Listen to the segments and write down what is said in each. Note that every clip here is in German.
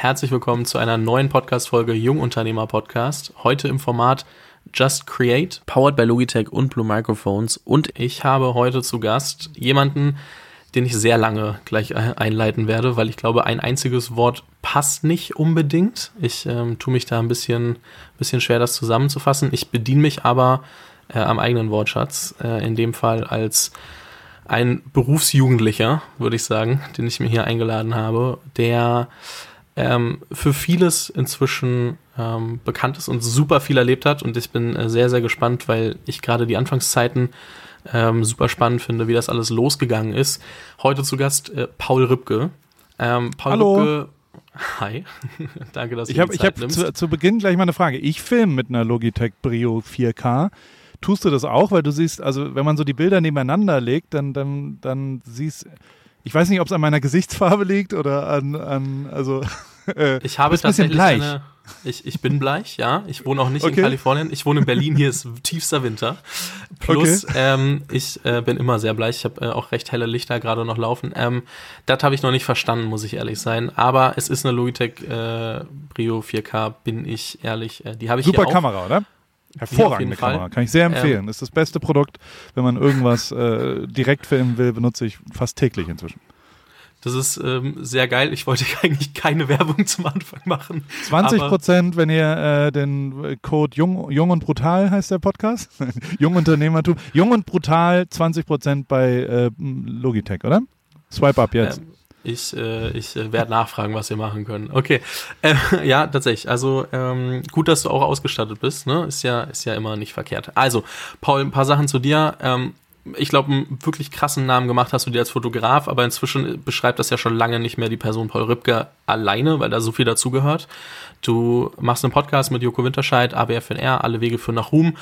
Herzlich willkommen zu einer neuen Podcast-Folge Jungunternehmer Podcast. Heute im Format Just Create, powered by Logitech und Blue Microphones. Und ich habe heute zu Gast jemanden, den ich sehr lange gleich einleiten werde, weil ich glaube, ein einziges Wort passt nicht unbedingt. Ich ähm, tue mich da ein bisschen, bisschen schwer, das zusammenzufassen. Ich bediene mich aber äh, am eigenen Wortschatz, äh, in dem Fall als ein Berufsjugendlicher, würde ich sagen, den ich mir hier eingeladen habe, der ähm, für vieles inzwischen ähm, bekannt ist und super viel erlebt hat. Und ich bin äh, sehr, sehr gespannt, weil ich gerade die Anfangszeiten ähm, super spannend finde, wie das alles losgegangen ist. Heute zu Gast äh, Paul Rübke. Ähm, Paul Hallo. Rübke. Hi, danke, dass du ich hab, Ich habe zu, zu Beginn gleich mal eine Frage. Ich filme mit einer Logitech Brio 4K. Tust du das auch? Weil du siehst, also wenn man so die Bilder nebeneinander legt, dann, dann, dann siehst ich weiß nicht, ob es an meiner Gesichtsfarbe liegt oder an, an also äh, ich habe tatsächlich bleich. Eine, ich, ich bin bleich, ja. Ich wohne auch nicht okay. in Kalifornien. Ich wohne in Berlin. Hier ist tiefster Winter. Plus, okay. ähm, ich äh, bin immer sehr bleich. Ich habe äh, auch recht helle Lichter gerade noch laufen. Ähm, das habe ich noch nicht verstanden, muss ich ehrlich sein. Aber es ist eine Logitech äh, Brio 4K, bin ich ehrlich. Äh, die habe ich Super Kamera, oder? Hervorragende Kamera, Fall. kann ich sehr empfehlen. Ähm, ist das beste Produkt, wenn man irgendwas äh, direkt filmen will, benutze ich fast täglich inzwischen. Das ist ähm, sehr geil. Ich wollte eigentlich keine Werbung zum Anfang machen. 20 Prozent, wenn ihr äh, den Code Jung, Jung und Brutal heißt der Podcast. Jung Unternehmertum. Jung und Brutal 20 Prozent bei äh, Logitech, oder? Swipe up jetzt. Ähm, ich, äh, ich äh, werde nachfragen, was wir machen können. Okay. Äh, ja, tatsächlich. Also ähm, gut, dass du auch ausgestattet bist. Ne? Ist ja, ist ja immer nicht verkehrt. Also, Paul, ein paar Sachen zu dir. Ähm, ich glaube, einen wirklich krassen Namen gemacht hast du dir als Fotograf, aber inzwischen beschreibt das ja schon lange nicht mehr die Person Paul Ripke alleine, weil da so viel dazugehört. Du machst einen Podcast mit Joko Winterscheid, ABFNR, Alle Wege führen nach Ruhm.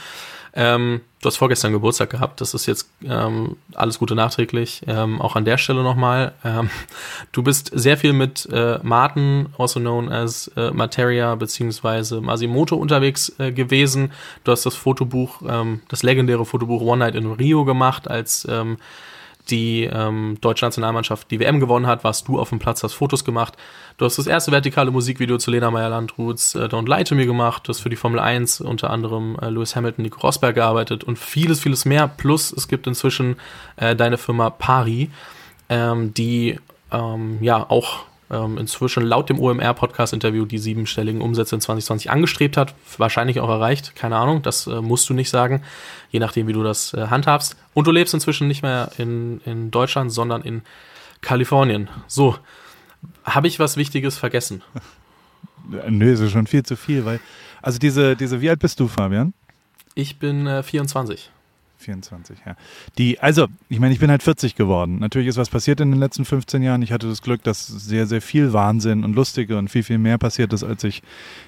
Ähm, du hast vorgestern Geburtstag gehabt. Das ist jetzt ähm, alles Gute nachträglich. Ähm, auch an der Stelle nochmal. Ähm, du bist sehr viel mit äh, Martin, also known as äh, Materia beziehungsweise Masimoto unterwegs äh, gewesen. Du hast das Fotobuch, ähm, das legendäre Fotobuch One Night in Rio gemacht als ähm, die ähm, deutsche Nationalmannschaft die WM gewonnen hat, warst du auf dem Platz, hast Fotos gemacht. Du hast das erste vertikale Musikvideo zu Lena Meyer-Landruths äh, Don't Lie to Me gemacht. Du hast für die Formel 1 unter anderem äh, Lewis Hamilton, Nico Rosberg gearbeitet und vieles, vieles mehr. Plus es gibt inzwischen äh, deine Firma Pari, ähm, die ähm, ja auch ähm, inzwischen laut dem OMR-Podcast-Interview die siebenstelligen Umsätze in 2020 angestrebt hat, wahrscheinlich auch erreicht, keine Ahnung, das äh, musst du nicht sagen, je nachdem, wie du das äh, handhabst. Und du lebst inzwischen nicht mehr in, in Deutschland, sondern in Kalifornien. So, habe ich was Wichtiges vergessen? Nö, ist schon viel zu viel, weil, also diese, diese, wie alt bist du, Fabian? Ich bin äh, 24. 24, ja. Die, also, ich meine, ich bin halt 40 geworden. Natürlich ist was passiert in den letzten 15 Jahren. Ich hatte das Glück, dass sehr, sehr viel Wahnsinn und Lustige und viel, viel mehr passiert ist, als ich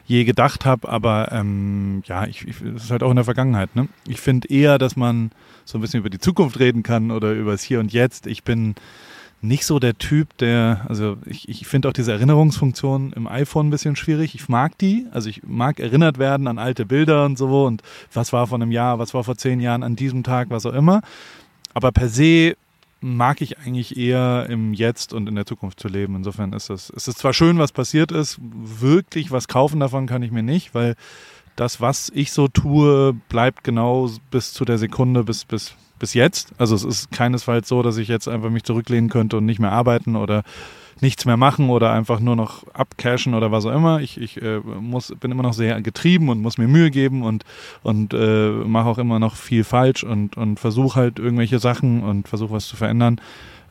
je gedacht habe. Aber ähm, ja, ich, ich, das ist halt auch in der Vergangenheit. Ne? Ich finde eher, dass man so ein bisschen über die Zukunft reden kann oder über das Hier und Jetzt. Ich bin nicht so der Typ, der, also ich, ich finde auch diese Erinnerungsfunktion im iPhone ein bisschen schwierig. Ich mag die, also ich mag erinnert werden an alte Bilder und so und was war vor einem Jahr, was war vor zehn Jahren an diesem Tag, was auch immer. Aber per se mag ich eigentlich eher im Jetzt und in der Zukunft zu leben. Insofern ist es, es ist zwar schön, was passiert ist, wirklich was kaufen davon kann ich mir nicht, weil das, was ich so tue, bleibt genau bis zu der Sekunde, bis, bis, bis jetzt. Also es ist keinesfalls so, dass ich jetzt einfach mich zurücklehnen könnte und nicht mehr arbeiten oder nichts mehr machen oder einfach nur noch abcashen oder was auch immer. Ich, ich äh, muss, bin immer noch sehr getrieben und muss mir Mühe geben und, und äh, mache auch immer noch viel falsch und, und versuche halt irgendwelche Sachen und versuche was zu verändern.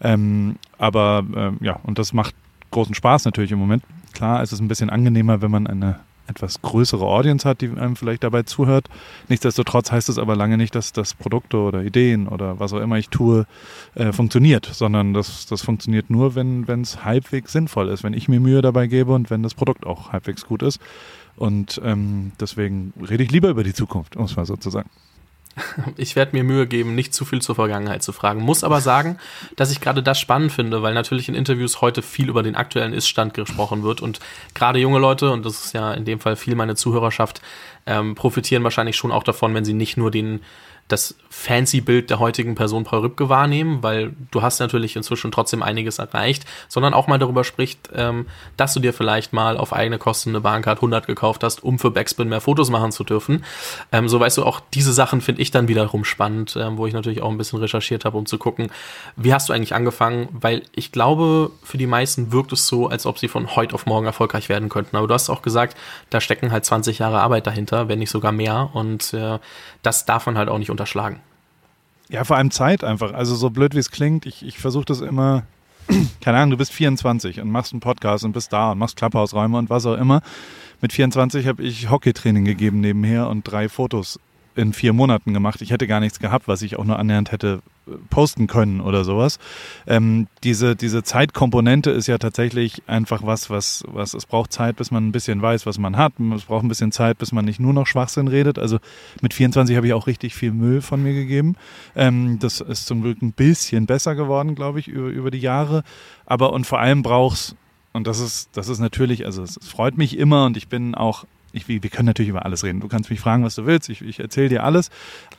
Ähm, aber äh, ja, und das macht großen Spaß natürlich im Moment. Klar, es ist ein bisschen angenehmer, wenn man eine etwas größere Audience hat, die einem vielleicht dabei zuhört. Nichtsdestotrotz heißt es aber lange nicht, dass das Produkte oder Ideen oder was auch immer ich tue, äh, funktioniert, sondern das, das funktioniert nur, wenn es halbwegs sinnvoll ist, wenn ich mir Mühe dabei gebe und wenn das Produkt auch halbwegs gut ist. Und ähm, deswegen rede ich lieber über die Zukunft, um es mal so zu sagen. Ich werde mir Mühe geben, nicht zu viel zur Vergangenheit zu fragen. Muss aber sagen, dass ich gerade das spannend finde, weil natürlich in Interviews heute viel über den aktuellen Iststand gesprochen wird und gerade junge Leute, und das ist ja in dem Fall viel meine Zuhörerschaft, ähm, profitieren wahrscheinlich schon auch davon, wenn sie nicht nur den das fancy Bild der heutigen Person Paul Rübke wahrnehmen, weil du hast natürlich inzwischen trotzdem einiges erreicht, sondern auch mal darüber spricht, ähm, dass du dir vielleicht mal auf eigene Kosten eine Bahncard 100 gekauft hast, um für Backspin mehr Fotos machen zu dürfen. Ähm, so weißt du, auch diese Sachen finde ich dann wiederum spannend, ähm, wo ich natürlich auch ein bisschen recherchiert habe, um zu gucken, wie hast du eigentlich angefangen, weil ich glaube, für die meisten wirkt es so, als ob sie von heute auf morgen erfolgreich werden könnten. Aber du hast auch gesagt, da stecken halt 20 Jahre Arbeit dahinter, wenn nicht sogar mehr und äh, das darf man halt auch nicht unterschlagen. Ja, vor allem Zeit einfach. Also so blöd wie es klingt, ich, ich versuche das immer, keine Ahnung, du bist 24 und machst einen Podcast und bist da und machst Klapphausräume und was auch immer. Mit 24 habe ich Hockeytraining gegeben nebenher und drei Fotos in vier Monaten gemacht. Ich hätte gar nichts gehabt, was ich auch nur annähernd hätte posten können oder sowas. Ähm, diese, diese Zeitkomponente ist ja tatsächlich einfach was, was, was, es braucht Zeit, bis man ein bisschen weiß, was man hat. Es braucht ein bisschen Zeit, bis man nicht nur noch Schwachsinn redet. Also mit 24 habe ich auch richtig viel Müll von mir gegeben. Ähm, das ist zum Glück ein bisschen besser geworden, glaube ich, über, über die Jahre. Aber und vor allem brauchst und das ist, das ist natürlich, also es, es freut mich immer und ich bin auch ich, wir können natürlich über alles reden. Du kannst mich fragen, was du willst. Ich, ich erzähle dir alles.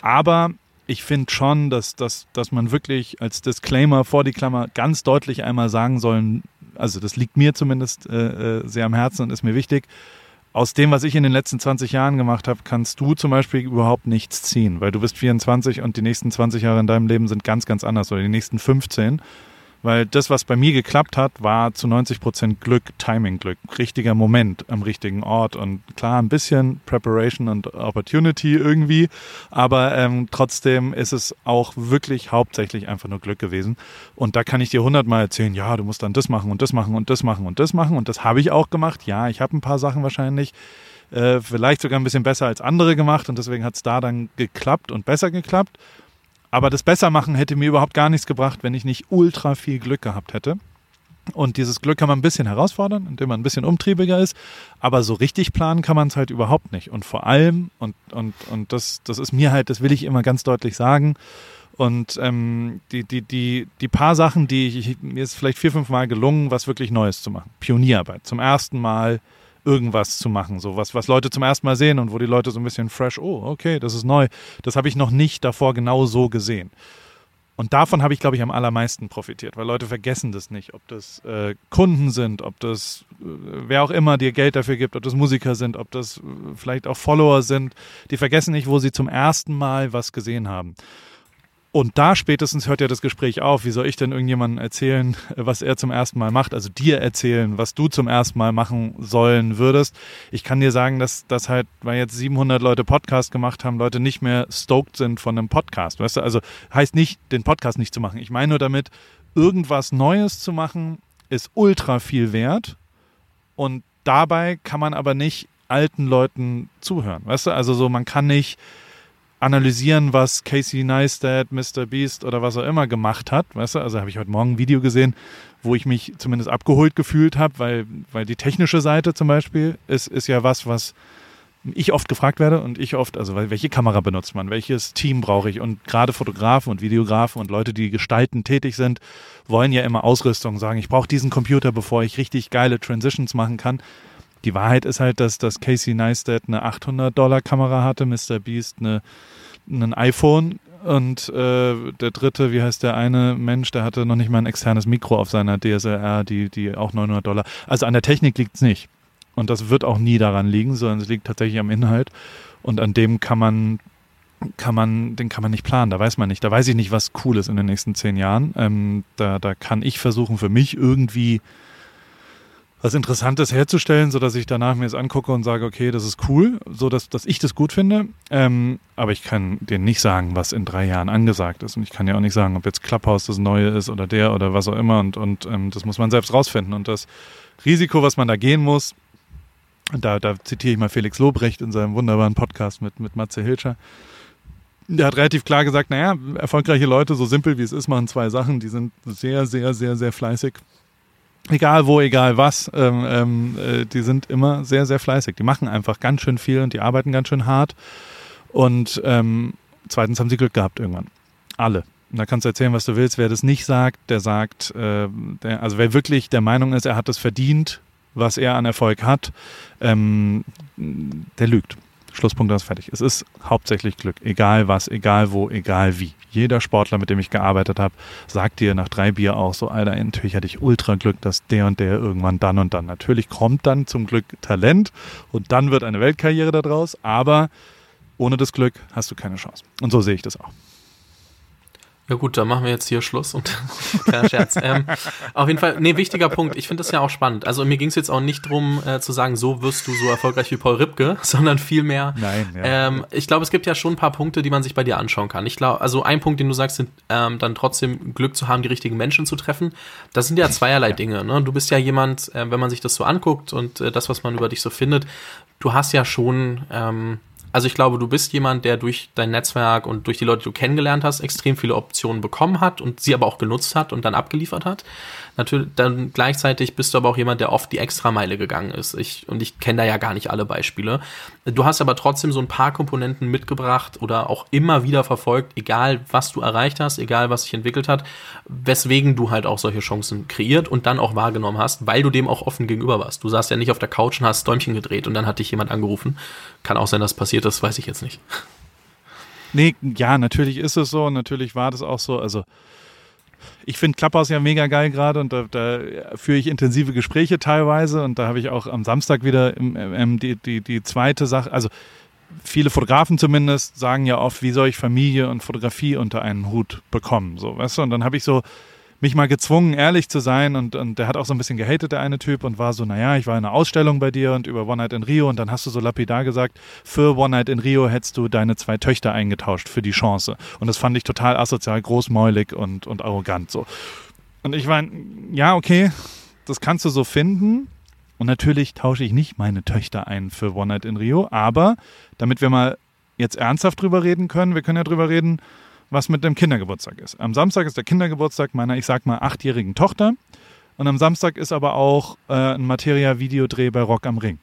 Aber ich finde schon, dass, dass, dass man wirklich als Disclaimer vor die Klammer ganz deutlich einmal sagen sollen, also das liegt mir zumindest äh, äh sehr am Herzen und ist mir wichtig. Aus dem, was ich in den letzten 20 Jahren gemacht habe, kannst du zum Beispiel überhaupt nichts ziehen, weil du bist 24 und die nächsten 20 Jahre in deinem Leben sind ganz, ganz anders oder die nächsten 15. Weil das, was bei mir geklappt hat, war zu 90 Prozent Glück, Timing-Glück, richtiger Moment am richtigen Ort und klar ein bisschen Preparation und Opportunity irgendwie, aber ähm, trotzdem ist es auch wirklich hauptsächlich einfach nur Glück gewesen. Und da kann ich dir hundertmal erzählen, ja, du musst dann das machen und das machen und das machen und das machen und das habe ich auch gemacht. Ja, ich habe ein paar Sachen wahrscheinlich äh, vielleicht sogar ein bisschen besser als andere gemacht und deswegen hat es da dann geklappt und besser geklappt. Aber das Bessermachen hätte mir überhaupt gar nichts gebracht, wenn ich nicht ultra viel Glück gehabt hätte. Und dieses Glück kann man ein bisschen herausfordern, indem man ein bisschen umtriebiger ist. Aber so richtig planen kann man es halt überhaupt nicht. Und vor allem, und, und, und das, das ist mir halt, das will ich immer ganz deutlich sagen. Und ähm, die, die, die, die paar Sachen, die ich, mir ist vielleicht vier, fünf Mal gelungen, was wirklich Neues zu machen. Pionierarbeit. Zum ersten Mal irgendwas zu machen, so was, was Leute zum ersten Mal sehen und wo die Leute so ein bisschen fresh, oh, okay, das ist neu. Das habe ich noch nicht davor genau so gesehen. Und davon habe ich, glaube ich, am allermeisten profitiert, weil Leute vergessen das nicht, ob das äh, Kunden sind, ob das äh, wer auch immer dir Geld dafür gibt, ob das Musiker sind, ob das äh, vielleicht auch Follower sind. Die vergessen nicht, wo sie zum ersten Mal was gesehen haben. Und da spätestens hört ja das Gespräch auf. Wie soll ich denn irgendjemandem erzählen, was er zum ersten Mal macht? Also dir erzählen, was du zum ersten Mal machen sollen würdest. Ich kann dir sagen, dass das halt, weil jetzt 700 Leute Podcast gemacht haben, Leute nicht mehr stoked sind von einem Podcast. Weißt du, also heißt nicht, den Podcast nicht zu machen. Ich meine nur damit, irgendwas Neues zu machen, ist ultra viel wert. Und dabei kann man aber nicht alten Leuten zuhören. Weißt du, also so, man kann nicht analysieren, was Casey Neistat, Mr. Beast oder was auch immer gemacht hat. Weißt du, also habe ich heute Morgen ein Video gesehen, wo ich mich zumindest abgeholt gefühlt habe, weil, weil die technische Seite zum Beispiel ist, ist ja was, was ich oft gefragt werde und ich oft, also welche Kamera benutzt man, welches Team brauche ich und gerade Fotografen und Videografen und Leute, die gestalten tätig sind, wollen ja immer Ausrüstung sagen, ich brauche diesen Computer, bevor ich richtig geile Transitions machen kann. Die Wahrheit ist halt, dass, dass Casey Neistat eine 800-Dollar-Kamera hatte, Mr. Beast eine, ein iPhone und äh, der dritte, wie heißt der eine Mensch, der hatte noch nicht mal ein externes Mikro auf seiner DSLR, die, die auch 900 Dollar. Also an der Technik liegt es nicht. Und das wird auch nie daran liegen, sondern es liegt tatsächlich am Inhalt. Und an dem kann man, kann man, den kann man nicht planen. Da weiß man nicht. Da weiß ich nicht, was cool ist in den nächsten zehn Jahren. Ähm, da, da kann ich versuchen, für mich irgendwie was Interessantes herzustellen, so dass ich danach mir es angucke und sage, okay, das ist cool, so dass, ich das gut finde. Ähm, aber ich kann dir nicht sagen, was in drei Jahren angesagt ist. Und ich kann ja auch nicht sagen, ob jetzt Clubhouse das Neue ist oder der oder was auch immer. Und, und ähm, das muss man selbst rausfinden. Und das Risiko, was man da gehen muss, da, da zitiere ich mal Felix Lobrecht in seinem wunderbaren Podcast mit, mit Matze Hilscher. Der hat relativ klar gesagt, naja, erfolgreiche Leute, so simpel wie es ist, machen zwei Sachen. Die sind sehr, sehr, sehr, sehr fleißig egal wo, egal was, ähm, ähm, äh, die sind immer sehr, sehr fleißig. Die machen einfach ganz schön viel und die arbeiten ganz schön hart. Und ähm, zweitens haben sie Glück gehabt irgendwann. Alle. Und da kannst du erzählen, was du willst. Wer das nicht sagt, der sagt, äh, der, also wer wirklich der Meinung ist, er hat es verdient, was er an Erfolg hat, ähm, der lügt. Schlusspunkt, das fertig. Es ist hauptsächlich Glück. Egal was, egal wo, egal wie. Jeder Sportler, mit dem ich gearbeitet habe, sagt dir nach drei Bier auch so, Alter, natürlich hatte ich ultra Glück, dass der und der irgendwann dann und dann. Natürlich kommt dann zum Glück Talent und dann wird eine Weltkarriere daraus, aber ohne das Glück hast du keine Chance. Und so sehe ich das auch. Ja gut, dann machen wir jetzt hier Schluss und kleiner Scherz. ähm, auf jeden Fall, nee, wichtiger Punkt. Ich finde das ja auch spannend. Also mir ging es jetzt auch nicht darum äh, zu sagen, so wirst du so erfolgreich wie Paul Ripke, sondern vielmehr, Nein, ja. ähm, ich glaube, es gibt ja schon ein paar Punkte, die man sich bei dir anschauen kann. Ich glaube, also ein Punkt, den du sagst, sind ähm, dann trotzdem Glück zu haben, die richtigen Menschen zu treffen. Das sind ja zweierlei ja. Dinge. Ne? Du bist ja jemand, äh, wenn man sich das so anguckt und äh, das, was man über dich so findet, du hast ja schon ähm, also ich glaube, du bist jemand, der durch dein Netzwerk und durch die Leute, die du kennengelernt hast, extrem viele Optionen bekommen hat und sie aber auch genutzt hat und dann abgeliefert hat. Natürlich, dann gleichzeitig bist du aber auch jemand, der oft die Extrameile gegangen ist. Ich, und ich kenne da ja gar nicht alle Beispiele. Du hast aber trotzdem so ein paar Komponenten mitgebracht oder auch immer wieder verfolgt, egal was du erreicht hast, egal was sich entwickelt hat, weswegen du halt auch solche Chancen kreiert und dann auch wahrgenommen hast, weil du dem auch offen gegenüber warst. Du saßt ja nicht auf der Couch und hast Däumchen gedreht und dann hat dich jemand angerufen. Kann auch sein, dass passiert ist, weiß ich jetzt nicht. Nee, ja, natürlich ist es so, natürlich war das auch so. Also ich finde Clubhouse ja mega geil gerade und da, da, führe ich intensive Gespräche teilweise und da habe ich auch am Samstag wieder im, im, die, die, die zweite Sache, also viele Fotografen zumindest sagen ja oft, wie soll ich Familie und Fotografie unter einen Hut bekommen, so, weißt du, und dann habe ich so mich mal gezwungen, ehrlich zu sein und, und der hat auch so ein bisschen gehatet, der eine Typ, und war so, naja, ich war in einer Ausstellung bei dir und über One Night in Rio und dann hast du so lapidar gesagt, für One Night in Rio hättest du deine zwei Töchter eingetauscht für die Chance. Und das fand ich total asozial, großmäulig und, und arrogant so. Und ich war, ja, okay, das kannst du so finden. Und natürlich tausche ich nicht meine Töchter ein für One Night in Rio, aber damit wir mal jetzt ernsthaft drüber reden können, wir können ja drüber reden, was mit dem Kindergeburtstag ist. Am Samstag ist der Kindergeburtstag meiner, ich sag mal, achtjährigen Tochter. Und am Samstag ist aber auch äh, ein Materia-Videodreh bei Rock am Ring.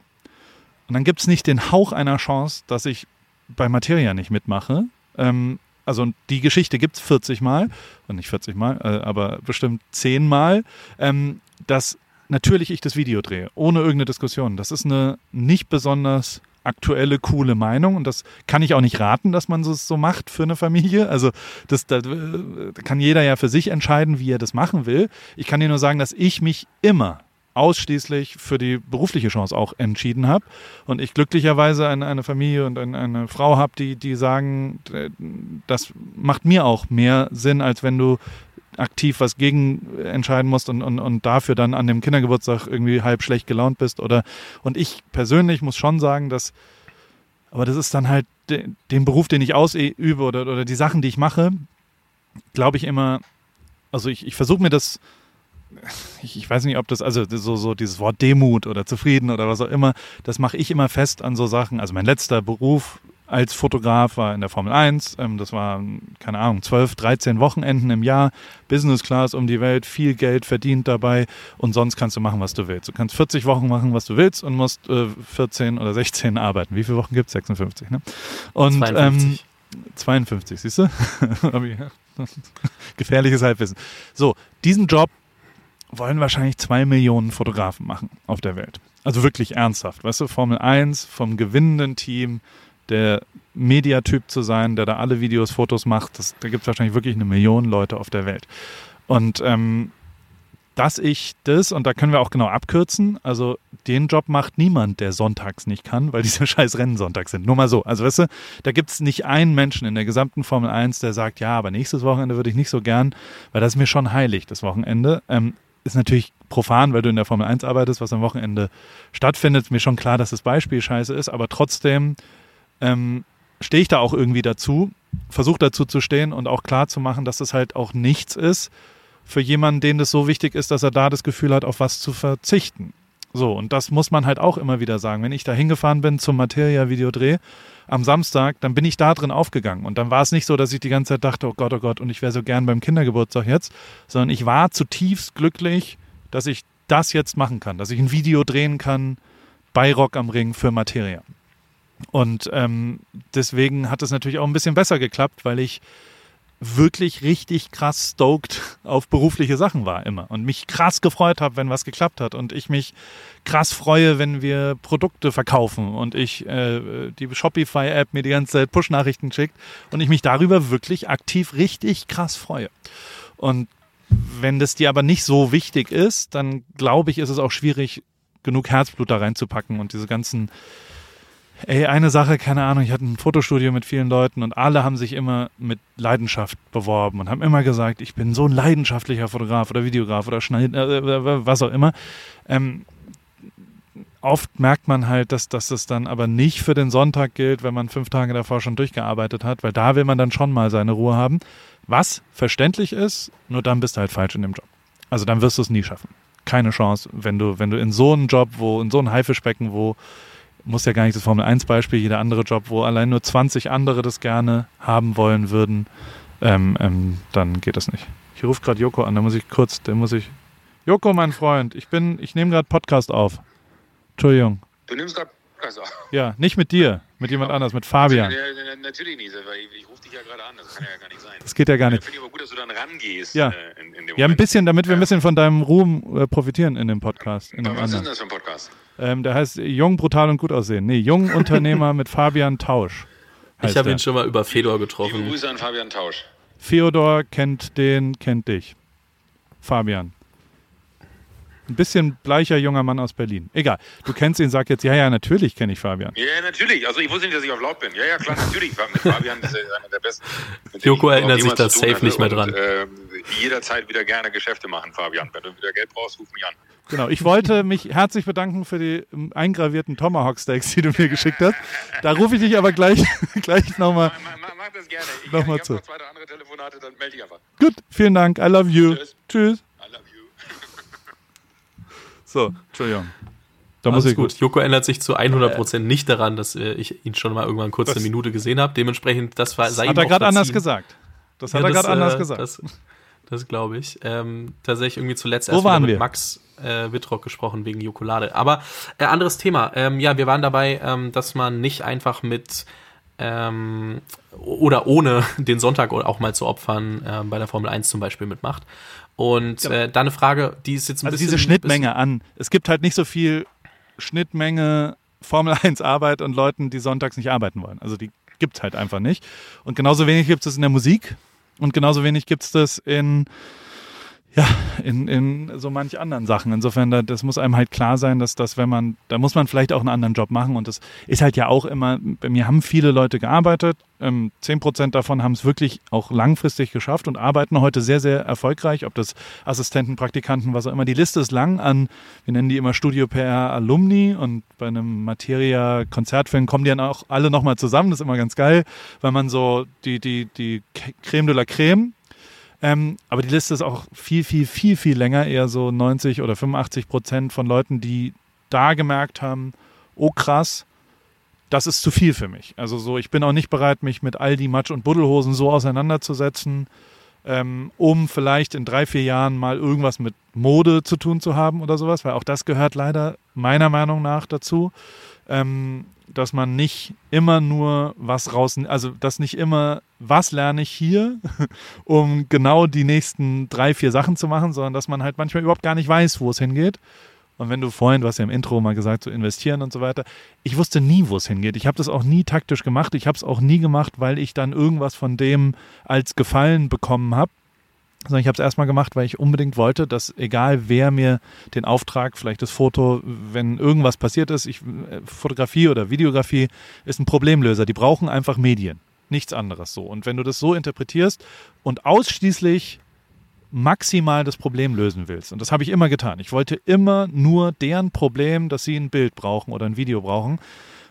Und dann gibt es nicht den Hauch einer Chance, dass ich bei Materia nicht mitmache. Ähm, also die Geschichte gibt es 40 Mal, und nicht 40 Mal, äh, aber bestimmt 10 Mal, ähm, dass natürlich ich das Video drehe, ohne irgendeine Diskussion. Das ist eine nicht besonders aktuelle, coole Meinung. Und das kann ich auch nicht raten, dass man es so macht für eine Familie. Also das, da kann jeder ja für sich entscheiden, wie er das machen will. Ich kann dir nur sagen, dass ich mich immer ausschließlich für die berufliche Chance auch entschieden habe. Und ich glücklicherweise eine, eine Familie und eine, eine Frau habe, die, die sagen, das macht mir auch mehr Sinn, als wenn du aktiv was gegen entscheiden musst und, und, und dafür dann an dem Kindergeburtstag irgendwie halb schlecht gelaunt bist. Oder und ich persönlich muss schon sagen, dass, aber das ist dann halt de, den Beruf, den ich ausübe oder, oder die Sachen, die ich mache, glaube ich immer, also ich, ich versuche mir das, ich, ich, weiß nicht, ob das, also so, so dieses Wort Demut oder zufrieden oder was auch immer, das mache ich immer fest an so Sachen. Also mein letzter Beruf als Fotograf war in der Formel 1. Ähm, das war, keine Ahnung, 12, 13 Wochenenden im Jahr, Business Class um die Welt, viel Geld verdient dabei und sonst kannst du machen, was du willst. Du kannst 40 Wochen machen, was du willst und musst äh, 14 oder 16 arbeiten. Wie viele Wochen gibt es? 56, ne? Und, 52. Ähm, 52, siehst du? Gefährliches Halbwissen. So, diesen Job wollen wahrscheinlich zwei Millionen Fotografen machen auf der Welt. Also wirklich ernsthaft. Weißt du, Formel 1 vom gewinnenden Team der Mediatyp zu sein, der da alle Videos, Fotos macht. Das, da gibt es wahrscheinlich wirklich eine Million Leute auf der Welt. Und ähm, dass ich das, und da können wir auch genau abkürzen, also den Job macht niemand, der sonntags nicht kann, weil diese scheiß Rennen sonntags sind. Nur mal so. Also weißt du, da gibt es nicht einen Menschen in der gesamten Formel 1, der sagt, ja, aber nächstes Wochenende würde ich nicht so gern, weil das ist mir schon heilig, das Wochenende. Ähm, ist natürlich profan, weil du in der Formel 1 arbeitest, was am Wochenende stattfindet. Mir schon klar, dass das Beispiel scheiße ist, aber trotzdem ähm, stehe ich da auch irgendwie dazu, versuche dazu zu stehen und auch klar zu machen, dass es halt auch nichts ist für jemanden, den das so wichtig ist, dass er da das Gefühl hat, auf was zu verzichten. So, und das muss man halt auch immer wieder sagen. Wenn ich da hingefahren bin zum Materia-Videodreh am Samstag, dann bin ich da drin aufgegangen. Und dann war es nicht so, dass ich die ganze Zeit dachte, oh Gott, oh Gott, und ich wäre so gern beim Kindergeburtstag jetzt, sondern ich war zutiefst glücklich, dass ich das jetzt machen kann, dass ich ein Video drehen kann bei Rock am Ring für Materia. Und ähm, deswegen hat es natürlich auch ein bisschen besser geklappt, weil ich wirklich richtig krass stoked auf berufliche Sachen war immer und mich krass gefreut habe, wenn was geklappt hat und ich mich krass freue, wenn wir Produkte verkaufen und ich äh, die Shopify-App mir die ganze Zeit Push-Nachrichten schickt und ich mich darüber wirklich aktiv richtig krass freue. Und wenn das dir aber nicht so wichtig ist, dann glaube ich, ist es auch schwierig, genug Herzblut da reinzupacken und diese ganzen Ey, eine Sache, keine Ahnung, ich hatte ein Fotostudio mit vielen Leuten und alle haben sich immer mit Leidenschaft beworben und haben immer gesagt, ich bin so ein leidenschaftlicher Fotograf oder Videograf oder Schneid, äh, was auch immer. Ähm, oft merkt man halt, dass, dass das dann aber nicht für den Sonntag gilt, wenn man fünf Tage davor schon durchgearbeitet hat, weil da will man dann schon mal seine Ruhe haben. Was verständlich ist, nur dann bist du halt falsch in dem Job. Also dann wirst du es nie schaffen. Keine Chance, wenn du, wenn du in so einem Job, wo, in so einem Haifischbecken, wo muss ja gar nicht das Formel 1 Beispiel, jeder andere Job, wo allein nur 20 andere das gerne haben wollen würden, ähm, ähm, dann geht das nicht. Ich rufe gerade Joko an, da muss ich kurz, da muss ich. Joko, mein Freund, ich bin, ich nehme gerade Podcast auf. Entschuldigung. Du nimmst gerade Podcast auf? Ja, nicht mit dir, mit jemand anders, mit Fabian. Ja, natürlich nicht, weil ich, ich rufe dich ja gerade an, das kann ja gar nicht sein. Das geht ja gar nicht. Finde ich aber gut, dass du dann rangehst. Ja, äh, in, in ja ein bisschen, damit wir ein bisschen von deinem Ruhm äh, profitieren in dem Podcast. In dem Was anderen. ist denn das für ein Podcast? Ähm, der heißt Jung, brutal und gut aussehen. Nee, Jung Unternehmer mit Fabian Tausch. Ich habe ihn schon mal über Fedor Liebe getroffen. Grüße an Fabian Tausch. Theodor kennt den, kennt dich. Fabian. Ein bisschen bleicher junger Mann aus Berlin. Egal. Du kennst ihn, sag jetzt, ja, ja, natürlich kenne ich Fabian. Ja, ja, natürlich. Also ich wusste nicht, dass ich auf laut bin. Ja, ja, klar, natürlich. Mit Fabian ist er einer der besten. Joko erinnert sich jemals da zu tun safe nicht mehr dran. Und, äh, jederzeit wieder gerne Geschäfte machen, Fabian. Wenn du wieder Geld brauchst, ruf mich an. Genau. Ich wollte mich herzlich bedanken für die ähm, eingravierten Tomahawk Steaks, die du mir geschickt hast. Da rufe ich dich aber gleich, gleich nochmal. Mach, mach, mach das gerne. Ich, Nochmal ich zu. habe noch zwei, andere Telefonate, dann melde dich einfach. Gut, vielen Dank. I love you. Tschüss. Tschüss. I love you. So, Entschuldigung. Da muss ich gut. Joko erinnert sich zu 100% nicht daran, dass äh, ich ihn schon mal irgendwann kurz Das- eine Minute gesehen habe. Dementsprechend, das war sei Hat er gerade anders gesagt. Das hat Ja, er gerade anders äh, gesagt. Das, das glaube ich. Ähm, tatsächlich irgendwie zuletzt Wo erst mit? Max äh, Wittrock gesprochen wegen Jokolade. Aber äh, anderes Thema. Ähm, ja, wir waren dabei, ähm, dass man nicht einfach mit ähm, oder ohne den Sonntag auch mal zu opfern äh, bei der Formel 1 zum Beispiel mitmacht. Und Genau. äh, da eine Frage, die ist jetzt ein also bisschen... diese Schnittmenge an. Es gibt halt nicht so viel Schnittmenge Formel 1 Arbeit und Leuten, die sonntags nicht arbeiten wollen. Also die gibt es halt einfach nicht. Und genauso wenig gibt es in der Musik und genauso wenig gibt es das in ja, in, in so manch anderen Sachen. Insofern, da, das muss einem halt klar sein, dass das, wenn man, da muss man vielleicht auch einen anderen Job machen. Und das ist halt ja auch immer, bei mir haben viele Leute gearbeitet. Ähm, 10% davon haben es wirklich auch langfristig geschafft und arbeiten heute sehr, sehr erfolgreich. Ob das Assistenten, Praktikanten, was auch immer. Die Liste ist lang an, wir nennen die immer Studio PR Alumni und bei einem Materia-Konzertfilm kommen die dann auch alle nochmal zusammen. Das ist immer ganz geil, weil man so die, die, die Creme de la Creme ähm, aber die Liste ist auch viel, viel, viel, viel länger. Eher so 90 oder 85 Prozent von Leuten, die da gemerkt haben, oh krass, das ist zu viel für mich. Also so, ich bin auch nicht bereit, mich mit all die Matsch- und Buddelhosen so auseinanderzusetzen, ähm, um vielleicht in drei, vier Jahren mal irgendwas mit Mode zu tun zu haben oder sowas, weil auch das gehört leider meiner Meinung nach dazu. Ähm, dass man nicht immer nur was raus, also dass nicht immer, was lerne ich hier, um genau die nächsten drei, vier Sachen zu machen, sondern dass man halt manchmal überhaupt gar nicht weiß, wo es hingeht. Und wenn du vorhin, du hast ja im Intro mal gesagt, so investieren und so weiter, ich wusste nie, wo es hingeht. Ich habe das auch nie taktisch gemacht. Ich habe es auch nie gemacht, weil ich dann irgendwas von dem als Gefallen bekommen habe sondern ich habe es erstmal gemacht, weil ich unbedingt wollte, dass egal wer mir den Auftrag, vielleicht das Foto, wenn irgendwas passiert ist, ich, äh, Fotografie oder Videografie ist ein Problemlöser. Die brauchen einfach Medien, nichts anderes so. Und wenn du das so interpretierst und ausschließlich maximal das Problem lösen willst, und das habe ich immer getan, ich wollte immer nur deren Problem, dass sie ein Bild brauchen oder ein Video brauchen,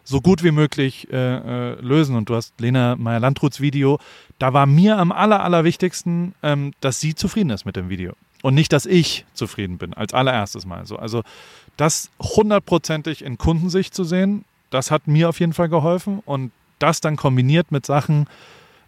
so gut wie möglich äh, äh, lösen. Und du hast Lena Meyer-Landruths Video. Da war mir am aller, allerwichtigsten, ähm, dass sie zufrieden ist mit dem Video. Und nicht, dass ich zufrieden bin, als allererstes Mal. So, also das hundertprozentig in Kundensicht zu sehen, das hat mir auf jeden Fall geholfen. Und das dann kombiniert mit Sachen,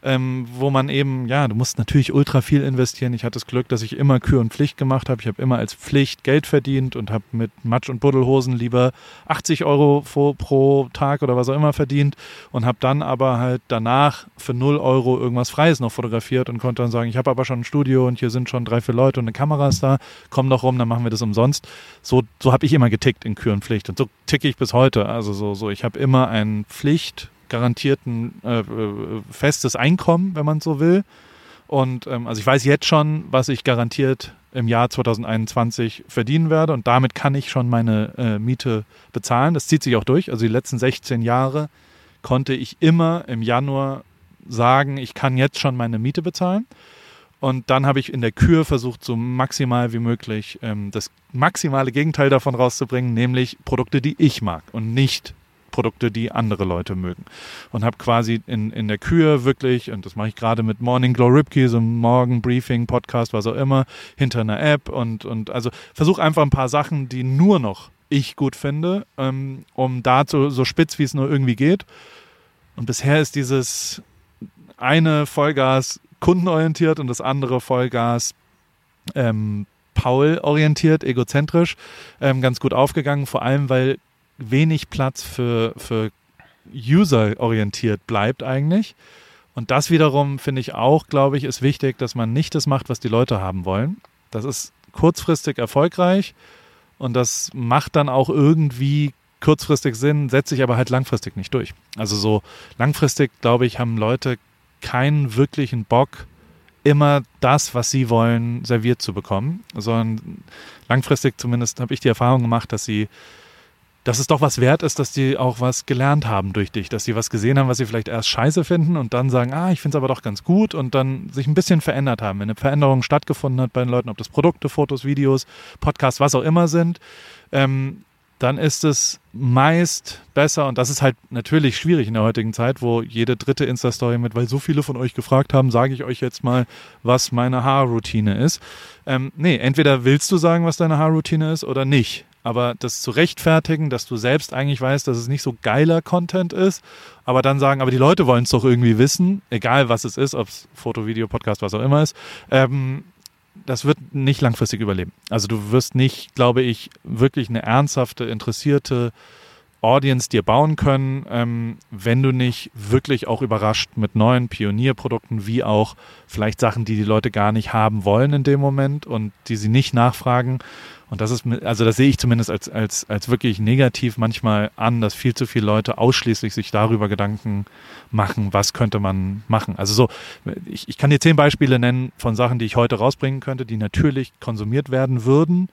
ähm, wo man eben, ja, du musst natürlich ultra viel investieren. Ich hatte das Glück, dass ich immer Kür und Pflicht gemacht habe. Ich habe immer als Pflicht Geld verdient und habe mit Matsch- und Buddelhosen lieber 80 Euro pro, Tag oder was auch immer verdient und habe dann aber halt danach für 0 Euro irgendwas Freies noch fotografiert und konnte dann sagen, ich habe aber schon ein Studio und hier sind schon drei, vier Leute und eine Kamera ist da, komm doch rum, dann machen wir das umsonst. So, so habe ich immer getickt in Kür und Pflicht und so ticke ich bis heute. Also so, so ich habe immer ein Pflicht garantierten äh, äh, festes Einkommen, wenn man so will. Und ähm, also ich weiß jetzt schon, was ich garantiert im Jahr 2021 verdienen werde und damit kann ich schon meine äh, Miete bezahlen. Das zieht sich auch durch. Also die letzten 16 Jahre konnte ich immer im Januar sagen, ich kann jetzt schon meine Miete bezahlen. Und dann habe ich in der Kür versucht, so maximal wie möglich ähm, das maximale Gegenteil davon rauszubringen, nämlich Produkte, die ich mag und nicht Produkte, die andere Leute mögen. Und habe quasi in, in der Kür wirklich, und das mache ich gerade mit Morning Glow Ripkey, so Morgen Briefing, Podcast, was auch immer, hinter einer App und, und also versuche einfach ein paar Sachen, die nur noch ich gut finde, ähm, um dazu so spitz, wie es nur irgendwie geht. Und bisher ist dieses eine Vollgas kundenorientiert und das andere Vollgas ähm, Paul orientiert, egozentrisch, ähm, ganz gut aufgegangen, vor allem weil wenig Platz für, für User orientiert bleibt eigentlich. Und das wiederum finde ich auch, glaube ich, ist wichtig, dass man nicht das macht, was die Leute haben wollen. Das ist kurzfristig erfolgreich und das macht dann auch irgendwie kurzfristig Sinn, setzt sich aber halt langfristig nicht durch. Also so langfristig, glaube ich, haben Leute keinen wirklichen Bock, immer das, was sie wollen, serviert zu bekommen, sondern langfristig zumindest habe ich die Erfahrung gemacht, dass sie dass es doch was wert ist, dass die auch was gelernt haben durch dich, dass sie was gesehen haben, was sie vielleicht erst scheiße finden und dann sagen, ah, ich finde es aber doch ganz gut und dann sich ein bisschen verändert haben. Wenn eine Veränderung stattgefunden hat bei den Leuten, ob das Produkte, Fotos, Videos, Podcasts, was auch immer sind, ähm, dann ist es meist besser und das ist halt natürlich schwierig in der heutigen Zeit, wo jede dritte Insta-Story mit, weil so viele von euch gefragt haben, sage ich euch jetzt mal, was meine Haarroutine ist. Ähm, nee, entweder willst du sagen, was deine Haarroutine ist oder nicht. Aber das zu rechtfertigen, dass du selbst eigentlich weißt, dass es nicht so geiler Content ist, aber dann sagen, aber die Leute wollen es doch irgendwie wissen, egal was es ist, ob es Foto, Video, Podcast, was auch immer ist, ähm, das wird nicht langfristig überleben. Also du wirst nicht, glaube ich, wirklich eine ernsthafte, interessierte Audience dir bauen können, ähm, wenn du nicht wirklich auch überrascht mit neuen Pionierprodukten, wie auch vielleicht Sachen, die die Leute gar nicht haben wollen in dem Moment und die sie nicht nachfragen und das ist, also das sehe ich zumindest als, als, als wirklich negativ manchmal an, dass viel zu viele Leute ausschließlich sich darüber Gedanken machen, was könnte man machen. Also so, ich, ich kann dir zehn Beispiele nennen von Sachen, die ich heute rausbringen könnte, die natürlich konsumiert werden würden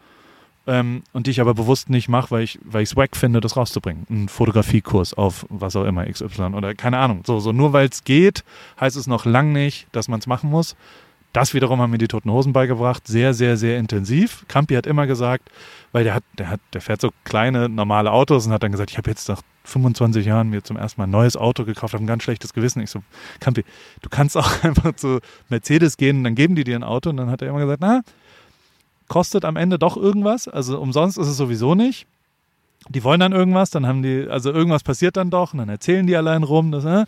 ähm, und die ich aber bewusst nicht mache, weil ich weil ich es wack finde, das rauszubringen. Ein Fotografiekurs auf was auch immer, XY oder keine Ahnung. So, so nur weil es geht, heißt es noch lang nicht, dass man es machen muss. Das wiederum haben mir die Toten Hosen beigebracht, sehr, sehr, sehr intensiv. Campi hat immer gesagt, weil der hat, der hat, der fährt so kleine, normale Autos und hat dann gesagt, ich habe jetzt nach 25 Jahren mir zum ersten Mal ein neues Auto gekauft, habe ein ganz schlechtes Gewissen. Ich so, Campi, du kannst auch einfach zu Mercedes gehen dann geben die dir ein Auto. Und dann hat er immer gesagt, na, kostet am Ende doch irgendwas. Also umsonst ist es sowieso nicht. Die wollen dann irgendwas, dann haben die, also irgendwas passiert dann doch und dann erzählen die allein rum. Das, ne?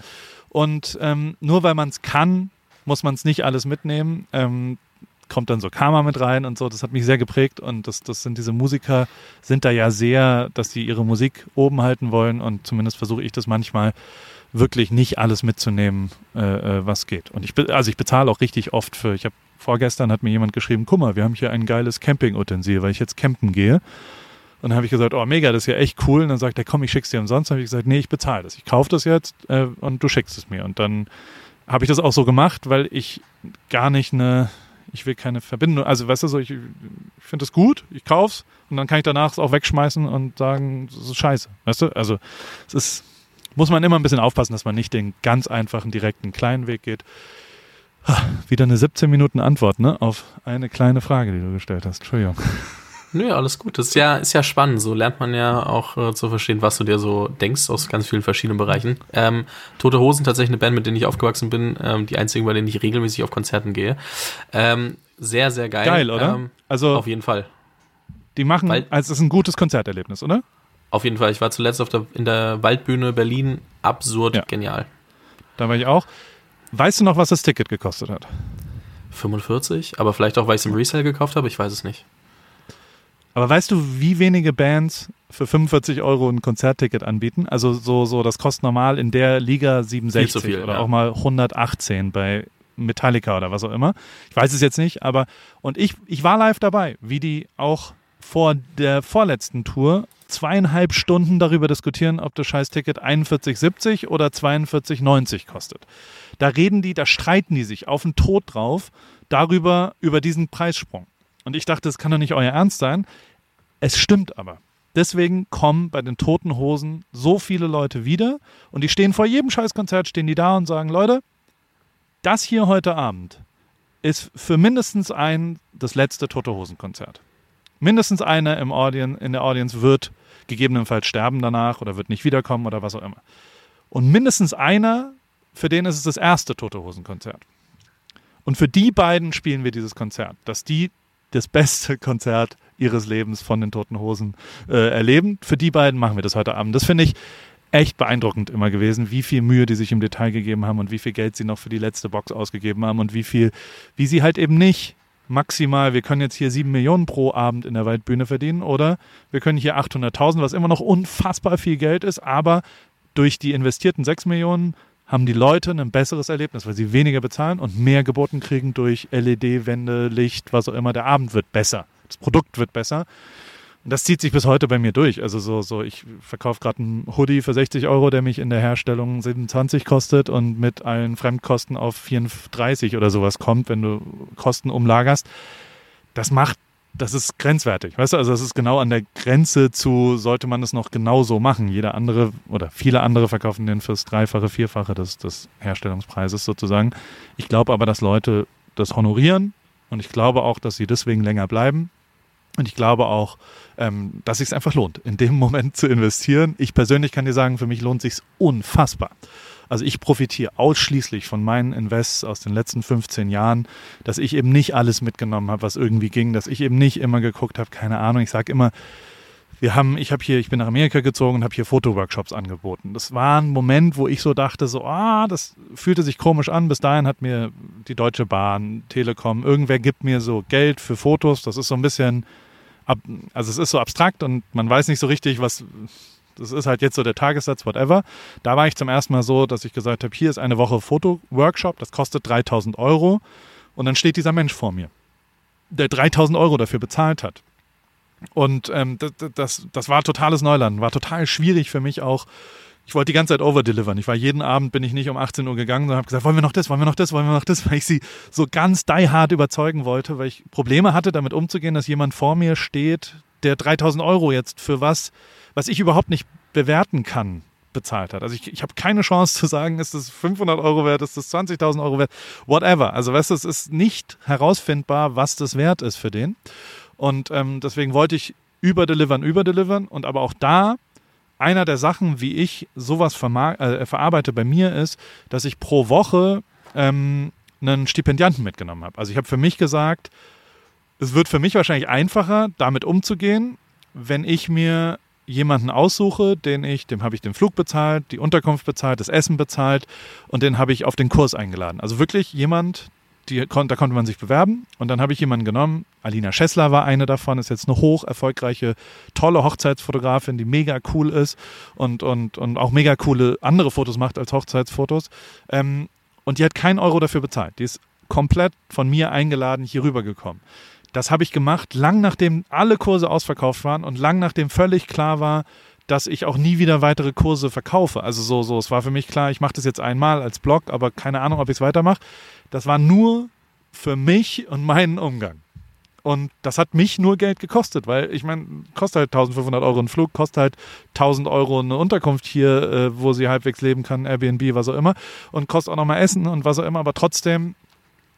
Und ähm, nur weil man es kann, muss man es nicht alles mitnehmen. Ähm, kommt dann so Karma mit rein und so. Das hat mich sehr geprägt und das, das sind diese Musiker, sind da ja sehr, dass sie ihre Musik oben halten wollen und zumindest versuche ich das manchmal wirklich nicht alles mitzunehmen, äh, äh was geht. Und ich, also ich bezahle auch richtig oft für, ich habe vorgestern hat mir jemand geschrieben, guck mal, wir haben hier ein geiles Camping-Utensil, weil ich jetzt campen gehe. Und dann habe ich gesagt, oh mega, das ist ja echt cool. Und dann sagt er, komm, ich schick's dir umsonst. Dann habe ich gesagt, nee, ich bezahle das. Ich kaufe das jetzt äh, und du schickst es mir. Und dann habe ich das auch so gemacht, weil ich gar nicht eine, ich will keine Verbindung, also weißt du so, ich, ich finde es gut, ich kauf's und dann kann ich danach es auch wegschmeißen und sagen, das ist scheiße, weißt du? Also es ist, muss man immer ein bisschen aufpassen, dass man nicht den ganz einfachen, direkten, kleinen Weg geht. Wieder eine 17 Minuten Antwort, ne, auf eine kleine Frage, die du gestellt hast. Entschuldigung. Nö, alles gut. Das ist ja, ist ja spannend. So lernt man ja auch äh, zu verstehen, was du dir so denkst aus ganz vielen verschiedenen Bereichen. Ähm, Tote Hosen, tatsächlich eine Band, mit der ich aufgewachsen bin. Ähm, die einzige, bei denen ich regelmäßig auf Konzerten gehe. Ähm, sehr, sehr geil. Geil, oder? Ähm, also auf jeden Fall. Die machen, Weil, also es ist ein gutes Konzerterlebnis, oder? Auf jeden Fall. Ich war zuletzt auf der, in der Waldbühne Berlin. Absurd ja. genial. Da war ich auch. Weißt du noch, was das Ticket gekostet hat? 45, aber vielleicht auch, weil ich es im Resale gekauft habe, ich weiß es nicht. Aber weißt du, wie wenige Bands für 45 Euro ein Konzertticket anbieten? Also so, so das kostet normal in der Liga 67 Viel zu viel, oder ja. auch mal 118 bei Metallica oder was auch immer. Ich weiß es jetzt nicht, aber und ich, ich war live dabei, wie die auch vor der vorletzten Tour zweieinhalb Stunden darüber diskutieren, ob das Scheiß-Ticket 41,70 oder 42,90 kostet. Da reden die, da streiten die sich auf den Tod drauf darüber, über diesen Preissprung. Und ich dachte, das kann doch nicht euer Ernst sein. Es stimmt aber. Deswegen kommen bei den Toten Hosen so viele Leute wieder und die stehen vor jedem Scheißkonzert, stehen die da und sagen, Leute, das hier heute Abend ist für mindestens ein das letzte Tote Hosen Konzert. Mindestens einer im Audien, in der Audience wird gegebenenfalls sterben danach oder wird nicht wiederkommen oder was auch immer. Und mindestens einer, für den ist es das erste Tote Hosen Konzert. Und für die beiden spielen wir dieses Konzert, dass die das beste Konzert ihres Lebens von den Toten Hosen äh, erleben. Für die beiden machen wir das heute Abend. Das finde ich echt beeindruckend immer gewesen, wie viel Mühe die sich im Detail gegeben haben und wie viel Geld sie noch für die letzte Box ausgegeben haben und wie viel, wie sie halt eben nicht maximal, wir können jetzt hier sieben Millionen pro Abend in der Waldbühne verdienen oder wir können hier 800.000, was immer noch unfassbar viel Geld ist, aber durch die investierten sechs Millionen haben die Leute ein besseres Erlebnis, weil sie weniger bezahlen und mehr geboten kriegen durch LED-Wände, Licht, was auch immer. Der Abend wird besser, das Produkt wird besser. Das zieht sich bis heute bei mir durch. Also so, so ich verkaufe gerade einen Hoodie für 60 Euro, der mich in der Herstellung 27 kostet und mit allen Fremdkosten auf 34 oder sowas kommt, wenn du Kosten umlagerst. Das macht, das ist grenzwertig. Weißt du, also das ist genau an der Grenze zu, sollte man es noch genauso machen. Jeder andere oder viele andere verkaufen den fürs Dreifache, Vierfache des, des Herstellungspreises sozusagen. Ich glaube aber, dass Leute das honorieren und ich glaube auch, dass sie deswegen länger bleiben. Und ich glaube auch, ähm, dass es sich einfach lohnt, in dem Moment zu investieren. Ich persönlich kann dir sagen, für mich lohnt sich unfassbar. Also ich profitiere ausschließlich von meinen Invests aus den letzten 15 Jahren, dass ich eben nicht alles mitgenommen habe, was irgendwie ging, dass ich eben nicht immer geguckt habe, keine Ahnung. Ich sage immer, wir haben, ich habe hier, ich bin nach Amerika gezogen und habe hier Fotoworkshops angeboten. Das war ein Moment, wo ich so dachte, so, ah, das fühlte sich komisch an. Bis dahin hat mir die Deutsche Bahn, Telekom, irgendwer gibt mir so Geld für Fotos. Das ist so ein bisschen, ab, also es ist so abstrakt und man weiß nicht so richtig, was, das ist halt jetzt so der Tagessatz, whatever. Da war ich zum ersten Mal so, dass ich gesagt habe, hier ist eine Woche Fotoworkshop, das kostet 3000 Euro und dann steht dieser Mensch vor mir, der 3000 Euro dafür bezahlt hat. Und ähm, das, das, das war totales Neuland, war total schwierig für mich auch. Ich wollte die ganze Zeit overdelivern. Ich war jeden Abend, bin ich nicht um 18 Uhr gegangen, sondern habe gesagt, wollen wir noch das, wollen wir noch das, wollen wir noch das, weil ich sie so ganz die hard überzeugen wollte, weil ich Probleme hatte, damit umzugehen, dass jemand vor mir steht, der 3000 Euro jetzt für was, was ich überhaupt nicht bewerten kann, bezahlt hat. Also ich, ich habe keine Chance zu sagen, ist das 500 Euro wert, ist das 20.000 Euro wert, whatever. Also weißt du, es ist nicht herausfindbar, was das wert ist für den. Und ähm, deswegen wollte ich überdelivern, überdelivern und aber auch da einer der Sachen, wie ich sowas äh, verarbeite bei mir ist, dass ich pro Woche ähm, einen Stipendianten mitgenommen habe. Also ich habe für mich gesagt, es wird für mich wahrscheinlich einfacher, damit umzugehen, wenn ich mir jemanden aussuche, den ich, dem habe ich den Flug bezahlt, die Unterkunft bezahlt, das Essen bezahlt und den habe ich auf den Kurs eingeladen. Also wirklich jemand, die, da konnte man sich bewerben und dann habe ich jemanden genommen. Alina Schessler war eine davon, ist jetzt eine hoch erfolgreiche, tolle Hochzeitsfotografin, die mega cool ist und, und, und auch mega coole andere Fotos macht als Hochzeitsfotos. Ähm, und die hat keinen Euro dafür bezahlt. Die ist komplett von mir eingeladen hier rübergekommen. Das habe ich gemacht, lang nachdem alle Kurse ausverkauft waren und lang nachdem völlig klar war, dass ich auch nie wieder weitere Kurse verkaufe. Also so, so, es war für mich klar, ich mache das jetzt einmal als Blog, aber keine Ahnung, ob ich es weitermache. Das war nur für mich und meinen Umgang. Und das hat mich nur Geld gekostet, weil ich meine, kostet halt 1500 Euro ein Flug, kostet halt 1000 Euro eine Unterkunft hier, äh, wo sie halbwegs leben kann, Airbnb, was auch immer. Und kostet auch nochmal Essen und was auch immer. Aber trotzdem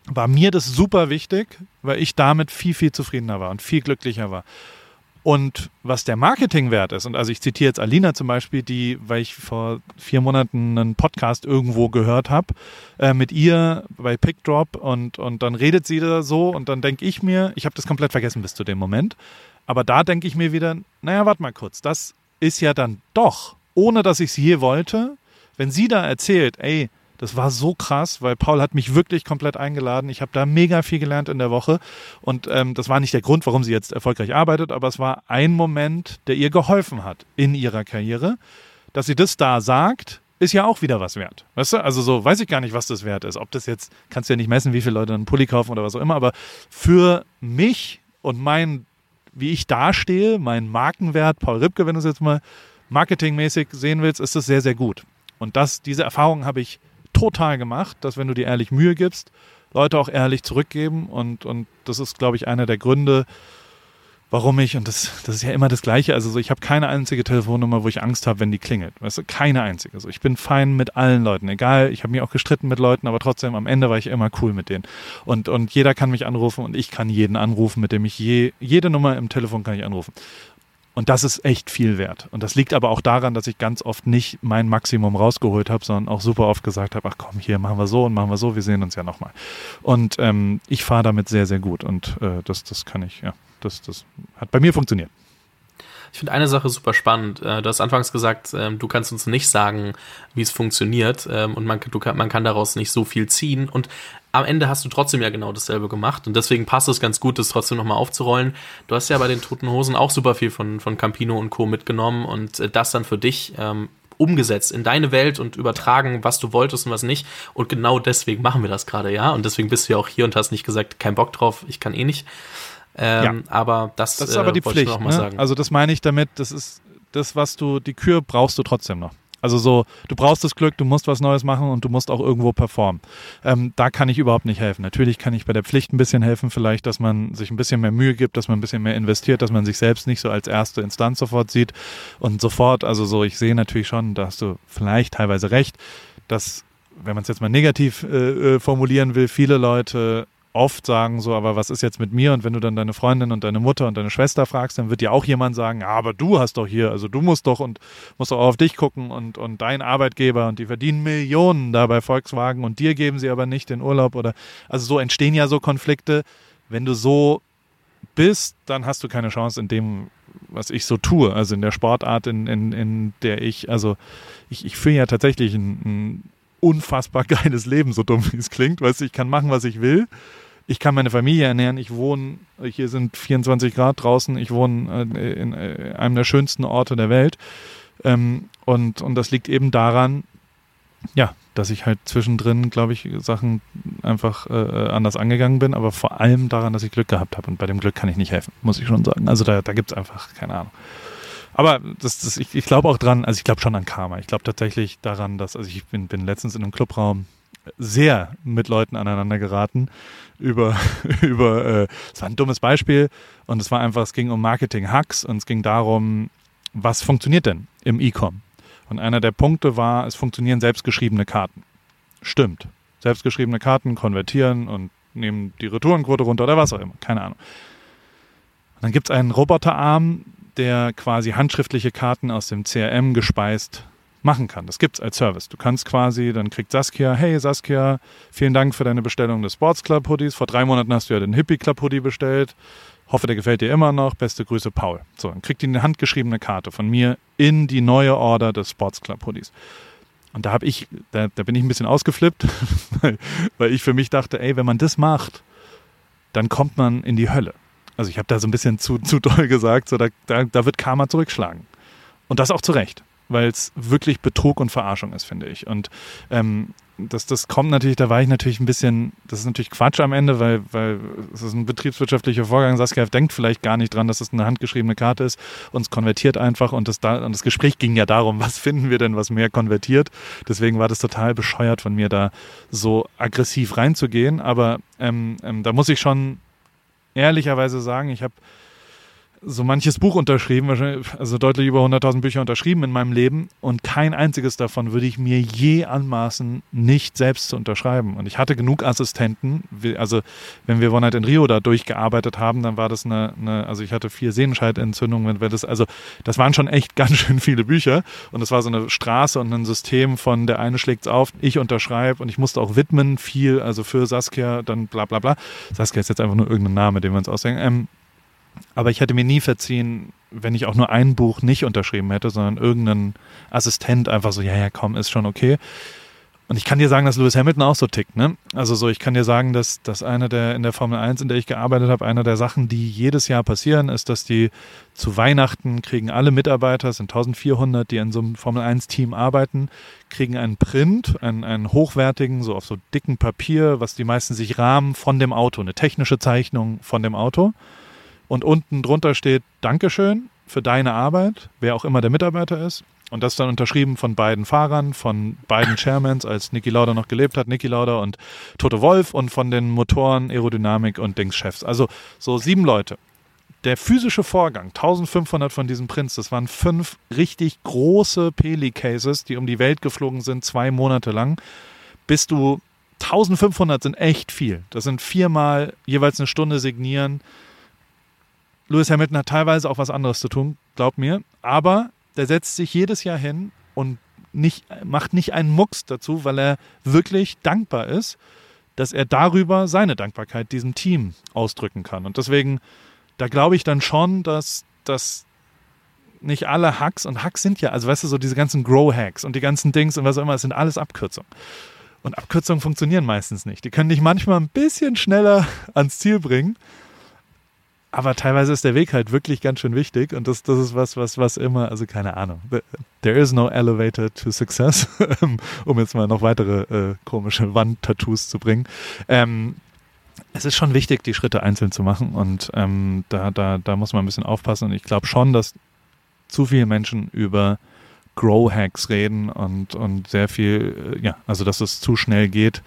war mir das super wichtig, weil ich damit viel, viel zufriedener war und viel glücklicher war. Und was der Marketingwert ist, und also ich zitiere jetzt Alina zum Beispiel, die, weil ich vor vier Monaten einen Podcast irgendwo gehört habe, äh, mit ihr bei PickDrop und, und dann redet sie da so und dann denke ich mir, ich habe das komplett vergessen bis zu dem Moment, aber da denke ich mir wieder, naja, warte mal kurz, das ist ja dann doch, ohne dass ich es je wollte, wenn sie da erzählt, ey, Das war so krass, weil Paul hat mich wirklich komplett eingeladen. Ich habe da mega viel gelernt in der Woche. Und ähm, das war nicht der Grund, warum sie jetzt erfolgreich arbeitet, aber es war ein Moment, der ihr geholfen hat in ihrer Karriere. Dass sie das da sagt, ist ja auch wieder was wert. Weißt du? Also so weiß ich gar nicht, was das wert ist. Ob das jetzt, kannst du ja nicht messen, wie viele Leute einen Pulli kaufen oder was auch immer, aber für mich und mein, wie ich dastehe, mein Markenwert, Paul Ripke, wenn du es jetzt mal marketingmäßig sehen willst, ist das sehr, sehr gut. Und das, diese Erfahrung habe ich total gemacht, dass wenn du dir ehrlich Mühe gibst, Leute auch ehrlich zurückgeben. Und, und das ist, glaube ich, einer der Gründe, warum ich, und das, das ist ja immer das Gleiche, also so, ich habe keine einzige Telefonnummer, wo ich Angst habe, wenn die klingelt. Weißt du, keine einzige. Also ich bin fein mit allen Leuten, egal, ich habe mich auch gestritten mit Leuten, aber trotzdem am Ende war ich immer cool mit denen. Und, und jeder kann mich anrufen und ich kann jeden anrufen, mit dem ich je, jede Nummer im Telefon kann ich anrufen. Und das ist echt viel wert. Und das liegt aber auch daran, dass ich ganz oft nicht mein Maximum rausgeholt habe, sondern auch super oft gesagt habe, ach komm, hier machen wir so und machen wir so, wir sehen uns ja nochmal. Und ähm, ich fahre damit sehr, sehr gut. Und äh, das, das kann ich, ja, das, das hat bei mir funktioniert. Ich finde eine Sache super spannend. Äh, du hast anfangs gesagt, ähm, du kannst uns nicht sagen, wie es funktioniert ähm, und man, du, man kann daraus nicht so viel ziehen. Und am Ende hast du trotzdem ja genau dasselbe gemacht und deswegen passt es ganz gut, das trotzdem nochmal aufzurollen. Du hast ja bei den Toten Hosen auch super viel von, von Campino und Co. mitgenommen und äh, das dann für dich ähm, umgesetzt in deine Welt und übertragen, was du wolltest und was nicht. Und genau deswegen machen wir das gerade, ja. Und deswegen bist du ja auch hier und hast nicht gesagt, kein Bock drauf, ich kann eh nicht. Ähm, ja. Aber das, das ist aber die äh, Pflicht. Ne? Also das meine ich damit, das ist das, was du, die Kür brauchst du trotzdem noch. Also so, du brauchst das Glück, du musst was Neues machen und du musst auch irgendwo performen. Ähm, da kann ich überhaupt nicht helfen. Natürlich kann ich bei der Pflicht ein bisschen helfen, vielleicht, dass man sich ein bisschen mehr Mühe gibt, dass man ein bisschen mehr investiert, dass man sich selbst nicht so als erste Instanz sofort sieht und sofort, also so, ich sehe natürlich schon, da hast du vielleicht teilweise recht, dass wenn man es jetzt mal negativ äh, äh formulieren will, viele Leute oft sagen so, aber was ist jetzt mit mir? Und wenn du dann deine Freundin und deine Mutter und deine Schwester fragst, dann wird dir auch jemand sagen, ja, aber du hast doch hier, also du musst doch und musst auch auf dich gucken und, und dein Arbeitgeber und die verdienen Millionen da bei Volkswagen und dir geben sie aber nicht den Urlaub oder, also so entstehen ja so Konflikte. Wenn du so bist, dann hast du keine Chance in dem, was ich so tue, also in der Sportart, in, in, in der ich, also ich, ich führe ja tatsächlich ein, ein unfassbar geiles Leben, so dumm wie es klingt. Weißt du, ich kann machen, was ich will ich kann meine Familie ernähren. Ich wohne, hier sind 24 Grad draußen. Ich wohne äh, in äh, einem der schönsten Orte der Welt. Ähm, und, und das liegt eben daran, ja, dass ich halt zwischendrin, glaube ich, Sachen einfach äh, anders angegangen bin, aber vor allem daran, dass ich Glück gehabt habe. Und bei dem Glück kann ich nicht helfen, muss ich schon sagen. Also da, da gibt es einfach, keine Ahnung. Aber das, das, ich, ich glaube auch dran, also ich glaube schon an Karma. Ich glaube tatsächlich daran, dass, also ich bin, bin letztens in einem Clubraum sehr mit Leuten aneinander geraten über, über, äh, es war ein dummes Beispiel und es war einfach, es ging um Marketing-Hacks und es ging darum, was funktioniert denn im E-Com? Und einer der Punkte war, es funktionieren selbstgeschriebene Karten. Stimmt. Selbstgeschriebene Karten konvertieren und nehmen die Retourenquote runter oder was auch immer. Keine Ahnung. Und dann gibt es einen Roboterarm, der quasi handschriftliche Karten aus dem CRM gespeist machen kann. Das gibt es als Service. Du kannst quasi, dann kriegt Saskia, hey Saskia, vielen Dank für deine Bestellung des Sports Club Hoodies. Vor drei Monaten hast du ja den Hippie Club Hoodie bestellt. Hoffe, der gefällt dir immer noch. Beste Grüße, Paul. So, dann kriegt die eine handgeschriebene Karte von mir in die neue Order des Sports Club Hoodies. Und da habe ich, da, da, bin ich ein bisschen ausgeflippt, weil, weil ich für mich dachte, ey, wenn man das macht, dann kommt man in die Hölle. Also ich habe da so ein bisschen zu, zu doll gesagt, so da, da, da wird Karma zurückschlagen. Und das auch zu Recht weil es wirklich Betrug und Verarschung ist, finde ich. Und ähm, das, das kommt natürlich, da war ich natürlich ein bisschen, das ist natürlich Quatsch am Ende, weil, weil es ist ein betriebswirtschaftlicher Vorgang. Saskia denkt vielleicht gar nicht dran, dass es eine handgeschriebene Karte ist und es konvertiert einfach und das, da, und das Gespräch ging ja darum, was finden wir denn, was mehr konvertiert. Deswegen war das total bescheuert von mir, da so aggressiv reinzugehen. Aber ähm, ähm, da muss ich schon ehrlicherweise sagen, ich habe so manches Buch unterschrieben, also deutlich über 100.000 Bücher unterschrieben in meinem Leben und kein einziges davon würde ich mir je anmaßen, nicht selbst zu unterschreiben. Und ich hatte genug Assistenten, also wenn wir One Night in Rio da durchgearbeitet haben, dann war das eine, eine also ich hatte vier Sehenscheidentzündungen, wenn das, also das waren schon echt ganz schön viele Bücher und es war so eine Straße und ein System von der eine schlägt's auf, ich unterschreibe und ich musste auch widmen viel, also für Saskia, dann bla bla bla. Saskia ist jetzt einfach nur irgendein Name, den wir uns ausdenken. Ähm, aber ich hätte mir nie verziehen, wenn ich auch nur ein Buch nicht unterschrieben hätte, sondern irgendein Assistent einfach so, ja, ja, komm, ist schon okay. Und ich kann dir sagen, dass Lewis Hamilton auch so tickt. Ne? Also so, ich kann dir sagen, dass, dass einer der in der Formel 1, in der ich gearbeitet habe, einer der Sachen, die jedes Jahr passieren, ist, dass die zu Weihnachten kriegen alle Mitarbeiter, es sind 1400, die in so einem Formel 1-Team arbeiten, kriegen einen Print, einen, einen hochwertigen, so auf so dicken Papier, was die meisten sich rahmen von dem Auto, eine technische Zeichnung von dem Auto. Und unten drunter steht Dankeschön für deine Arbeit, wer auch immer der Mitarbeiter ist. Und das dann unterschrieben von beiden Fahrern, von beiden Chairmans, als Niki Lauda noch gelebt hat, Niki Lauda und Toto Wolf und von den Motoren, Aerodynamik und Dingschefs. Also so sieben Leute. Der physische Vorgang, 1500 von diesen Prints, das waren fünf richtig große Peli-Cases, die um die Welt geflogen sind, zwei Monate lang. Bis du 1500 sind echt viel. Das sind viermal jeweils eine Stunde signieren. Lewis Hamilton hat teilweise auch was anderes zu tun, glaub mir. Aber der setzt sich jedes Jahr hin und nicht, macht nicht einen Mucks dazu, weil er wirklich dankbar ist, dass er darüber seine Dankbarkeit diesem Team ausdrücken kann. Und deswegen, da glaube ich dann schon, dass, dass nicht alle Hacks und Hacks sind ja, also weißt du, so diese ganzen Grow-Hacks und die ganzen Dings und was auch immer, es sind alles Abkürzungen. Und Abkürzungen funktionieren meistens nicht. Die können dich manchmal ein bisschen schneller ans Ziel bringen, aber teilweise ist der Weg halt wirklich ganz schön wichtig und das, das ist was, was, was immer, also keine Ahnung. There is no elevator to success, um jetzt mal noch weitere äh, komische Wandtattoos zu bringen. Ähm, es ist schon wichtig, die Schritte einzeln zu machen und ähm, da, da, da muss man ein bisschen aufpassen und ich glaube schon, dass zu viele Menschen über Grow Hacks reden und, und sehr viel, äh, ja, also dass es zu schnell geht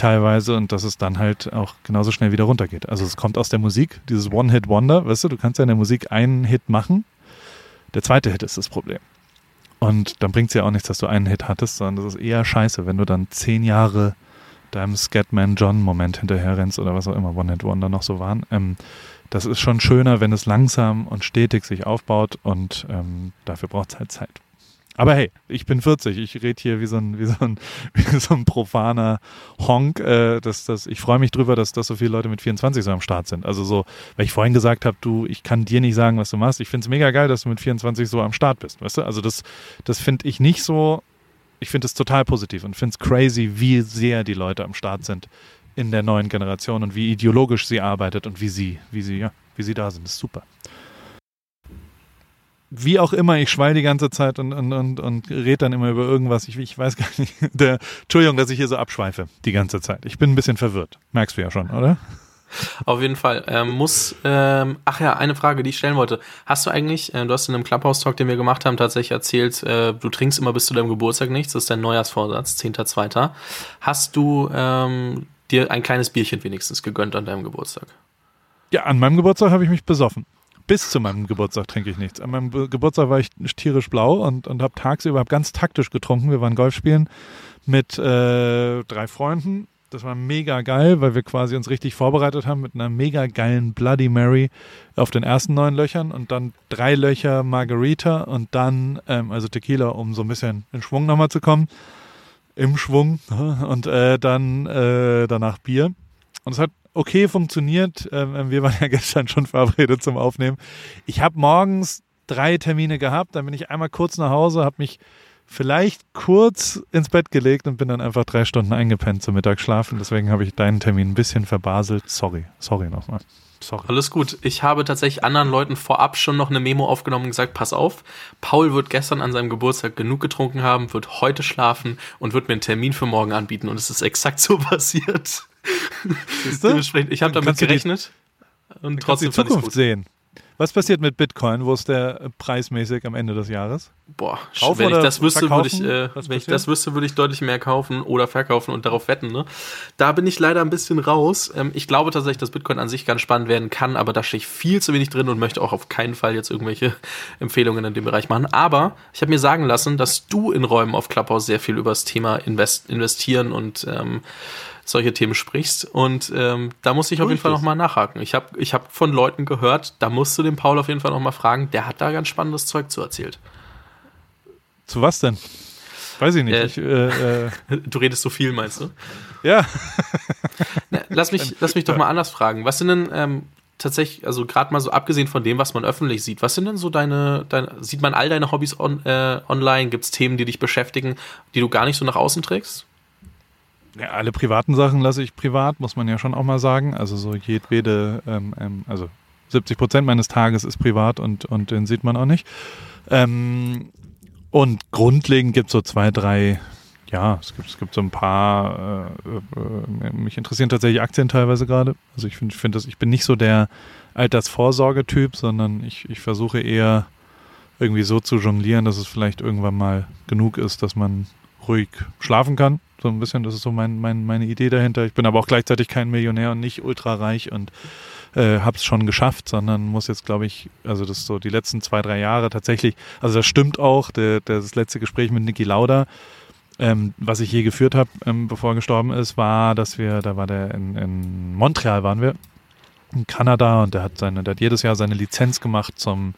teilweise und dass es dann halt auch genauso schnell wieder runtergeht. Also es kommt aus der Musik, dieses One-Hit-Wonder, weißt du, du kannst ja in der Musik einen Hit machen, der zweite Hit ist das Problem. Und dann bringt es ja auch nichts, dass du einen Hit hattest, sondern das ist eher scheiße, wenn du dann zehn Jahre deinem Scatman John Moment hinterher rennst oder was auch immer One-Hit-Wonder noch so waren. Ähm, das ist schon schöner, wenn es langsam und stetig sich aufbaut und ähm, dafür braucht es halt Zeit. Aber hey, ich bin 40, ich rede hier wie so ein, wie so ein, wie so ein profaner Honk. Äh, dass, dass, ich freue mich drüber, dass, dass so viele Leute mit 24 so am Start sind. Also so, weil ich vorhin gesagt habe, du, ich kann dir nicht sagen, was du machst. Ich finde es mega geil, dass du mit 24 so am Start bist. Weißt du? Also das, das finde ich nicht so, ich finde es total positiv und finde es crazy, wie sehr die Leute am Start sind in der neuen Generation und wie ideologisch sie arbeitet und wie sie, wie sie, ja, wie sie da sind. Das ist super wie auch immer, ich schweige die ganze Zeit und, und, und, und rede dann immer über irgendwas. Ich, ich weiß gar nicht. Der, Entschuldigung, dass ich hier so abschweife die ganze Zeit. Ich bin ein bisschen verwirrt. Merkst du ja schon, oder? Auf jeden Fall. Ähm, muss, ähm, ach ja, eine Frage, die ich stellen wollte. Hast du eigentlich, äh, du hast in einem Clubhouse-Talk, den wir gemacht haben, tatsächlich erzählt, äh, du trinkst immer bis zu deinem Geburtstag nichts, das ist dein Neujahrsvorsatz, 10.2. Hast du ähm, dir ein kleines Bierchen wenigstens gegönnt an deinem Geburtstag? Ja, an meinem Geburtstag habe ich mich besoffen bis zu meinem Geburtstag trinke ich nichts. An meinem Geburtstag war ich tierisch blau und, und habe tagsüber hab ganz taktisch getrunken. Wir waren Golf spielen mit äh, drei Freunden. Das war mega geil, weil wir quasi uns richtig vorbereitet haben mit einer mega geilen Bloody Mary auf den ersten neun Löchern und dann drei Löcher Margarita und dann, ähm, also Tequila, um so ein bisschen in Schwung nochmal zu kommen. Im Schwung. Und äh, dann äh, danach Bier. Und es hat okay funktioniert. Ähm, wir waren ja gestern schon verabredet zum Aufnehmen. Ich habe morgens drei Termine gehabt, dann bin ich einmal kurz nach Hause, habe mich vielleicht kurz ins Bett gelegt und bin dann einfach drei Stunden eingepennt zum Mittagsschlafen. Deswegen habe ich deinen Termin ein bisschen verbaselt. Sorry, sorry nochmal. Sorry. Alles gut. Ich habe tatsächlich anderen Leuten vorab schon noch eine Memo aufgenommen und gesagt, pass auf, Paul wird gestern an seinem Geburtstag genug getrunken haben, wird heute schlafen und wird mir einen Termin für morgen anbieten. Und es ist exakt so passiert. Dementsprechend, ich habe damit gerechnet und trotzdem die Zukunft sehen. Was passiert mit Bitcoin? Wo ist der preismäßig am Ende des Jahres? Boah, Kauf wenn ich das wüsste, würde ich, äh, wenn ich das wüsste, würde ich deutlich mehr kaufen oder verkaufen und darauf wetten. Ne? Da bin ich leider ein bisschen raus. Ähm, ich glaube tatsächlich, dass Bitcoin an sich ganz spannend werden kann, aber da stehe ich viel zu wenig drin und möchte auch auf keinen Fall jetzt irgendwelche Empfehlungen in dem Bereich machen. Aber ich habe mir sagen lassen, dass du in Räumen auf Clubhouse sehr viel über das Thema Invest investieren und ähm, solche Themen sprichst. Und ähm, da muss ich auf jeden Fall nochmal nachhaken. Ich habe ich hab von Leuten gehört, da musst du den Paul auf jeden Fall nochmal fragen, der hat da ganz spannendes Zeug zu erzählt. Zu was denn? Weiß ich nicht. Äh, ich, äh, äh. du redest so viel, meinst du? Ja. Na, lass mich, lass mich doch mal anders fragen. Was sind denn ähm, tatsächlich, also gerade mal so abgesehen von dem, was man öffentlich sieht, was sind denn so deine, deine sieht man all deine Hobbys on, äh, online? Gibt es Themen, die dich beschäftigen, die du gar nicht so nach außen trägst? Ja, alle privaten Sachen lasse ich privat, muss man ja schon auch mal sagen. Also so jedwede, ähm, ähm, also 70 Prozent meines Tages ist privat und, und den sieht man auch nicht. Ähm, und grundlegend gibt es so zwei, drei, ja, es gibt, es gibt so ein paar, äh, äh, mich interessieren tatsächlich Aktien teilweise gerade. Also ich finde, ich, find ich bin nicht so der Altersvorsorgetyp, sondern ich, ich versuche eher irgendwie so zu jonglieren, dass es vielleicht irgendwann mal genug ist, dass man ruhig schlafen kann. So ein bisschen, das ist so mein, mein, meine Idee dahinter. Ich bin aber auch gleichzeitig kein Millionär und nicht ultra reich und äh, habe es schon geschafft, sondern muss jetzt, glaube ich, also das so die letzten zwei, drei Jahre tatsächlich, also das stimmt auch, der das letzte Gespräch mit Niki Lauda, ähm, was ich je geführt habe, ähm, bevor er gestorben ist, war, dass wir, da war der in, in Montreal waren wir, in Kanada und der hat seine, der hat jedes Jahr seine Lizenz gemacht zum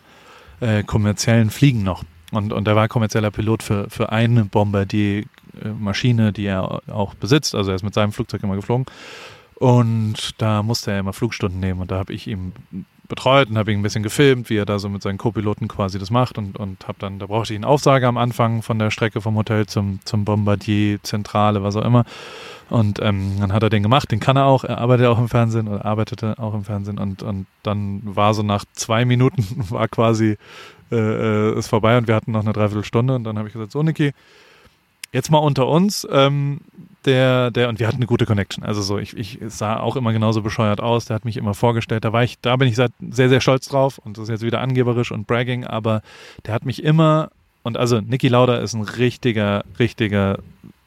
äh, kommerziellen Fliegen noch. Und, und er war kommerzieller Pilot für, für eine Bombardier-Maschine, die er auch besitzt. Also er ist mit seinem Flugzeug immer geflogen. Und da musste er immer Flugstunden nehmen. Und da habe ich ihm betreut und habe ihn ein bisschen gefilmt, wie er da so mit seinen Co-Piloten quasi das macht. Und, und habe dann, da brauchte ich einen Aufsager am Anfang von der Strecke vom Hotel zum, zum Bombardier-Zentrale, was auch immer. Und ähm, dann hat er den gemacht, den kann er auch. Er arbeitet auch im Fernsehen oder arbeitete auch im Fernsehen. Und, und dann war so nach zwei Minuten war quasi äh, äh, ist vorbei und wir hatten noch eine Dreiviertelstunde. Und dann habe ich gesagt, so Niki, jetzt mal unter uns. Ähm, der, der, und wir hatten eine gute Connection. Also so, ich, ich sah auch immer genauso bescheuert aus. Der hat mich immer vorgestellt. Da war ich, da bin ich sehr, sehr stolz drauf. Und das ist jetzt wieder angeberisch und bragging, aber der hat mich immer, und also Niki Lauda ist ein richtiger, richtiger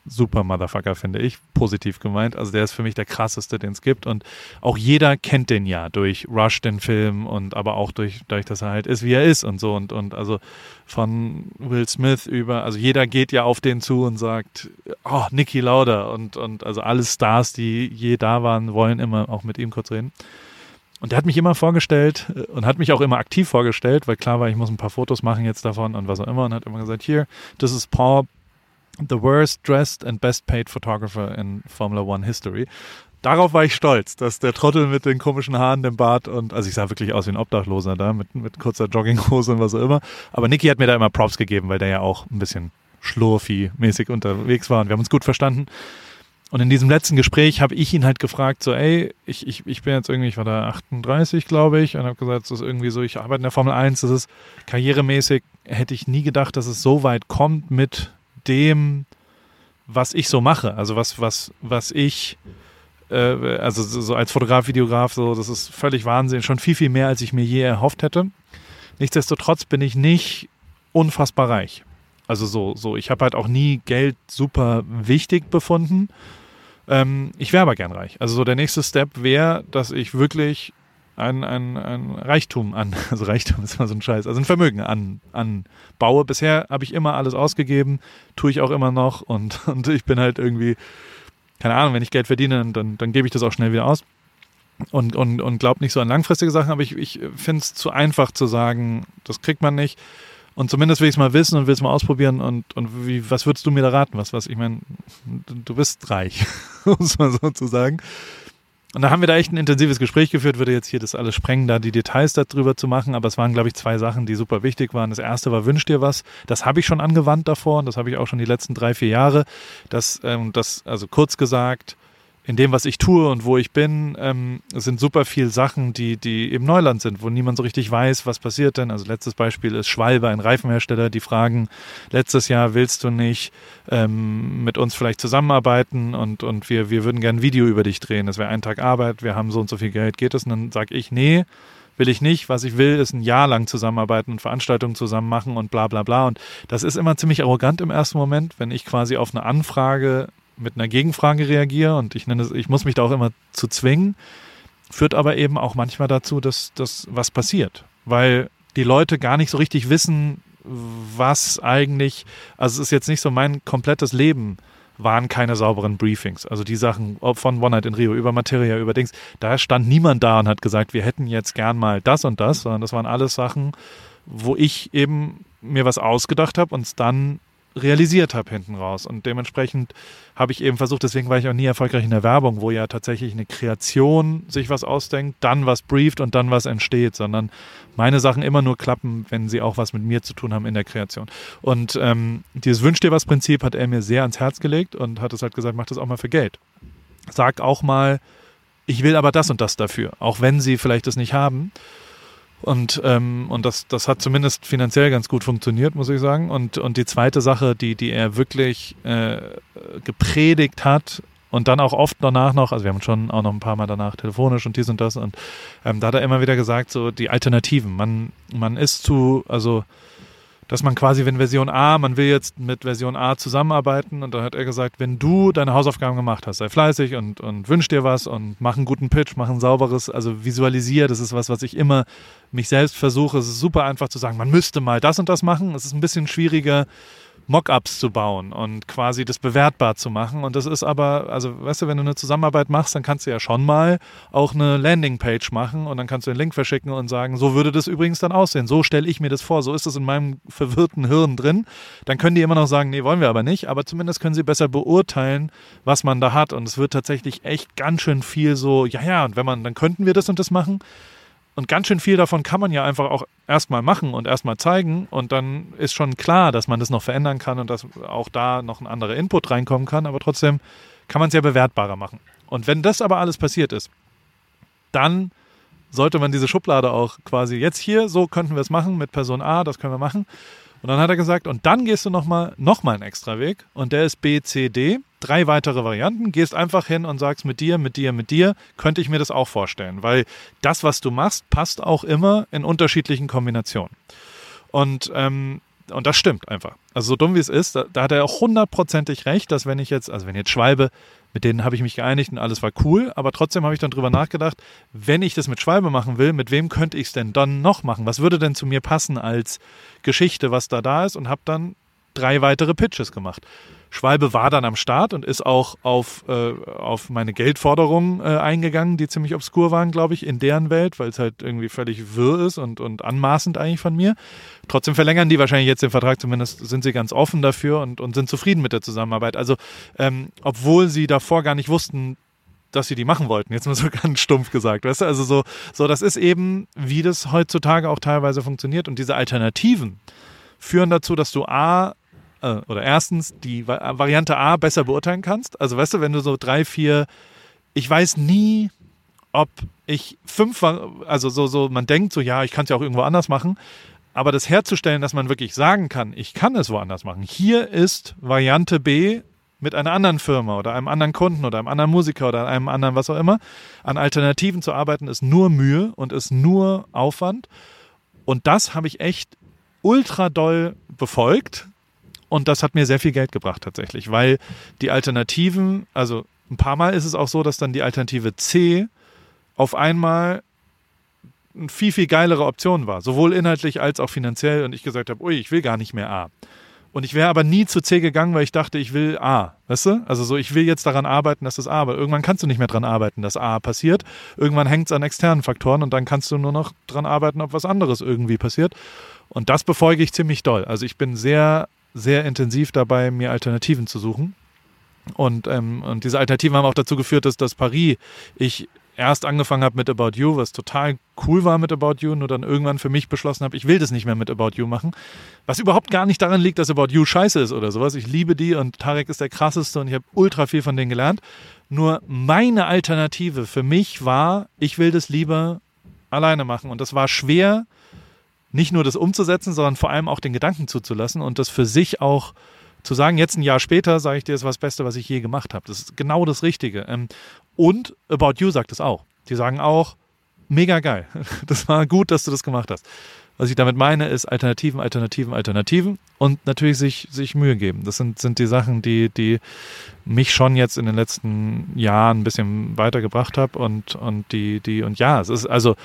super Motherfucker, finde ich. Positiv gemeint. Also der ist für mich der krasseste, den es gibt. Und auch jeder kennt den ja durch Rush, den Film, und aber auch durch, dadurch, dass er halt ist, wie er ist und so. Und, und also von Will Smith über, also jeder geht ja auf den zu und sagt, oh, Nicky Lauda. Und, und also alle Stars, die je da waren, wollen immer auch mit ihm kurz reden. Und der hat mich immer vorgestellt äh, und hat mich auch immer aktiv vorgestellt, weil klar war, ich muss ein paar Fotos machen jetzt davon und was auch immer. Und hat immer gesagt, hier, das ist Paul, The Worst Dressed and Best Paid Photographer in Formula One History. Darauf war ich stolz, dass der Trottel mit den komischen Haaren, dem Bart und, also ich sah wirklich aus wie ein Obdachloser da, mit, mit kurzer Jogginghose und was auch immer. Aber Niki hat mir da immer Props gegeben, weil der ja auch ein bisschen schlurfi-mäßig unterwegs war und wir haben uns gut verstanden. Und in diesem letzten Gespräch habe ich ihn halt gefragt, so, ey, ich, ich, ich bin jetzt irgendwie, ich war da 38, glaube ich, und habe gesagt, das ist irgendwie so, ich arbeite in der Formel 1, das ist karrieremäßig, hätte ich nie gedacht, dass es so weit kommt mit dem, was ich so mache. Also was, was, was ich, äh, also so als Fotograf, Videograf, so, das ist völlig Wahnsinn. Schon viel, viel mehr, als ich mir je erhofft hätte. Nichtsdestotrotz bin ich nicht unfassbar reich. Also so, so, ich habe halt auch nie Geld super wichtig befunden. Ähm, ich wäre aber gern reich. Also so der nächste Step wäre, dass ich wirklich ein, ein, ein Reichtum an, also Reichtum ist immer so ein Scheiß, also ein Vermögen an, anbaue. Bisher habe ich immer alles ausgegeben, tue ich auch immer noch und, und ich bin halt irgendwie, keine Ahnung, wenn ich Geld verdiene, dann, dann gebe ich das auch schnell wieder aus und, und, und glaube nicht so an langfristige Sachen, aber ich, ich finde es zu einfach zu sagen, das kriegt man nicht. Und zumindest will ich es mal wissen und will es mal ausprobieren und, und wie, was würdest du mir da raten? Was, was, ich meine, du bist reich, muss man so zu sagen. Und da haben wir da echt ein intensives Gespräch geführt, würde jetzt hier das alles sprengen, da die Details darüber zu machen, aber es waren, glaube ich, zwei Sachen, die super wichtig waren. Das erste war, wünsch dir was. Das habe ich schon angewandt davor und das habe ich auch schon die letzten drei, vier Jahre. Das, ähm, das, also kurz gesagt, in dem, was ich tue und wo ich bin, ähm, sind super viel Sachen, die, die eben Neuland sind, wo niemand so richtig weiß, was passiert denn. Also letztes Beispiel ist Schwalbe, ein Reifenhersteller, die fragen, letztes Jahr willst du nicht ähm, mit uns vielleicht zusammenarbeiten und, und wir, wir würden gerne ein Video über dich drehen. Das wäre ein Tag Arbeit, wir haben so und so viel Geld, geht es? Und dann sage ich, nee, will ich nicht. Was ich will, ist ein Jahr lang zusammenarbeiten und Veranstaltungen zusammen machen und bla bla bla. Und das ist immer ziemlich arrogant im ersten Moment, wenn ich quasi auf eine Anfrage mit einer Gegenfrage reagiere und ich nenne es, ich muss mich da auch immer zu zwingen, führt aber eben auch manchmal dazu, dass, dass was passiert. Weil die Leute gar nicht so richtig wissen, was eigentlich, also es ist jetzt nicht so mein komplettes Leben waren keine sauberen Briefings. Also die Sachen von One Night in Rio über Materia, über Dings, da stand niemand da und hat gesagt, wir hätten jetzt gern mal das und das, sondern das waren alles Sachen, wo ich eben mir was ausgedacht habe und es dann realisiert habe hinten raus. Und dementsprechend habe ich eben versucht, deswegen war ich auch nie erfolgreich in der Werbung, wo ja tatsächlich eine Kreation sich was ausdenkt, dann was brieft und dann was entsteht, sondern meine Sachen immer nur klappen, wenn sie auch was mit mir zu tun haben in der Kreation. Und ähm, dieses Wünsch dir was Prinzip hat er mir sehr ans Herz gelegt und hat es halt gesagt, mach das auch mal für Geld. Sag auch mal, ich will aber das und das dafür, auch wenn sie vielleicht das nicht haben. Und, ähm, und das, das hat zumindest finanziell ganz gut funktioniert, muss ich sagen. Und, und die zweite Sache, die, die er wirklich äh, gepredigt hat und dann auch oft danach noch, also wir haben schon auch noch ein paar Mal danach telefonisch und dies und das. Und ähm, da hat er immer wieder gesagt, so die Alternativen. Man, man ist zu, also dass man quasi, wenn Version A, man will jetzt mit Version A zusammenarbeiten und dann hat er gesagt, wenn du deine Hausaufgaben gemacht hast, sei fleißig und, und wünsch dir was und mach einen guten Pitch, mach ein sauberes, also visualisier, das ist was, was ich immer mich selbst versuche. Es ist super einfach zu sagen, man müsste mal das und das machen. Es ist ein bisschen schwieriger, Mockups zu bauen und quasi das bewertbar zu machen. Und das ist aber, also weißt du, wenn du eine Zusammenarbeit machst, dann kannst du ja schon mal auch eine Landingpage machen und dann kannst du den Link verschicken und sagen, so würde das übrigens dann aussehen. So stelle ich mir das vor. So ist das in meinem verwirrten Hirn drin. Dann können die immer noch sagen, nee, wollen wir aber nicht. Aber zumindest können sie besser beurteilen, was man da hat. Und es wird tatsächlich echt ganz schön viel so, ja, ja, und wenn man, dann könnten wir das und das machen. Und ganz schön viel davon kann man ja einfach auch erstmal machen und erstmal zeigen. Und dann ist schon klar, dass man das noch verändern kann und dass auch da noch ein anderer Input reinkommen kann. Aber trotzdem kann man es ja bewertbarer machen. Und wenn das aber alles passiert ist, dann sollte man diese Schublade auch quasi jetzt hier, so könnten wir es machen mit Person A, das können wir machen. Und dann hat er gesagt, und dann gehst du nochmal noch mal einen extra Weg und der ist B, C, D. Drei weitere Varianten. Gehst einfach hin und sagst mit dir, mit dir, mit dir, könnte ich mir das auch vorstellen. Weil das, was du machst, passt auch immer in unterschiedlichen Kombinationen. Und ähm, und das stimmt einfach. Also so dumm wie es ist, da, da hat er auch hundertprozentig recht, dass wenn ich jetzt, also wenn jetzt Schwalbe, mit denen habe ich mich geeinigt und alles war cool, aber trotzdem habe ich dann drüber nachgedacht, wenn ich das mit Schwalbe machen will, mit wem könnte ich es denn dann noch machen? Was würde denn zu mir passen als Geschichte, was da da ist? Und habe dann drei weitere Pitches gemacht. Schwalbe war dann am Start und ist auch auf, äh, auf meine Geldforderungen äh, eingegangen, die ziemlich obskur waren, glaube ich, in deren Welt, weil es halt irgendwie völlig wirr ist und, und anmaßend eigentlich von mir. Trotzdem verlängern die wahrscheinlich jetzt den Vertrag, zumindest sind sie ganz offen dafür und, und sind zufrieden mit der Zusammenarbeit. Also, ähm, obwohl sie davor gar nicht wussten, dass sie die machen wollten. Jetzt mal so ganz stumpf gesagt, weißt du? Also so, so, das ist eben, wie das heutzutage auch teilweise funktioniert. Und diese Alternativen führen dazu, dass du A, äh, oder erstens die Variante A besser beurteilen kannst. Also weißt du, wenn du so drei, vier, ich weiß nie, ob ich fünf, also so, so, man denkt so, ja, ich kann es ja auch irgendwo anders machen. Aber das herzustellen, dass man wirklich sagen kann, ich kann es woanders machen. Hier ist Variante B mit einer anderen Firma oder einem anderen Kunden oder einem anderen Musiker oder einem anderen was auch immer. An Alternativen zu arbeiten ist nur Mühe und ist nur Aufwand. Und das habe ich echt ultra doll befolgt. Und das hat mir sehr viel Geld gebracht tatsächlich, weil die Alternativen, also ein paar Mal ist es auch so, dass dann die Alternative C auf einmal eine viel, viel geilere Option war. Sowohl inhaltlich als auch finanziell. Und ich gesagt habe, ui, ich will gar nicht mehr A. Und ich wäre aber nie zu C gegangen, weil ich dachte, ich will A. Weißt du? Also so, ich will jetzt daran arbeiten, dass das A, aber irgendwann kannst du nicht mehr daran arbeiten, dass A passiert. Irgendwann hängt es an externen Faktoren und dann kannst du nur noch daran arbeiten, ob was anderes irgendwie passiert. Und das befolge ich ziemlich doll. Also ich bin sehr sehr intensiv dabei, mir Alternativen zu suchen. Und, ähm, und diese Alternativen haben auch dazu geführt, dass das Paris ich erst angefangen habe mit About You, was total cool war mit About You, nur dann irgendwann für mich beschlossen habe, ich will das nicht mehr mit About You machen. Was überhaupt gar nicht daran liegt, dass About You scheiße ist oder sowas. Ich liebe die und Tarek ist der krasseste und ich habe ultra viel von denen gelernt. Nur meine Alternative für mich war, ich will das lieber alleine machen. Und das war schwer, nicht nur das umzusetzen, sondern vor allem auch den Gedanken zuzulassen und das für sich auch zu sagen, jetzt ein Jahr später sage ich dir, das war das Beste, was ich je gemacht habe. Das ist genau das Richtige. Ähm, und About You sagt es auch. Die sagen auch, mega geil. Das war gut, dass du das gemacht hast. Was ich damit meine, ist Alternativen, Alternativen, Alternativen und natürlich sich, sich Mühe geben. Das sind, sind die Sachen, die, die mich schon jetzt in den letzten Jahren ein bisschen weitergebracht haben und, und die, die, und ja, es ist also,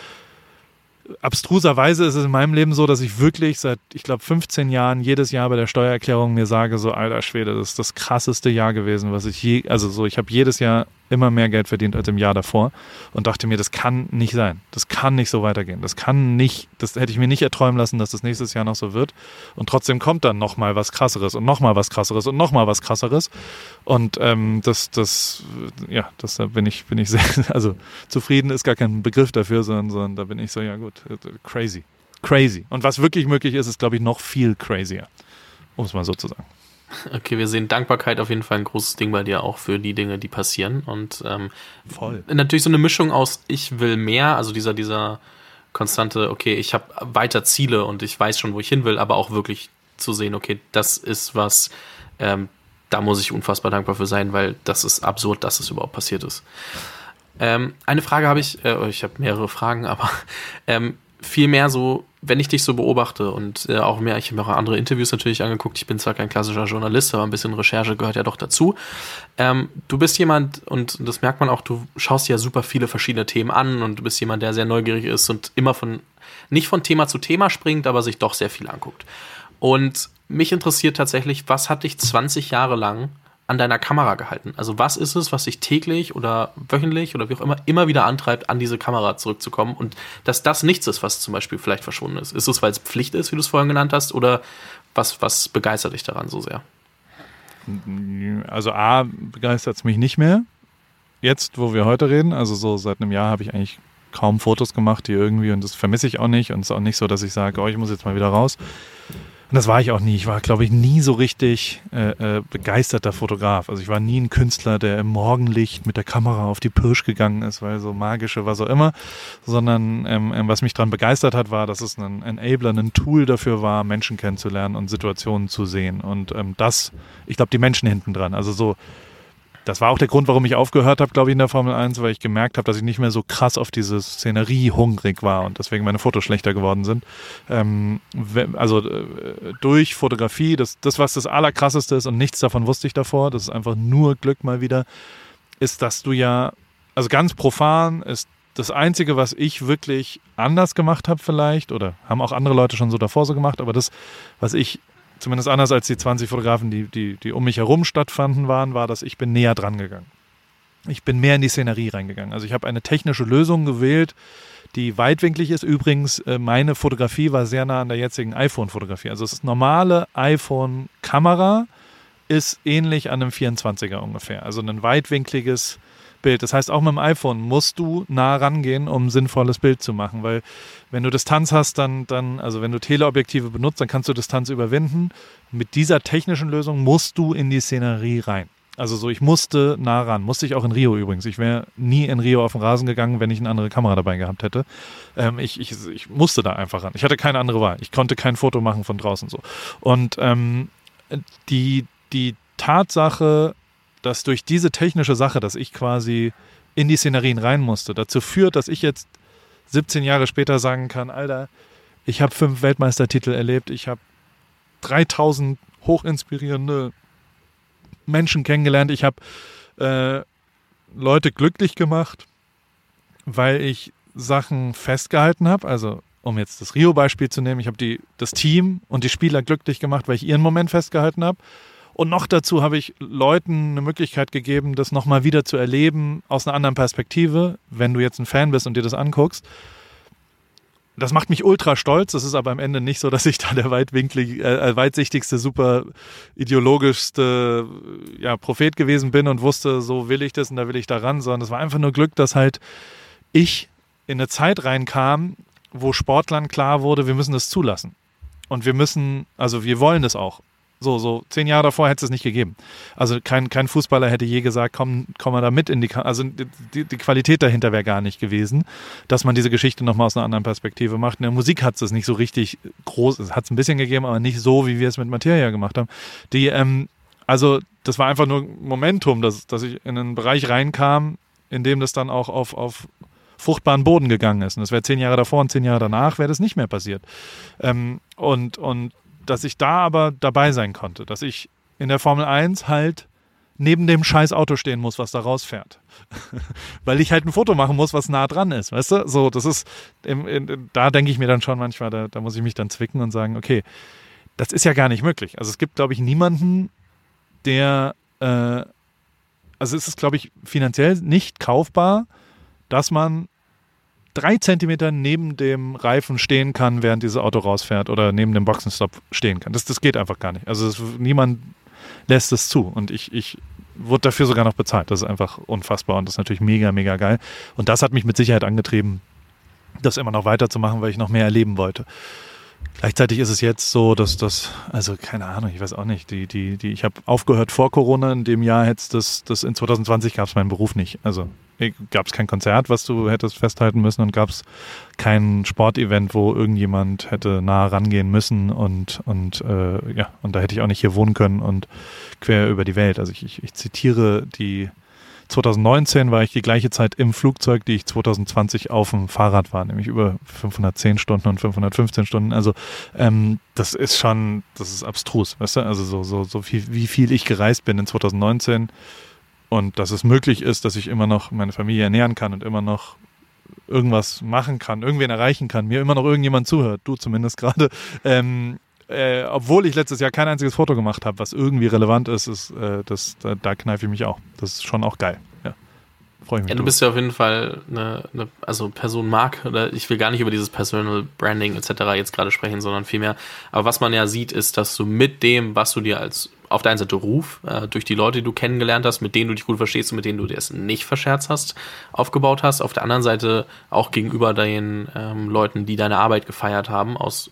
abstruserweise ist es in meinem Leben so, dass ich wirklich seit, ich glaube, 15 Jahren jedes Jahr bei der Steuererklärung mir sage, so alter Schwede, das ist das krasseste Jahr gewesen, was ich je, also so, ich habe jedes Jahr immer mehr Geld verdient als im Jahr davor und dachte mir, das kann nicht sein. Das kann nicht so weitergehen. Das kann nicht, das hätte ich mir nicht erträumen lassen, dass das nächstes Jahr noch so wird. Und trotzdem kommt dann nochmal was krasseres und nochmal was krasseres und nochmal was krasseres. Und ähm, das, das, ja, das da bin ich, bin ich sehr, also zufrieden ist gar kein Begriff dafür, sondern, sondern da bin ich so, ja gut, crazy. Crazy. Und was wirklich möglich ist, ist, glaube ich, noch viel crazier. Um es mal so zu sagen. Okay, wir sehen Dankbarkeit auf jeden Fall ein großes Ding bei dir auch für die Dinge, die passieren. Und ähm, Voll. natürlich so eine Mischung aus ich will mehr, also dieser, dieser konstante, okay, ich habe weiter Ziele und ich weiß schon, wo ich hin will, aber auch wirklich zu sehen, okay, das ist was, ähm, da muss ich unfassbar dankbar für sein, weil das ist absurd, dass es überhaupt passiert ist. Ähm, eine Frage habe ich, äh, ich habe mehrere Fragen, aber ähm, viel mehr so, wenn ich dich so beobachte und äh, auch mehr, ich habe mir auch andere Interviews natürlich angeguckt, ich bin zwar kein klassischer Journalist, aber ein bisschen Recherche gehört ja doch dazu. Ähm, du bist jemand, und das merkt man auch, du schaust ja super viele verschiedene Themen an und du bist jemand, der sehr neugierig ist und immer von, nicht von Thema zu Thema springt, aber sich doch sehr viel anguckt. Und mich interessiert tatsächlich, was hat dich 20 Jahre lang an deiner Kamera gehalten? Also was ist es, was dich täglich oder wöchentlich oder wie auch immer immer wieder antreibt, an diese Kamera zurückzukommen und dass das nichts ist, was zum Beispiel vielleicht verschwunden ist? Ist es, weil es Pflicht ist, wie du es vorhin genannt hast, oder was, was begeistert dich daran so sehr? Also A, begeistert es mich nicht mehr. Jetzt, wo wir heute reden, also so seit einem Jahr habe ich eigentlich kaum Fotos gemacht, die irgendwie, und das vermisse ich auch nicht. Und es ist auch nicht so, dass ich sage, oh, ich muss jetzt mal wieder raus. Und das war ich auch nie. Ich war, glaube ich, nie so richtig äh, äh, begeisterter Fotograf. Also ich war nie ein Künstler, der im Morgenlicht mit der Kamera auf die Pirsch gegangen ist, weil so magische, was auch immer. Sondern ähm, ähm, was mich daran begeistert hat, war, dass es ein Enabler, ein Tool dafür war, Menschen kennenzulernen und Situationen zu sehen. Und ähm, das, ich glaube, die Menschen hinten dran. Also so das war auch der Grund, warum ich aufgehört habe, glaube ich, in der Formel 1, weil ich gemerkt habe, dass ich nicht mehr so krass auf diese Szenerie hungrig war und deswegen meine Fotos schlechter geworden sind. Ähm, also äh, durch Fotografie, das, das, was das Allerkrasseste ist und nichts davon wusste ich davor, das ist einfach nur Glück mal wieder, ist, dass du ja, also ganz profan ist das Einzige, was ich wirklich anders gemacht habe vielleicht, oder haben auch andere Leute schon so davor so gemacht, aber das, was ich zumindest anders als die 20 Fotografen, die, die, die um mich herum stattfanden waren, war, dass ich bin näher dran gegangen. Ich bin mehr in die Szenerie reingegangen. Also ich habe eine technische Lösung gewählt, die weitwinklig ist. Übrigens, äh, meine Fotografie war sehr nah an der jetzigen iPhone-Fotografie. Also das normale iPhone-Kamera ist ähnlich an einem 24er ungefähr. Also ein weitwinkliges Bild. Das heißt, auch mit dem iPhone musst du nah rangehen, um ein sinnvolles Bild zu machen, weil wenn du Distanz hast, dann, dann, also wenn du Teleobjektive benutzt, dann kannst du Distanz überwinden. Mit dieser technischen Lösung musst du in die Szenerie rein. Also so, ich musste nah ran. Musste ich auch in Rio übrigens. Ich wäre nie in Rio auf den Rasen gegangen, wenn ich eine andere Kamera dabei gehabt hätte. Ähm, ich, ich, ich musste da einfach ran. Ich hatte keine andere Wahl. Ich konnte kein Foto machen von draußen so. Und ähm, die, die Tatsache, dass durch diese technische Sache, dass ich quasi in die Szenerien rein musste, dazu führt, dass ich jetzt 17 Jahre später sagen kann, Alter, ich habe fünf Weltmeistertitel erlebt, ich habe 3000 hochinspirierende Menschen kennengelernt, ich habe äh, Leute glücklich gemacht, weil ich Sachen festgehalten habe. Also um jetzt das Rio-Beispiel zu nehmen, ich habe das Team und die Spieler glücklich gemacht, weil ich ihren Moment festgehalten habe. Und noch dazu habe ich Leuten eine Möglichkeit gegeben, das nochmal wieder zu erleben aus einer anderen Perspektive, wenn du jetzt ein Fan bist und dir das anguckst. Das macht mich ultra stolz. Das ist aber am Ende nicht so, dass ich da der weitwinklig, äh, weitsichtigste, super ideologischste ja, Prophet gewesen bin und wusste, so will ich das und da will ich da ran, sondern es war einfach nur Glück, dass halt ich in eine Zeit reinkam, wo Sportlern klar wurde, wir müssen das zulassen. Und wir müssen, also wir wollen das auch. So, so zehn Jahre davor hätte es nicht gegeben. Also kein, kein Fußballer hätte je gesagt, komm, komm mal da mit in die, also die, die Qualität dahinter wäre gar nicht gewesen, dass man diese Geschichte nochmal aus einer anderen Perspektive macht. In der Musik hat es nicht so richtig groß, es hat es ein bisschen gegeben, aber nicht so, wie wir es mit Materia gemacht haben. Die, ähm, also das war einfach nur Momentum, dass, dass ich in einen Bereich reinkam, in dem das dann auch auf, auf fruchtbaren Boden gegangen ist. Und das wäre zehn Jahre davor und zehn Jahre danach wäre das nicht mehr passiert. Ähm, und, und dass ich da aber dabei sein konnte, dass ich in der Formel 1 halt neben dem scheiß Auto stehen muss, was da rausfährt. Weil ich halt ein Foto machen muss, was nah dran ist, weißt du? So, das ist, da denke ich mir dann schon manchmal, da, da muss ich mich dann zwicken und sagen, okay, das ist ja gar nicht möglich. Also es gibt, glaube ich, niemanden, der äh, also es ist, glaube ich, finanziell nicht kaufbar, dass man drei Zentimeter neben dem Reifen stehen kann, während dieses Auto rausfährt oder neben dem Boxenstopp stehen kann. Das, das geht einfach gar nicht. Also das, niemand lässt es zu. Und ich, ich wurde dafür sogar noch bezahlt. Das ist einfach unfassbar und das ist natürlich mega, mega geil. Und das hat mich mit Sicherheit angetrieben, das immer noch weiterzumachen, weil ich noch mehr erleben wollte. Gleichzeitig ist es jetzt so, dass das, also keine Ahnung, ich weiß auch nicht, die, die, die, ich habe aufgehört vor Corona, in dem Jahr hätte das, das in 2020 gab es meinen Beruf nicht. Also gab es kein Konzert, was du hättest festhalten müssen und gab es kein Sportevent, wo irgendjemand hätte nah rangehen müssen und, und äh, ja, und da hätte ich auch nicht hier wohnen können und quer über die Welt. Also ich, ich, ich zitiere die 2019 war ich die gleiche Zeit im Flugzeug, die ich 2020 auf dem Fahrrad war, nämlich über 510 Stunden und 515 Stunden. Also ähm, das ist schon, das ist abstrus, weißt du? Also so, so, so viel, wie viel ich gereist bin in 2019 und dass es möglich ist, dass ich immer noch meine Familie ernähren kann und immer noch irgendwas machen kann, irgendwen erreichen kann, mir immer noch irgendjemand zuhört, du zumindest gerade. Ähm, äh, obwohl ich letztes Jahr kein einziges Foto gemacht habe, was irgendwie relevant ist, ist äh, das, da, da kneife ich mich auch. Das ist schon auch geil. Ja. Freue ich mich. Ja, du bist ja auf jeden Fall eine, eine also Person Mark, oder ich will gar nicht über dieses Personal Branding etc. jetzt gerade sprechen, sondern vielmehr, aber was man ja sieht, ist, dass du mit dem, was du dir als auf der einen Seite Ruf, äh, durch die Leute, die du kennengelernt hast, mit denen du dich gut verstehst und mit denen du dir es nicht verscherzt hast, aufgebaut hast. Auf der anderen Seite auch gegenüber den ähm, Leuten, die deine Arbeit gefeiert haben, aus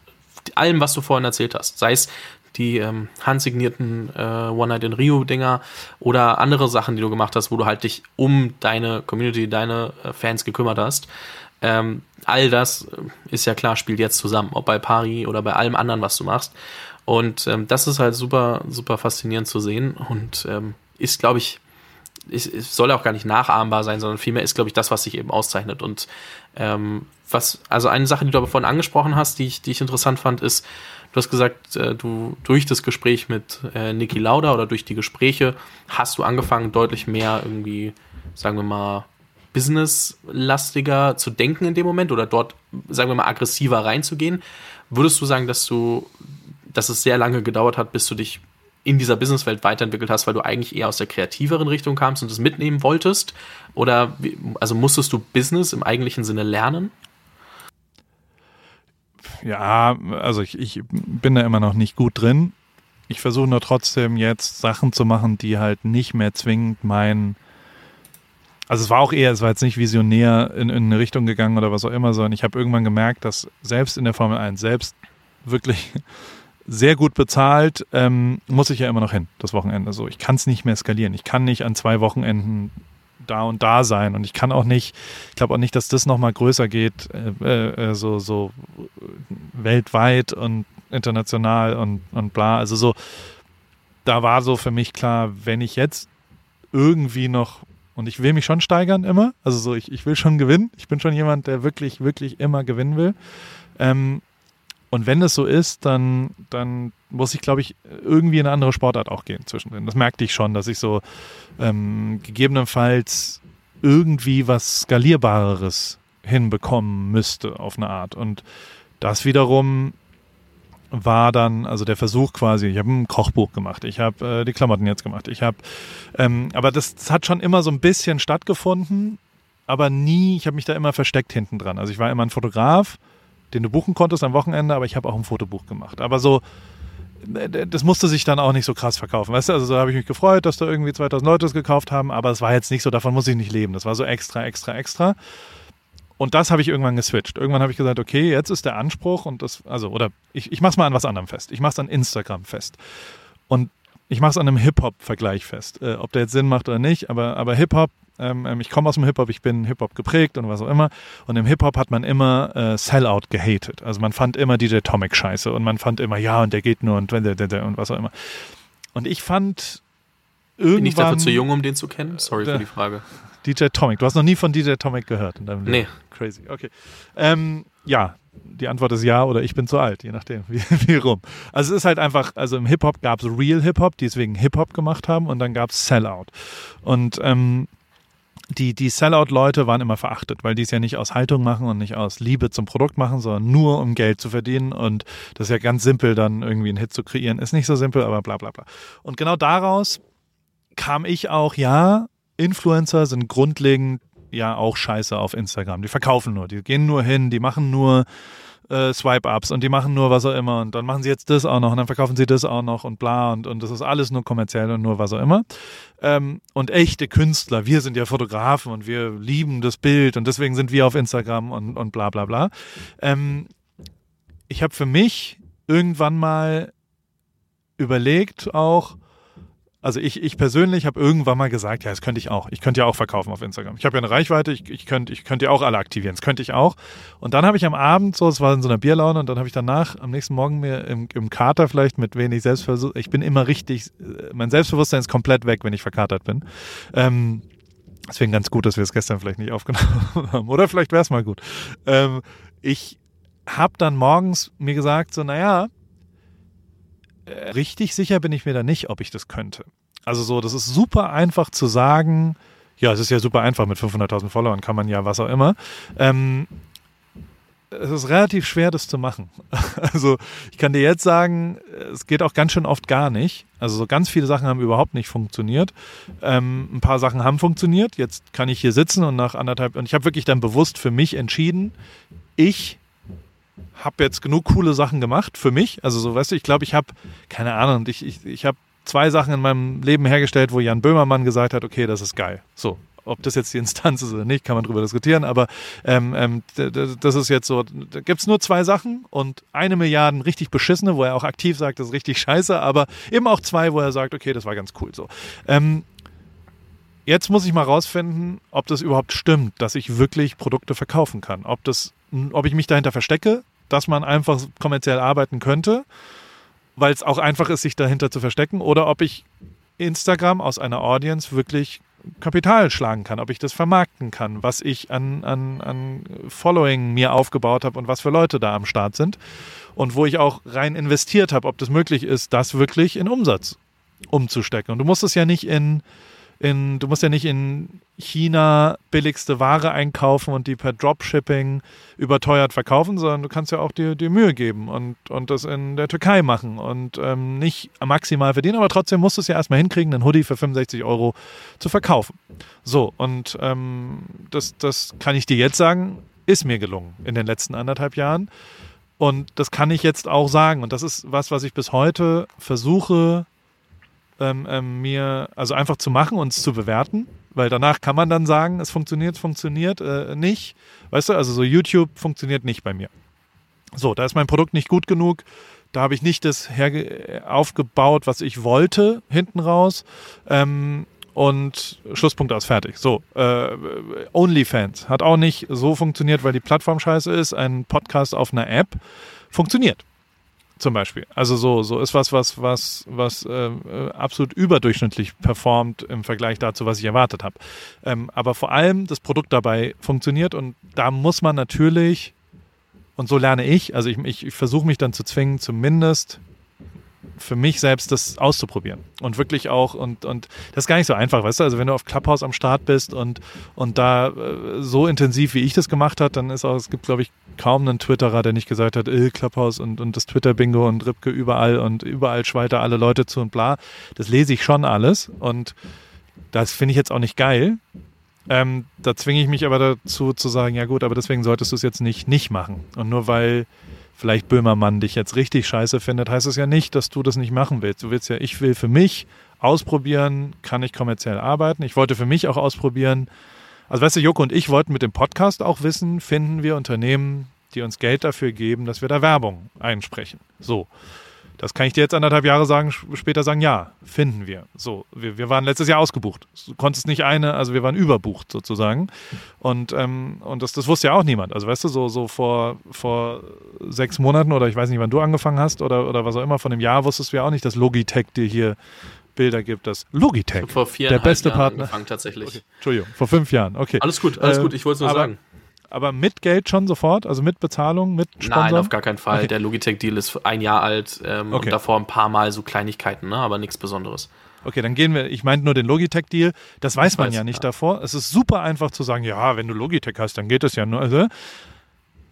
allem, was du vorhin erzählt hast. Sei es die ähm, handsignierten äh, One Night in Rio Dinger oder andere Sachen, die du gemacht hast, wo du halt dich um deine Community, deine äh, Fans gekümmert hast. Ähm, all das äh, ist ja klar, spielt jetzt zusammen, ob bei Pari oder bei allem anderen, was du machst. Und ähm, das ist halt super, super faszinierend zu sehen und ähm, ist, glaube ich, ist, soll auch gar nicht nachahmbar sein, sondern vielmehr ist, glaube ich, das, was sich eben auszeichnet. Und ähm, was, also eine Sache, die du aber vorhin angesprochen hast, die ich, die ich interessant fand, ist, du hast gesagt, äh, du durch das Gespräch mit äh, Niki Lauda oder durch die Gespräche hast du angefangen, deutlich mehr irgendwie, sagen wir mal, businesslastiger zu denken in dem Moment oder dort, sagen wir mal, aggressiver reinzugehen. Würdest du sagen, dass du, dass es sehr lange gedauert hat, bis du dich in dieser Businesswelt weiterentwickelt hast, weil du eigentlich eher aus der kreativeren Richtung kamst und es mitnehmen wolltest? Oder also musstest du Business im eigentlichen Sinne lernen? Ja, also ich, ich bin da immer noch nicht gut drin. Ich versuche nur trotzdem jetzt Sachen zu machen, die halt nicht mehr zwingend mein also es war auch eher, es war jetzt nicht visionär in, in eine Richtung gegangen oder was auch immer, sondern ich habe irgendwann gemerkt, dass selbst in der Formel 1, selbst wirklich sehr gut bezahlt, ähm, muss ich ja immer noch hin, das Wochenende. So, ich kann es nicht mehr skalieren. Ich kann nicht an zwei Wochenenden da und da sein und ich kann auch nicht, ich glaube auch nicht, dass das nochmal größer geht, äh, äh, so, so weltweit und international und, und bla. Also so, da war so für mich klar, wenn ich jetzt irgendwie noch und ich will mich schon steigern immer. Also so, ich, ich will schon gewinnen. Ich bin schon jemand, der wirklich, wirklich immer gewinnen will. Ähm, und wenn das so ist, dann, dann muss ich, glaube ich, irgendwie in eine andere Sportart auch gehen zwischendrin. Das merkte ich schon, dass ich so ähm, gegebenenfalls irgendwie was Skalierbareres hinbekommen müsste auf eine Art. Und das wiederum war dann, also der Versuch quasi, ich habe ein Kochbuch gemacht, ich habe äh, die Klamotten jetzt gemacht, ich habe, ähm, aber das, das, hat schon immer so ein bisschen stattgefunden, aber nie, ich habe mich da immer versteckt hinten dran. Also ich war immer ein Fotograf, den du buchen konntest am Wochenende, aber ich habe auch ein Fotobuch gemacht. Aber so, äh, das musste sich dann auch nicht so krass verkaufen. Weißt du, also so habe ich mich gefreut, dass da irgendwie 2000 Leute es gekauft haben, aber es war jetzt nicht so, davon muss ich nicht leben. Das war so extra, extra, extra. Und das habe ich irgendwann geswitcht. Irgendwann habe ich gesagt, okay, jetzt ist der Anspruch und das, also, oder ich, ich mache es mal an was anderem fest. Ich mache es an Instagram fest. Und ich mache es an einem Hip-Hop-Vergleich fest. Äh, ob der jetzt Sinn macht oder nicht, aber, aber Hip-Hop, ähm, ähm ich komme aus dem Hip-Hop, ich bin Hip-Hop geprägt und was auch immer. Und im Hip-Hop hat man immer äh, Sellout gehatet. Also man fand immer DJ Tomic scheiße und man fand immer, ja, und der geht nur und, und was auch immer. Und ich fand irgendwann... Bin ich dafür zu jung, um den zu kennen? Sorry für die Frage. DJ Tomic. Du hast noch nie von DJ Tomic gehört in deinem Leben? Nee. Crazy. Okay. Ähm, ja, die Antwort ist ja oder ich bin zu alt, je nachdem, wie, wie rum. Also es ist halt einfach, also im Hip-Hop gab es Real Hip-Hop, die deswegen Hip-Hop gemacht haben und dann gab es Sellout. Und ähm, die, die Sellout-Leute waren immer verachtet, weil die es ja nicht aus Haltung machen und nicht aus Liebe zum Produkt machen, sondern nur um Geld zu verdienen. Und das ist ja ganz simpel, dann irgendwie einen Hit zu kreieren. Ist nicht so simpel, aber bla bla bla. Und genau daraus kam ich auch, ja, Influencer sind grundlegend ja auch scheiße auf Instagram. Die verkaufen nur, die gehen nur hin, die machen nur äh, Swipe-Ups und die machen nur was auch immer und dann machen sie jetzt das auch noch und dann verkaufen sie das auch noch und bla und, und das ist alles nur kommerziell und nur was auch immer. Ähm, und echte Künstler, wir sind ja Fotografen und wir lieben das Bild und deswegen sind wir auf Instagram und, und bla bla bla. Ähm, ich habe für mich irgendwann mal überlegt auch, also ich, ich persönlich habe irgendwann mal gesagt, ja, das könnte ich auch. Ich könnte ja auch verkaufen auf Instagram. Ich habe ja eine Reichweite, ich, ich könnte ich könnte ja auch alle aktivieren. Das könnte ich auch. Und dann habe ich am Abend, so, es war in so einer Bierlaune, und dann habe ich danach am nächsten Morgen mir im, im Kater vielleicht mit wenig Selbstversuch, ich bin immer richtig, mein Selbstbewusstsein ist komplett weg, wenn ich verkatert bin. Ähm, deswegen ganz gut, dass wir es gestern vielleicht nicht aufgenommen haben. Oder vielleicht wäre es mal gut. Ähm, ich habe dann morgens mir gesagt, so, naja, äh, richtig sicher bin ich mir da nicht, ob ich das könnte. Also so, das ist super einfach zu sagen, ja, es ist ja super einfach, mit 500.000 Followern kann man ja was auch immer. Ähm, es ist relativ schwer, das zu machen. Also ich kann dir jetzt sagen, es geht auch ganz schön oft gar nicht. Also so ganz viele Sachen haben überhaupt nicht funktioniert. Ähm, ein paar Sachen haben funktioniert. Jetzt kann ich hier sitzen und nach anderthalb und ich habe wirklich dann bewusst für mich entschieden, ich habe jetzt genug coole Sachen gemacht für mich. Also so, weißt du, ich glaube, ich habe, keine Ahnung, ich, ich, ich habe zwei Sachen in meinem Leben hergestellt, wo Jan Böhmermann gesagt hat, okay, das ist geil. So, ob das jetzt die Instanz ist oder nicht, kann man drüber diskutieren, aber ähm, ähm, das ist jetzt so, da gibt es nur zwei Sachen und eine Milliarde richtig beschissene, wo er auch aktiv sagt, das ist richtig scheiße, aber eben auch zwei, wo er sagt, okay, das war ganz cool so. Ähm, jetzt muss ich mal rausfinden, ob das überhaupt stimmt, dass ich wirklich Produkte verkaufen kann. Ob, das, ob ich mich dahinter verstecke, dass man einfach kommerziell arbeiten könnte, weil es auch einfach ist, sich dahinter zu verstecken, oder ob ich Instagram aus einer Audience wirklich Kapital schlagen kann, ob ich das vermarkten kann, was ich an, an, an Following mir aufgebaut habe und was für Leute da am Start sind und wo ich auch rein investiert habe, ob das möglich ist, das wirklich in Umsatz umzustecken. Und du musst es ja nicht in in, du musst ja nicht in China billigste Ware einkaufen und die per Dropshipping überteuert verkaufen, sondern du kannst ja auch dir, dir Mühe geben und, und das in der Türkei machen und ähm, nicht maximal verdienen, aber trotzdem musst du es ja erstmal hinkriegen, einen Hoodie für 65 Euro zu verkaufen. So, und ähm, das, das kann ich dir jetzt sagen, ist mir gelungen in den letzten anderthalb Jahren. Und das kann ich jetzt auch sagen. Und das ist was, was ich bis heute versuche ähm, ähm, mir, also einfach zu machen und es zu bewerten, weil danach kann man dann sagen, es funktioniert, funktioniert äh, nicht. Weißt du, also so YouTube funktioniert nicht bei mir. So, da ist mein Produkt nicht gut genug. Da habe ich nicht das aufgebaut, was ich wollte, hinten raus. Ähm, und Schlusspunkt aus, fertig. So, äh, OnlyFans hat auch nicht so funktioniert, weil die Plattform scheiße ist. Ein Podcast auf einer App funktioniert zum Beispiel. Also so, so ist was, was, was, was äh, absolut überdurchschnittlich performt im Vergleich dazu, was ich erwartet habe. Ähm, aber vor allem das Produkt dabei funktioniert und da muss man natürlich, und so lerne ich, also ich, ich, ich versuche mich dann zu zwingen, zumindest für mich selbst das auszuprobieren und wirklich auch und und das ist gar nicht so einfach, weißt du, also wenn du auf Clubhouse am Start bist und und da äh, so intensiv wie ich das gemacht hat, dann ist auch es gibt glaube ich kaum einen Twitterer, der nicht gesagt hat, äh, Clubhouse und und das Twitter Bingo und Ripke überall und überall schweiter alle Leute zu und bla. Das lese ich schon alles und das finde ich jetzt auch nicht geil. Ähm, da zwinge ich mich aber dazu zu sagen, ja gut, aber deswegen solltest du es jetzt nicht nicht machen und nur weil vielleicht Böhmermann dich jetzt richtig scheiße findet, heißt es ja nicht, dass du das nicht machen willst. Du willst ja, ich will für mich ausprobieren, kann ich kommerziell arbeiten. Ich wollte für mich auch ausprobieren. Also weißt du, Joko und ich wollten mit dem Podcast auch wissen, finden wir Unternehmen, die uns Geld dafür geben, dass wir da Werbung einsprechen. So. Das kann ich dir jetzt anderthalb Jahre sagen, später sagen, ja, finden wir. So, wir, wir waren letztes Jahr ausgebucht. Du konntest nicht eine, also wir waren überbucht sozusagen. Und, ähm, und das, das wusste ja auch niemand. Also weißt du, so, so vor, vor sechs Monaten oder ich weiß nicht, wann du angefangen hast oder, oder was auch immer, von einem Jahr wusstest du ja auch nicht, dass Logitech dir hier Bilder gibt. Das Logitech, vor vier der beste Jahren Partner. Angefangen, tatsächlich. Okay. Entschuldigung, vor fünf Jahren, okay. Alles gut, alles Äh, gut, ich wollte es nur aber- sagen. Aber mit Geld schon sofort, also mit Bezahlung, mit Sponsor? Nein, auf gar keinen Fall. Okay. Der Logitech-Deal ist ein Jahr alt ähm, Okay. und davor ein paar Mal so Kleinigkeiten, ne? aber nichts Besonderes. Okay, dann gehen wir, ich meinte nur den Logitech-Deal. Das weiß man weiß, ja nicht ja. davor. Es ist super einfach zu sagen, ja, wenn du Logitech hast, dann geht das ja nur. Also,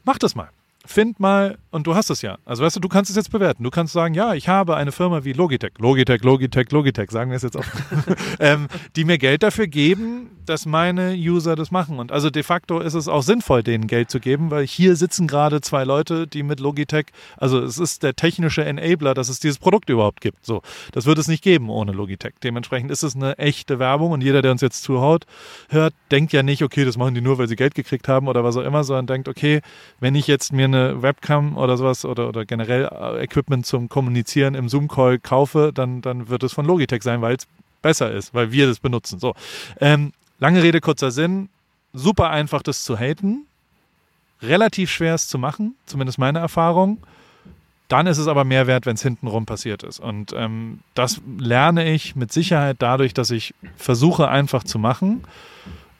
mach das mal. Find mal, und du hast es ja, also weißt du, du kannst es jetzt bewerten. Du kannst sagen, ja, ich habe eine Firma wie Logitech, Logitech, Logitech, Logitech, sagen wir es jetzt auch, ähm, die mir Geld dafür geben, dass meine User das machen. Und also de facto ist es auch sinnvoll, denen Geld zu geben, weil hier sitzen gerade zwei Leute, die mit Logitech, also es ist der technische Enabler, dass es dieses Produkt überhaupt gibt. So, das wird es nicht geben ohne Logitech. Dementsprechend ist es eine echte Werbung und jeder, der uns jetzt zuhaut, hört, denkt ja nicht, okay, das machen die nur, weil sie Geld gekriegt haben oder was auch immer, sondern denkt, okay, wenn ich jetzt mir eine Webcam oder sowas oder, oder generell äh, Equipment zum Kommunizieren im Zoom-Call kaufe, dann, dann wird es von Logitech sein, weil es besser ist, weil wir das benutzen. So. Ähm, lange Rede, kurzer Sinn. Super einfach, das zu haten. Relativ schwer es zu machen, zumindest meine Erfahrung. Dann ist es aber mehr wert, wenn es hintenrum passiert ist. Und ähm, das lerne ich mit Sicherheit dadurch, dass ich versuche, einfach zu machen.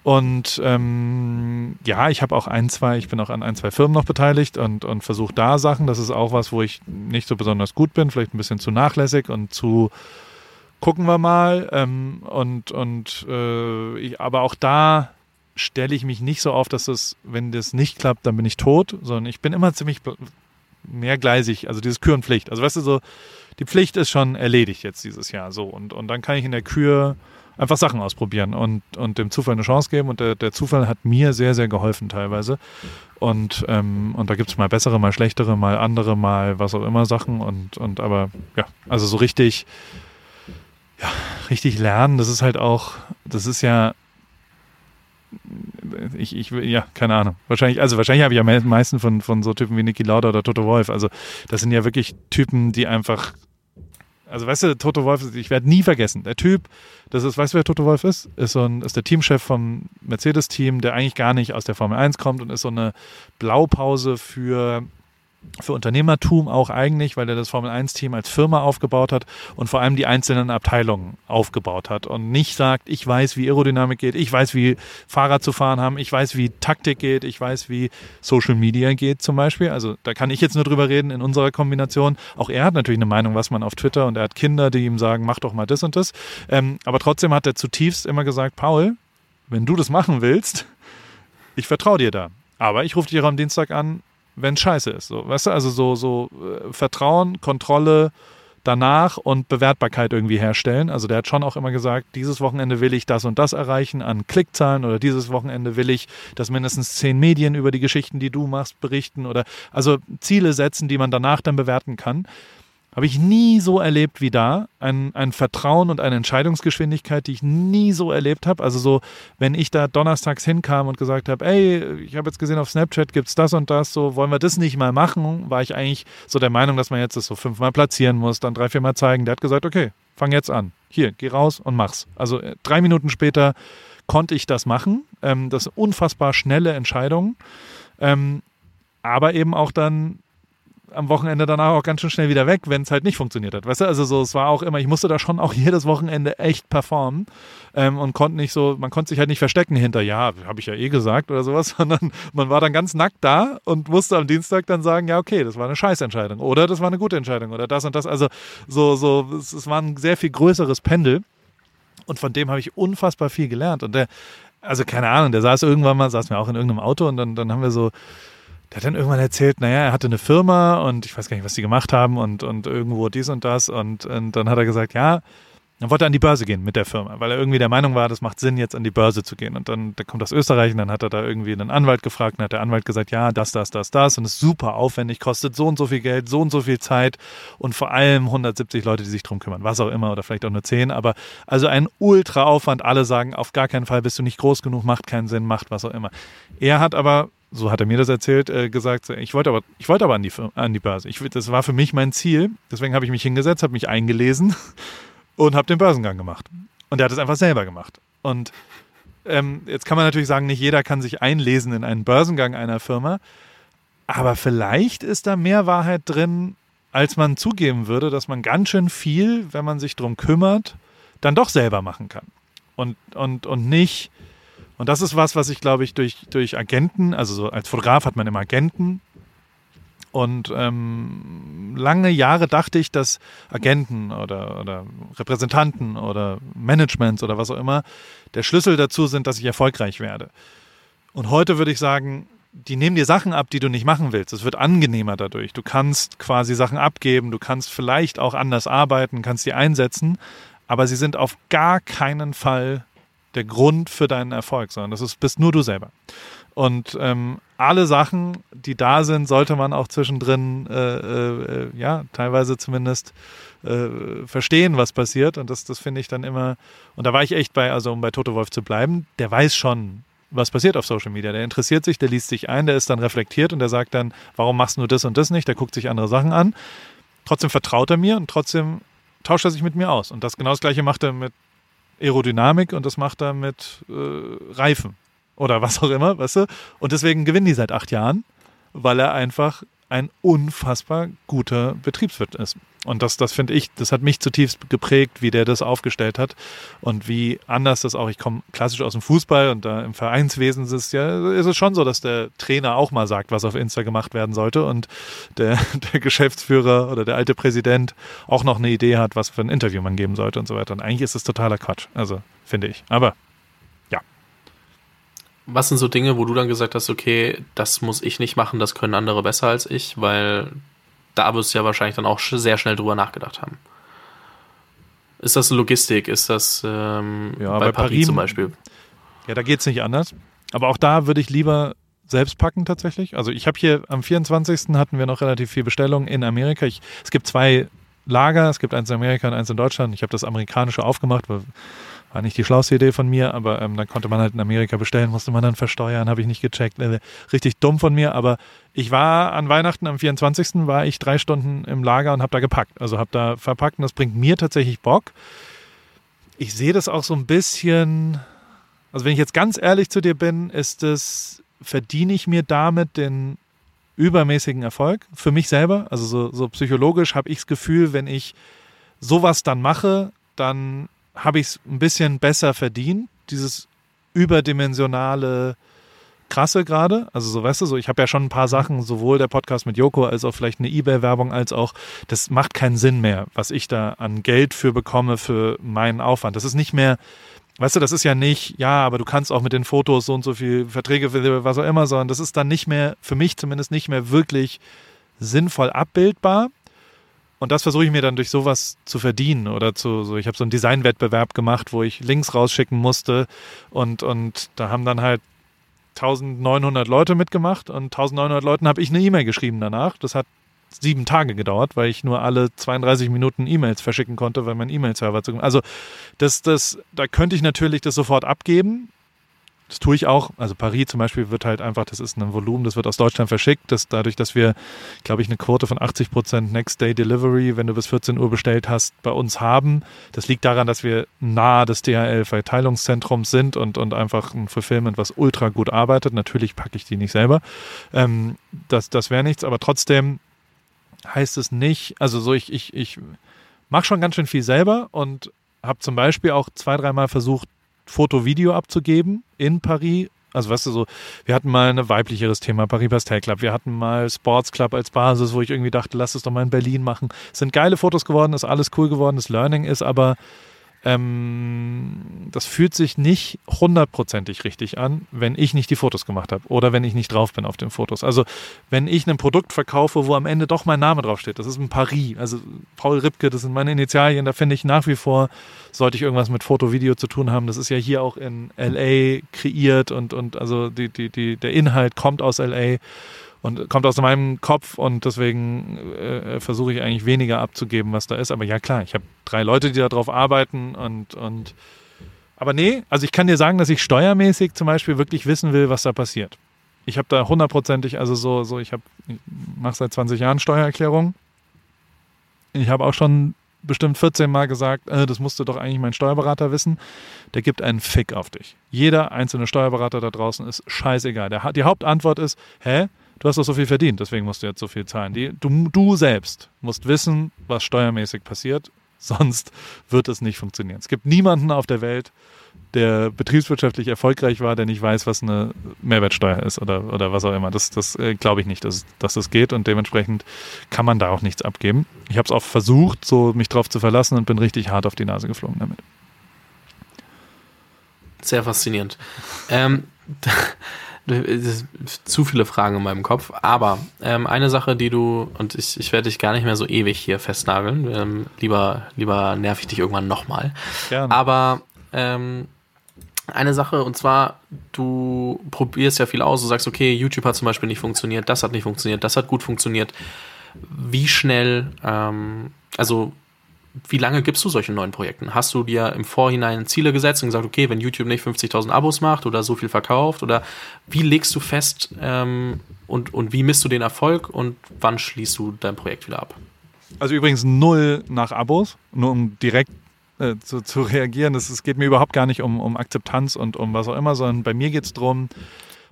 Und ähm, ja, ich habe auch ein, zwei, ich bin auch an ein, zwei Firmen noch beteiligt und, und versuche da Sachen. Das ist auch was, wo ich nicht so besonders gut bin, vielleicht ein bisschen zu nachlässig und zu gucken wir mal. Ähm, und und äh, ich, aber auch da stelle ich mich nicht so auf, dass das, wenn das nicht klappt, dann bin ich tot, sondern ich bin immer ziemlich mehrgleisig, also dieses Kürenpflicht. Also weißt du so, die Pflicht ist schon erledigt jetzt dieses Jahr so und, und dann kann ich in der Kür einfach Sachen ausprobieren und, und dem Zufall eine Chance geben. Und der, der Zufall hat mir sehr, sehr geholfen teilweise. Und, ähm, und da gibt es mal bessere, mal schlechtere, mal andere, mal was auch immer Sachen. Und, und aber ja, also so richtig, ja, richtig lernen, das ist halt auch, das ist ja, ich, ich, ja, keine Ahnung. Wahrscheinlich, also wahrscheinlich habe ich am meisten von, von so Typen wie Niki Lauda oder Toto Wolf. Also das sind ja wirklich Typen, die einfach also weißt du, Toto Wolf, ich werde nie vergessen. Der Typ, das ist, weißt du, wer Toto Wolf ist? Ist so ein, ist der Teamchef vom Mercedes-Team, der eigentlich gar nicht aus der Formel 1 kommt und ist so eine Blaupause für für Unternehmertum auch eigentlich, weil er das Formel-1-Team als Firma aufgebaut hat und vor allem die einzelnen Abteilungen aufgebaut hat und nicht sagt, ich weiß, wie Aerodynamik geht, ich weiß, wie Fahrrad zu fahren haben, ich weiß, wie Taktik geht, ich weiß, wie Social Media geht zum Beispiel. Also da kann ich jetzt nur drüber reden in unserer Kombination. Auch er hat natürlich eine Meinung, was man auf Twitter und er hat Kinder, die ihm sagen, mach doch mal das und das. Ähm, aber trotzdem hat er zutiefst immer gesagt, Paul, wenn du das machen willst, ich vertraue dir da. Aber ich rufe dich auch am Dienstag an, wenn scheiße ist. So, weißt du, also so, so äh, Vertrauen, Kontrolle danach und Bewertbarkeit irgendwie herstellen. Also der hat schon auch immer gesagt, dieses Wochenende will ich das und das erreichen an Klickzahlen oder dieses Wochenende will ich, dass mindestens zehn Medien über die Geschichten, die du machst, berichten oder also Ziele setzen, die man danach dann bewerten kann. Habe ich nie so erlebt wie da. Ein, ein Vertrauen und eine Entscheidungsgeschwindigkeit, die ich nie so erlebt habe. Also so, wenn ich da donnerstags hinkam und gesagt habe, ey, ich habe jetzt gesehen auf Snapchat gibt es das und das, so wollen wir das nicht mal machen, war ich eigentlich so der Meinung, dass man jetzt das so fünfmal platzieren muss, dann drei, viermal zeigen. Der hat gesagt, okay, fang jetzt an. Hier, geh raus und mach's. Also äh, drei Minuten später konnte ich das machen. Ähm, das ist unfassbar schnelle Entscheidung. Ähm, aber eben auch dann am Wochenende danach auch ganz schön schnell wieder weg, wenn es halt nicht funktioniert hat. Weißt du, also so, es war auch immer, ich musste da schon auch jedes Wochenende echt performen ähm, und konnte nicht so, man konnte sich halt nicht verstecken hinter, ja, habe ich ja eh gesagt oder sowas, sondern man war dann ganz nackt da und musste am Dienstag dann sagen, ja, okay, das war eine Scheißentscheidung oder das war eine gute Entscheidung oder das und das. Also so, so, es, es war ein sehr viel größeres Pendel und von dem habe ich unfassbar viel gelernt und der, also keine Ahnung, der saß irgendwann mal, saß mir auch in irgendeinem Auto und dann, dann haben wir so, der hat dann irgendwann erzählt, naja, er hatte eine Firma und ich weiß gar nicht, was die gemacht haben und, und irgendwo dies und das. Und, und dann hat er gesagt, ja, dann wollte er an die Börse gehen mit der Firma, weil er irgendwie der Meinung war, das macht Sinn, jetzt an die Börse zu gehen. Und dann der kommt aus Österreich und dann hat er da irgendwie einen Anwalt gefragt und hat der Anwalt gesagt, ja, das, das, das, das und ist super aufwendig, kostet so und so viel Geld, so und so viel Zeit und vor allem 170 Leute, die sich drum kümmern, was auch immer oder vielleicht auch nur 10, aber also ein Ultra-Aufwand. Alle sagen, auf gar keinen Fall bist du nicht groß genug, macht keinen Sinn, macht was auch immer. Er hat aber so hat er mir das erzählt, äh, gesagt, ich wollte aber, ich wollte aber an die, an die Börse. Ich, das war für mich mein Ziel. Deswegen habe ich mich hingesetzt, habe mich eingelesen und habe den Börsengang gemacht. Und er hat es einfach selber gemacht. Und ähm, jetzt kann man natürlich sagen, nicht jeder kann sich einlesen in einen Börsengang einer Firma. Aber vielleicht ist da mehr Wahrheit drin, als man zugeben würde, dass man ganz schön viel, wenn man sich darum kümmert, dann doch selber machen kann. Und, und, und nicht und das ist was, was ich, glaube ich, durch, durch Agenten, also so als Fotograf hat man immer Agenten. Und ähm, lange Jahre dachte ich, dass Agenten oder, oder Repräsentanten oder Managements oder was auch immer der Schlüssel dazu sind, dass ich erfolgreich werde. Und heute würde ich sagen, die nehmen dir Sachen ab, die du nicht machen willst. Es wird angenehmer dadurch. Du kannst quasi Sachen abgeben, du kannst vielleicht auch anders arbeiten, kannst die einsetzen, aber sie sind auf gar keinen Fall der Grund für deinen Erfolg, sondern das ist, bist nur du selber. Und ähm, alle Sachen, die da sind, sollte man auch zwischendrin, äh, äh, ja, teilweise zumindest äh, verstehen, was passiert. Und das, das finde ich dann immer, und da war ich echt bei, also um bei Toto Wolf zu bleiben, der weiß schon, was passiert auf Social Media. Der interessiert sich, der liest sich ein, der ist dann reflektiert und der sagt dann, warum machst du das und das nicht? Der guckt sich andere Sachen an. Trotzdem vertraut er mir und trotzdem tauscht er sich mit mir aus. Und das genau das gleiche macht er mit Aerodynamik und das macht er mit äh, Reifen oder was auch immer, weißt du? Und deswegen gewinnen die seit acht Jahren, weil er einfach ein unfassbar guter Betriebswirt ist. Und das, das finde ich, das hat mich zutiefst geprägt, wie der das aufgestellt hat und wie anders das auch, ich komme klassisch aus dem Fußball und da im Vereinswesen ist es ja, ist es schon so, dass der Trainer auch mal sagt, was auf Insta gemacht werden sollte und der, der Geschäftsführer oder der alte Präsident auch noch eine Idee hat, was für ein Interview man geben sollte und so weiter. Und eigentlich ist es totaler Quatsch, also finde ich. Aber was sind so Dinge, wo du dann gesagt hast, okay, das muss ich nicht machen, das können andere besser als ich, weil da wirst du ja wahrscheinlich dann auch sehr schnell drüber nachgedacht haben. Ist das Logistik? Ist das ähm, ja, bei, bei Paris, Paris zum Beispiel? Ja, da geht es nicht anders. Aber auch da würde ich lieber selbst packen tatsächlich. Also ich habe hier am 24. hatten wir noch relativ viel Bestellung in Amerika. Ich, es gibt zwei Lager, es gibt eins in Amerika und eins in Deutschland. Ich habe das amerikanische aufgemacht, weil war nicht die schlauste Idee von mir, aber ähm, dann konnte man halt in Amerika bestellen, musste man dann versteuern, habe ich nicht gecheckt. Äh, richtig dumm von mir, aber ich war an Weihnachten am 24. war ich drei Stunden im Lager und habe da gepackt. Also habe da verpackt und das bringt mir tatsächlich Bock. Ich sehe das auch so ein bisschen, also wenn ich jetzt ganz ehrlich zu dir bin, ist es, verdiene ich mir damit den übermäßigen Erfolg für mich selber. Also so, so psychologisch habe ich das Gefühl, wenn ich sowas dann mache, dann habe ich es ein bisschen besser verdient, dieses überdimensionale krasse gerade. Also so, weißt du, so ich habe ja schon ein paar Sachen, sowohl der Podcast mit Joko als auch vielleicht eine Ebay-Werbung, als auch, das macht keinen Sinn mehr, was ich da an Geld für bekomme für meinen Aufwand. Das ist nicht mehr, weißt du, das ist ja nicht, ja, aber du kannst auch mit den Fotos so und so viel Verträge, was auch immer, sondern das ist dann nicht mehr, für mich zumindest nicht mehr wirklich sinnvoll abbildbar. Und das versuche ich mir dann durch sowas zu verdienen oder zu so. Ich habe so einen Designwettbewerb gemacht, wo ich Links rausschicken musste und und da haben dann halt 1900 Leute mitgemacht und 1900 Leuten habe ich eine E-Mail geschrieben danach. Das hat sieben Tage gedauert, weil ich nur alle 32 Minuten E-Mails verschicken konnte, weil mein E-Mail-Server zu. Also das, das, da könnte ich natürlich das sofort abgeben das tue ich auch. Also Paris zum Beispiel wird halt einfach, das ist ein Volumen, das wird aus Deutschland verschickt. Das, dadurch, dass wir, glaube ich, eine Quote von 80 Prozent Next Day Delivery, wenn du bis 14 Uhr bestellt hast, bei uns haben. Das liegt daran, dass wir nahe des DHL-Verteilungszentrums sind und, und einfach ein Fulfillment, was ultra gut arbeitet. Natürlich packe ich die nicht selber. Ähm, das das wäre nichts, aber trotzdem heißt es nicht, also so ich, ich, ich mache schon ganz schön viel selber und habe zum Beispiel auch zwei, dreimal versucht, Foto-Video abzugeben in Paris. Also weißt du so, wir hatten mal ein weiblicheres Thema, Paris Pastel Club, wir hatten mal Sports Club als Basis, wo ich irgendwie dachte, lass es doch mal in Berlin machen. Es sind geile Fotos geworden, ist alles cool geworden, das Learning ist aber ähm, das fühlt sich nicht hundertprozentig richtig an, wenn ich nicht die Fotos gemacht habe oder wenn ich nicht drauf bin auf den Fotos. Also wenn ich ein Produkt verkaufe, wo am Ende doch mein Name draufsteht, das ist ein Paris, also Paul Ripke, das sind meine Initialien, da finde ich nach wie vor, sollte ich irgendwas mit Foto, Video zu tun haben. Das ist ja hier auch in LA kreiert und, und also die, die, die, der Inhalt kommt aus LA und kommt aus meinem Kopf und deswegen äh, versuche ich eigentlich weniger abzugeben, was da ist. Aber ja klar, ich habe drei Leute, die darauf arbeiten und, und aber nee, also ich kann dir sagen, dass ich steuermäßig zum Beispiel wirklich wissen will, was da passiert. Ich habe da hundertprozentig, also so, so ich ich mache seit 20 Jahren Steuererklärung. Ich habe auch schon bestimmt 14 Mal gesagt, äh, das musste doch eigentlich mein Steuerberater wissen. Der gibt einen Fick auf dich. Jeder einzelne Steuerberater da draußen ist scheißegal. Der, die Hauptantwort ist, hä? Du hast doch so viel verdient, deswegen musst du jetzt so viel zahlen. Die, du, du selbst musst wissen, was steuermäßig passiert, sonst wird es nicht funktionieren. Es gibt niemanden auf der Welt, der betriebswirtschaftlich erfolgreich war, der nicht weiß, was eine Mehrwertsteuer ist oder, oder was auch immer. Das, das äh, glaube ich nicht, dass, dass das geht und dementsprechend kann man da auch nichts abgeben. Ich habe es auch versucht, so mich drauf zu verlassen und bin richtig hart auf die Nase geflogen damit. Sehr faszinierend. ähm, zu viele Fragen in meinem Kopf. Aber ähm, eine Sache, die du, und ich, ich werde dich gar nicht mehr so ewig hier festnageln. Ähm, lieber, lieber nerv ich dich irgendwann nochmal. Aber ähm, eine Sache, und zwar, du probierst ja viel aus, du sagst, okay, YouTube hat zum Beispiel nicht funktioniert, das hat nicht funktioniert, das hat gut funktioniert. Wie schnell, ähm, also wie lange gibst du solchen neuen Projekten? Hast du dir im Vorhinein Ziele gesetzt und gesagt, okay, wenn YouTube nicht 50.000 Abos macht oder so viel verkauft oder wie legst du fest ähm, und, und wie misst du den Erfolg und wann schließt du dein Projekt wieder ab? Also übrigens null nach Abos, nur um direkt äh, zu, zu, reagieren. Es geht mir überhaupt gar nicht um, um Akzeptanz und um was auch immer, sondern bei mir geht es darum,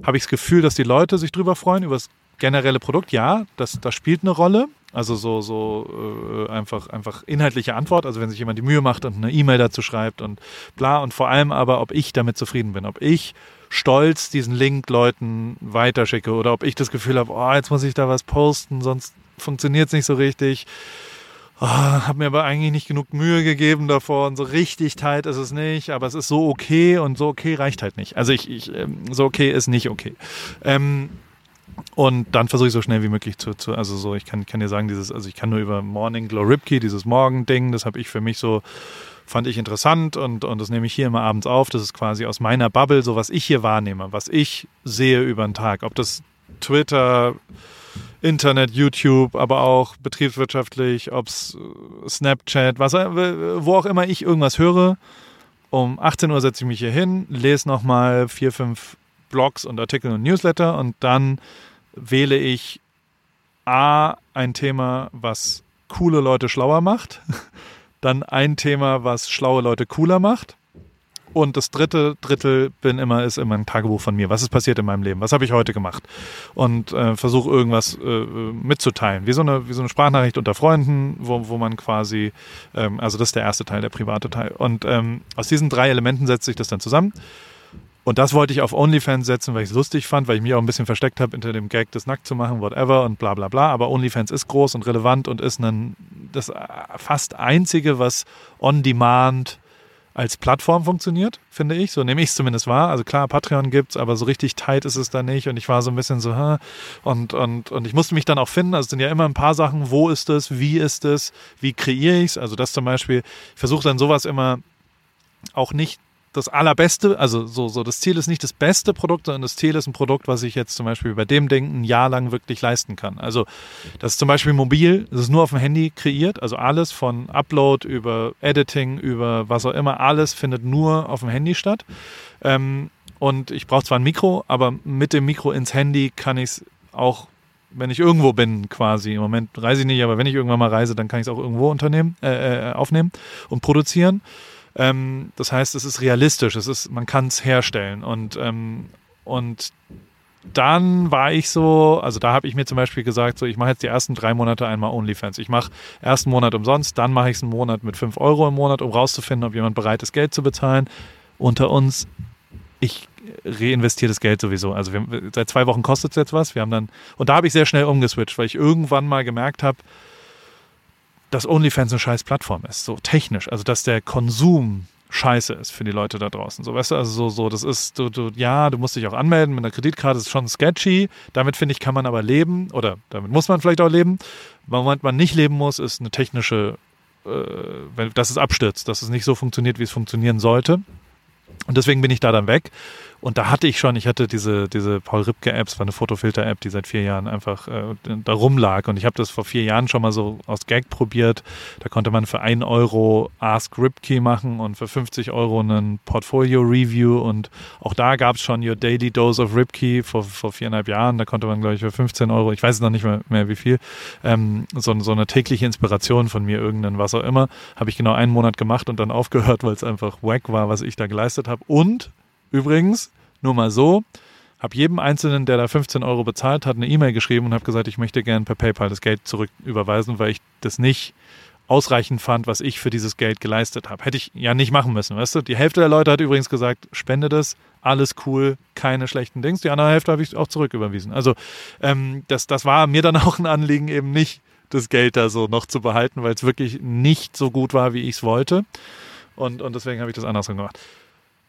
habe ich das Gefühl, dass die Leute sich drüber freuen, über das generelle Produkt. Ja, das, das spielt eine Rolle. Also so, so äh, einfach, einfach inhaltliche Antwort, also wenn sich jemand die Mühe macht und eine E-Mail dazu schreibt und bla. Und vor allem aber, ob ich damit zufrieden bin, ob ich stolz diesen Link Leuten weiterschicke oder ob ich das Gefühl habe, oh, jetzt muss ich da was posten, sonst funktioniert es nicht so richtig. Oh, habe mir aber eigentlich nicht genug Mühe gegeben davor und so richtig tight ist es nicht, aber es ist so okay und so okay reicht halt nicht. Also ich, ich ähm, so okay ist nicht okay. Ähm, und dann versuche ich so schnell wie möglich zu, zu, also so, ich kann, kann dir sagen, dieses, also ich kann nur über Morning Glow Ripkey, dieses Morgen-Ding, das habe ich für mich so, fand ich interessant und, und das nehme ich hier immer abends auf. Das ist quasi aus meiner Bubble, so was ich hier wahrnehme, was ich sehe über den Tag. Ob das Twitter, Internet, YouTube, aber auch betriebswirtschaftlich, ob es äh, Snapchat, was, wo auch immer ich irgendwas höre. Um 18 Uhr setze ich mich hier hin, lese nochmal vier, fünf Blogs und Artikel und Newsletter und dann wähle ich A, ein Thema, was coole Leute schlauer macht, dann ein Thema, was schlaue Leute cooler macht und das dritte Drittel bin immer, ist immer ein Tagebuch von mir. Was ist passiert in meinem Leben? Was habe ich heute gemacht? Und äh, versuche irgendwas äh, mitzuteilen. Wie so, eine, wie so eine Sprachnachricht unter Freunden, wo, wo man quasi, ähm, also das ist der erste Teil, der private Teil. Und ähm, aus diesen drei Elementen setzt sich das dann zusammen. Und das wollte ich auf OnlyFans setzen, weil ich es lustig fand, weil ich mich auch ein bisschen versteckt habe hinter dem Gag, das nackt zu machen, whatever und bla bla bla. Aber OnlyFans ist groß und relevant und ist ein, das fast einzige, was on demand als Plattform funktioniert, finde ich. So nehme ich es zumindest wahr. Also klar, Patreon gibt's, aber so richtig tight ist es da nicht. Und ich war so ein bisschen so, hä? und, und, und ich musste mich dann auch finden. Also es sind ja immer ein paar Sachen, wo ist es, wie ist es, wie kreiere ich es. Also das zum Beispiel, ich versuche dann sowas immer auch nicht das allerbeste, also so, so das Ziel ist nicht das beste Produkt, sondern das Ziel ist ein Produkt, was ich jetzt zum Beispiel bei dem Ding ein Jahr lang wirklich leisten kann. Also das ist zum Beispiel mobil, das ist nur auf dem Handy kreiert, also alles von Upload über Editing, über was auch immer, alles findet nur auf dem Handy statt. Ähm, und ich brauche zwar ein Mikro, aber mit dem Mikro ins Handy kann ich es auch wenn ich irgendwo bin, quasi. Im Moment reise ich nicht, aber wenn ich irgendwann mal reise, dann kann ich es auch irgendwo unternehmen, äh, äh aufnehmen und produzieren. Ähm, das heißt, es ist realistisch, es ist, man kann es herstellen. Und, ähm, und dann war ich so, also da habe ich mir zum Beispiel gesagt, so ich mache jetzt die ersten drei Monate einmal OnlyFans. Ich mache ersten Monat umsonst, dann mache ich es einen Monat mit fünf Euro im Monat, um rauszufinden, ob jemand bereit ist, Geld zu bezahlen. Unter uns, ich reinvestiere das Geld sowieso. Also wir, seit zwei Wochen kostet es jetzt was. Wir haben dann, und da habe ich sehr schnell umgeswitcht, weil ich irgendwann mal gemerkt habe, dass OnlyFans eine scheiß Plattform ist, so technisch. Also, dass der Konsum scheiße ist für die Leute da draußen. So, weißt du, also so, so, das ist, du, du, ja, du musst dich auch anmelden mit einer Kreditkarte, ist schon sketchy. Damit, finde ich, kann man aber leben oder damit muss man vielleicht auch leben. Womit man nicht leben muss, ist eine technische, äh, dass es abstürzt, dass es nicht so funktioniert, wie es funktionieren sollte. Und deswegen bin ich da dann weg. Und da hatte ich schon, ich hatte diese, diese Paul Ripke-App, es war eine Fotofilter-App, die seit vier Jahren einfach äh, da rumlag. Und ich habe das vor vier Jahren schon mal so aus Gag probiert. Da konnte man für ein Euro Ask Ripke machen und für 50 Euro einen Portfolio-Review. Und auch da gab es schon Your Daily Dose of Ripke vor, vor viereinhalb Jahren. Da konnte man, glaube ich, für 15 Euro, ich weiß noch nicht mehr, mehr wie viel, ähm, so, so eine tägliche Inspiration von mir, irgendein was auch immer, habe ich genau einen Monat gemacht und dann aufgehört, weil es einfach wack war, was ich da geleistet habe. Und Übrigens, nur mal so, habe jedem Einzelnen, der da 15 Euro bezahlt hat, eine E-Mail geschrieben und habe gesagt, ich möchte gerne per PayPal das Geld zurück überweisen, weil ich das nicht ausreichend fand, was ich für dieses Geld geleistet habe. Hätte ich ja nicht machen müssen, weißt du? Die Hälfte der Leute hat übrigens gesagt, spende das, alles cool, keine schlechten Dings. Die andere Hälfte habe ich auch zurücküberwiesen. Also ähm, das, das war mir dann auch ein Anliegen, eben nicht das Geld da so noch zu behalten, weil es wirklich nicht so gut war, wie ich es wollte. Und, und deswegen habe ich das andersrum gemacht.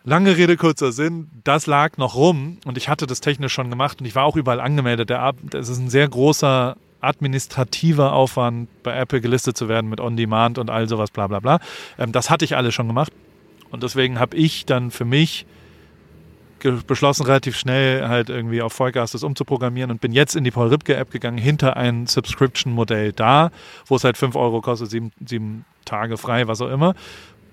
Lange Rede, kurzer Sinn, das lag noch rum und ich hatte das technisch schon gemacht und ich war auch überall angemeldet. Das ist ein sehr großer administrativer Aufwand, bei Apple gelistet zu werden mit On-Demand und all sowas, bla bla bla. Ähm, das hatte ich alles schon gemacht und deswegen habe ich dann für mich beschlossen, relativ schnell halt irgendwie auf Vollgas das umzuprogrammieren und bin jetzt in die Paul Ripke App gegangen, hinter ein Subscription-Modell da, wo es halt 5 Euro kostet, sieben, sieben Tage frei, was auch immer.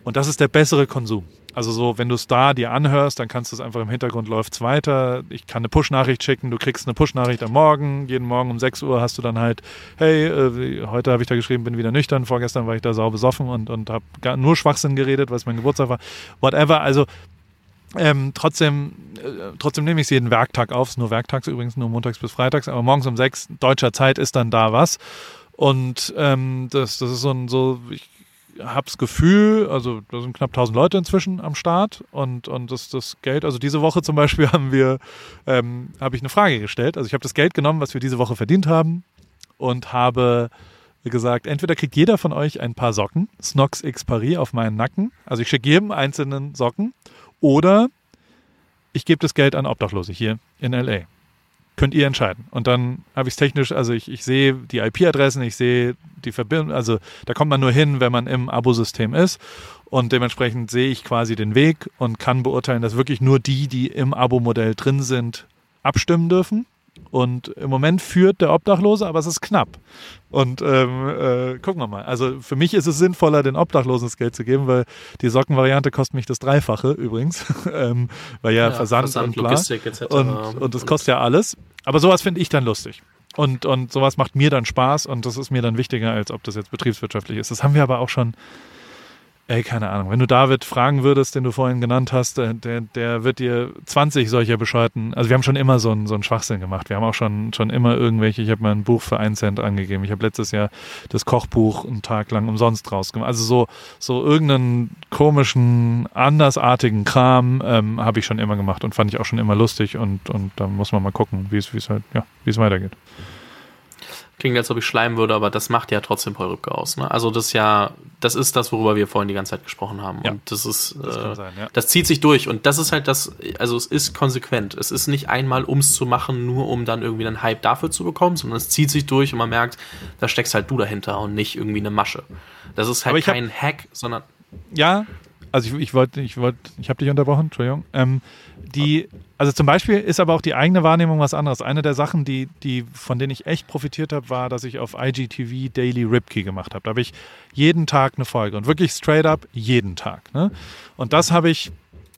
Und das ist der bessere Konsum. Also so, wenn du es da dir anhörst, dann kannst du es einfach im Hintergrund läuft es weiter. Ich kann eine Push-Nachricht schicken, du kriegst eine Push-Nachricht am Morgen. Jeden Morgen um 6 Uhr hast du dann halt, hey, äh, heute habe ich da geschrieben, bin wieder nüchtern, vorgestern war ich da sau besoffen und, und habe nur Schwachsinn geredet, weil es mein Geburtstag war. Whatever. Also ähm, trotzdem, äh, trotzdem nehme ich es jeden Werktag auf. Es ist nur werktags übrigens, nur montags bis freitags, aber morgens um 6 deutscher Zeit ist dann da was. Und ähm, das, das ist so ein, so, ich habe das Gefühl, also da sind knapp 1000 Leute inzwischen am Start und, und das, das Geld, also diese Woche zum Beispiel haben wir, ähm, habe ich eine Frage gestellt. Also ich habe das Geld genommen, was wir diese Woche verdient haben und habe gesagt, entweder kriegt jeder von euch ein paar Socken, Snox X Paris auf meinen Nacken. Also ich schicke jedem einzelnen Socken oder ich gebe das Geld an Obdachlose hier in LA könnt ihr entscheiden. Und dann habe ich es technisch, also ich, ich sehe die IP-Adressen, ich sehe die Verbindung, also da kommt man nur hin, wenn man im Abo-System ist. Und dementsprechend sehe ich quasi den Weg und kann beurteilen, dass wirklich nur die, die im Abo-Modell drin sind, abstimmen dürfen. Und im Moment führt der Obdachlose, aber es ist knapp. Und ähm, äh, gucken wir mal. Also für mich ist es sinnvoller, den Obdachlosen das Geld zu geben, weil die Sockenvariante kostet mich das Dreifache übrigens. ähm, weil ja, ja Versand, Versand, und. Logistik etc. Und, und das kostet ja alles. Aber sowas finde ich dann lustig. Und, und sowas macht mir dann Spaß und das ist mir dann wichtiger, als ob das jetzt betriebswirtschaftlich ist. Das haben wir aber auch schon Ey, keine Ahnung. Wenn du David fragen würdest, den du vorhin genannt hast, der, der wird dir 20 solcher bescheuerten. Also wir haben schon immer so einen, so einen Schwachsinn gemacht. Wir haben auch schon, schon immer irgendwelche, ich habe mal ein Buch für einen Cent angegeben. Ich habe letztes Jahr das Kochbuch einen Tag lang umsonst rausgemacht. Also so, so irgendeinen komischen, andersartigen Kram ähm, habe ich schon immer gemacht und fand ich auch schon immer lustig und, und da muss man mal gucken, wie es halt, ja, wie es weitergeht. Klingt, als ob ich schleimen würde, aber das macht ja trotzdem Paul Rübke aus. Ne? Also das ja, das ist das, worüber wir vorhin die ganze Zeit gesprochen haben. Ja, und das ist, das, äh, sein, ja. das zieht sich durch. Und das ist halt das, also es ist konsequent. Es ist nicht einmal, ums zu machen, nur um dann irgendwie einen Hype dafür zu bekommen, sondern es zieht sich durch und man merkt, da steckst halt du dahinter und nicht irgendwie eine Masche. Das ist halt kein hab, Hack, sondern. Ja, also ich, ich wollte, ich wollte, ich habe dich unterbrochen, Entschuldigung. Ähm, die, also zum Beispiel ist aber auch die eigene Wahrnehmung was anderes. Eine der Sachen, die, die, von denen ich echt profitiert habe, war, dass ich auf IGTV Daily Ripkey gemacht habe. Da habe ich jeden Tag eine Folge und wirklich straight up jeden Tag. Ne? Und das habe ich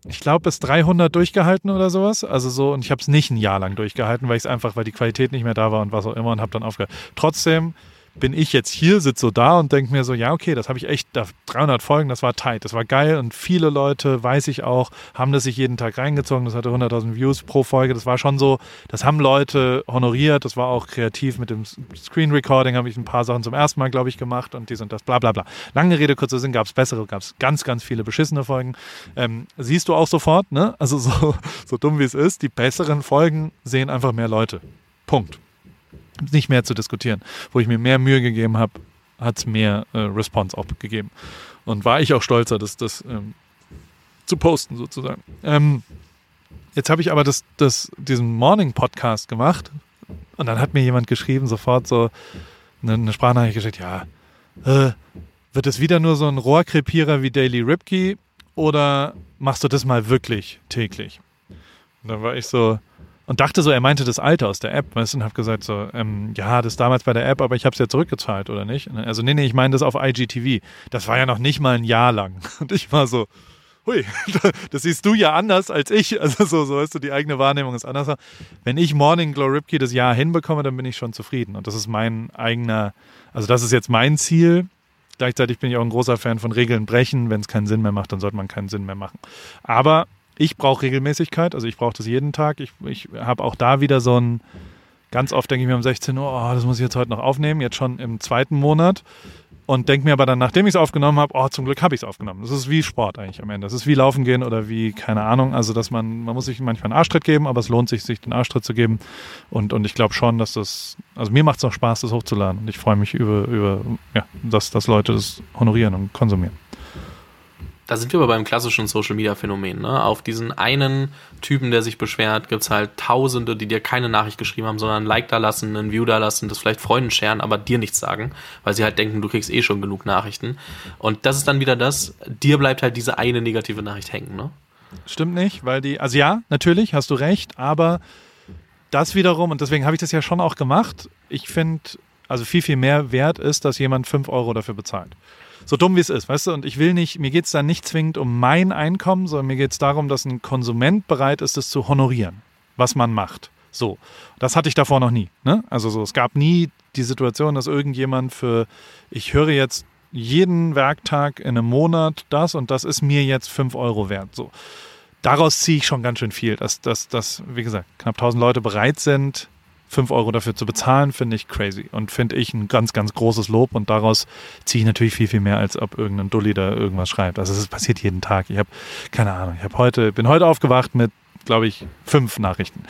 ich glaube, bis 300 durchgehalten oder sowas. Also so, und ich habe es nicht ein Jahr lang durchgehalten, weil ich es einfach, weil die Qualität nicht mehr da war und was auch immer und habe dann aufgehört. Trotzdem bin ich jetzt hier, sitze so da und denke mir so, ja, okay, das habe ich echt, 300 Folgen, das war tight, das war geil und viele Leute, weiß ich auch, haben das sich jeden Tag reingezogen, das hatte 100.000 Views pro Folge, das war schon so, das haben Leute honoriert, das war auch kreativ mit dem Screen Recording, habe ich ein paar Sachen zum ersten Mal, glaube ich, gemacht und dies und das, bla bla bla. Lange Rede, kurzer Sinn, gab es bessere, gab es ganz, ganz viele beschissene Folgen. Ähm, siehst du auch sofort, ne? Also so, so dumm wie es ist, die besseren Folgen sehen einfach mehr Leute. Punkt nicht mehr zu diskutieren. Wo ich mir mehr Mühe gegeben habe, hat es mehr äh, Response auch gegeben. Und war ich auch stolzer, das, das ähm, zu posten sozusagen. Ähm, jetzt habe ich aber das, das, diesen Morning-Podcast gemacht und dann hat mir jemand geschrieben, sofort so eine, eine Sprachnachricht geschickt, ja, äh, wird es wieder nur so ein Rohrkrepierer wie Daily Ripkey oder machst du das mal wirklich täglich? Und dann war ich so, und dachte so, er meinte das Alte aus der App, weißt du, und habe gesagt so, ähm, ja, das damals bei der App, aber ich habe es ja zurückgezahlt, oder nicht? Also nee, nee, ich meine das auf IGTV. Das war ja noch nicht mal ein Jahr lang. Und ich war so, hui, das siehst du ja anders als ich. Also so, so weißt du, die eigene Wahrnehmung ist anders. Wenn ich Morning Glow Ripkey das Jahr hinbekomme, dann bin ich schon zufrieden. Und das ist mein eigener, also das ist jetzt mein Ziel. Gleichzeitig bin ich auch ein großer Fan von Regeln brechen. Wenn es keinen Sinn mehr macht, dann sollte man keinen Sinn mehr machen. Aber ich brauche Regelmäßigkeit, also ich brauche das jeden Tag. Ich, ich habe auch da wieder so ein, ganz oft denke ich mir um 16 Uhr, oh, das muss ich jetzt heute noch aufnehmen, jetzt schon im zweiten Monat. Und denke mir aber dann, nachdem ich es aufgenommen habe, oh, zum Glück habe ich es aufgenommen. Das ist wie Sport eigentlich am Ende. Das ist wie Laufen gehen oder wie, keine Ahnung. Also, dass man, man muss sich manchmal einen Arschtritt geben, aber es lohnt sich, sich den Arschtritt zu geben. Und, und ich glaube schon, dass das, also mir macht es auch Spaß, das hochzuladen. Und ich freue mich über, über ja, dass, dass Leute das honorieren und konsumieren. Da sind wir aber beim klassischen Social Media Phänomen. Ne? Auf diesen einen Typen, der sich beschwert, gibt's halt Tausende, die dir keine Nachricht geschrieben haben, sondern ein Like da lassen, ein View da lassen, das vielleicht Freunden scheren, aber dir nichts sagen, weil sie halt denken, du kriegst eh schon genug Nachrichten. Und das ist dann wieder das, dir bleibt halt diese eine negative Nachricht hängen. Ne? Stimmt nicht, weil die, also ja, natürlich, hast du recht, aber das wiederum, und deswegen habe ich das ja schon auch gemacht, ich finde, also viel, viel mehr wert ist, dass jemand 5 Euro dafür bezahlt. So dumm wie es ist, weißt du, und ich will nicht, mir geht es dann nicht zwingend um mein Einkommen, sondern mir geht es darum, dass ein Konsument bereit ist, es zu honorieren, was man macht. So, das hatte ich davor noch nie. Ne? Also so, es gab nie die Situation, dass irgendjemand für, ich höre jetzt jeden Werktag in einem Monat das und das ist mir jetzt 5 Euro wert. So daraus ziehe ich schon ganz schön viel, dass, dass, dass, wie gesagt, knapp 1000 Leute bereit sind, 5 Euro dafür zu bezahlen, finde ich crazy und finde ich ein ganz, ganz großes Lob und daraus ziehe ich natürlich viel, viel mehr, als ob irgendein Dulli da irgendwas schreibt. Also es passiert jeden Tag. Ich habe, keine Ahnung, ich habe heute, bin heute aufgewacht mit glaube ich, fünf Nachrichten.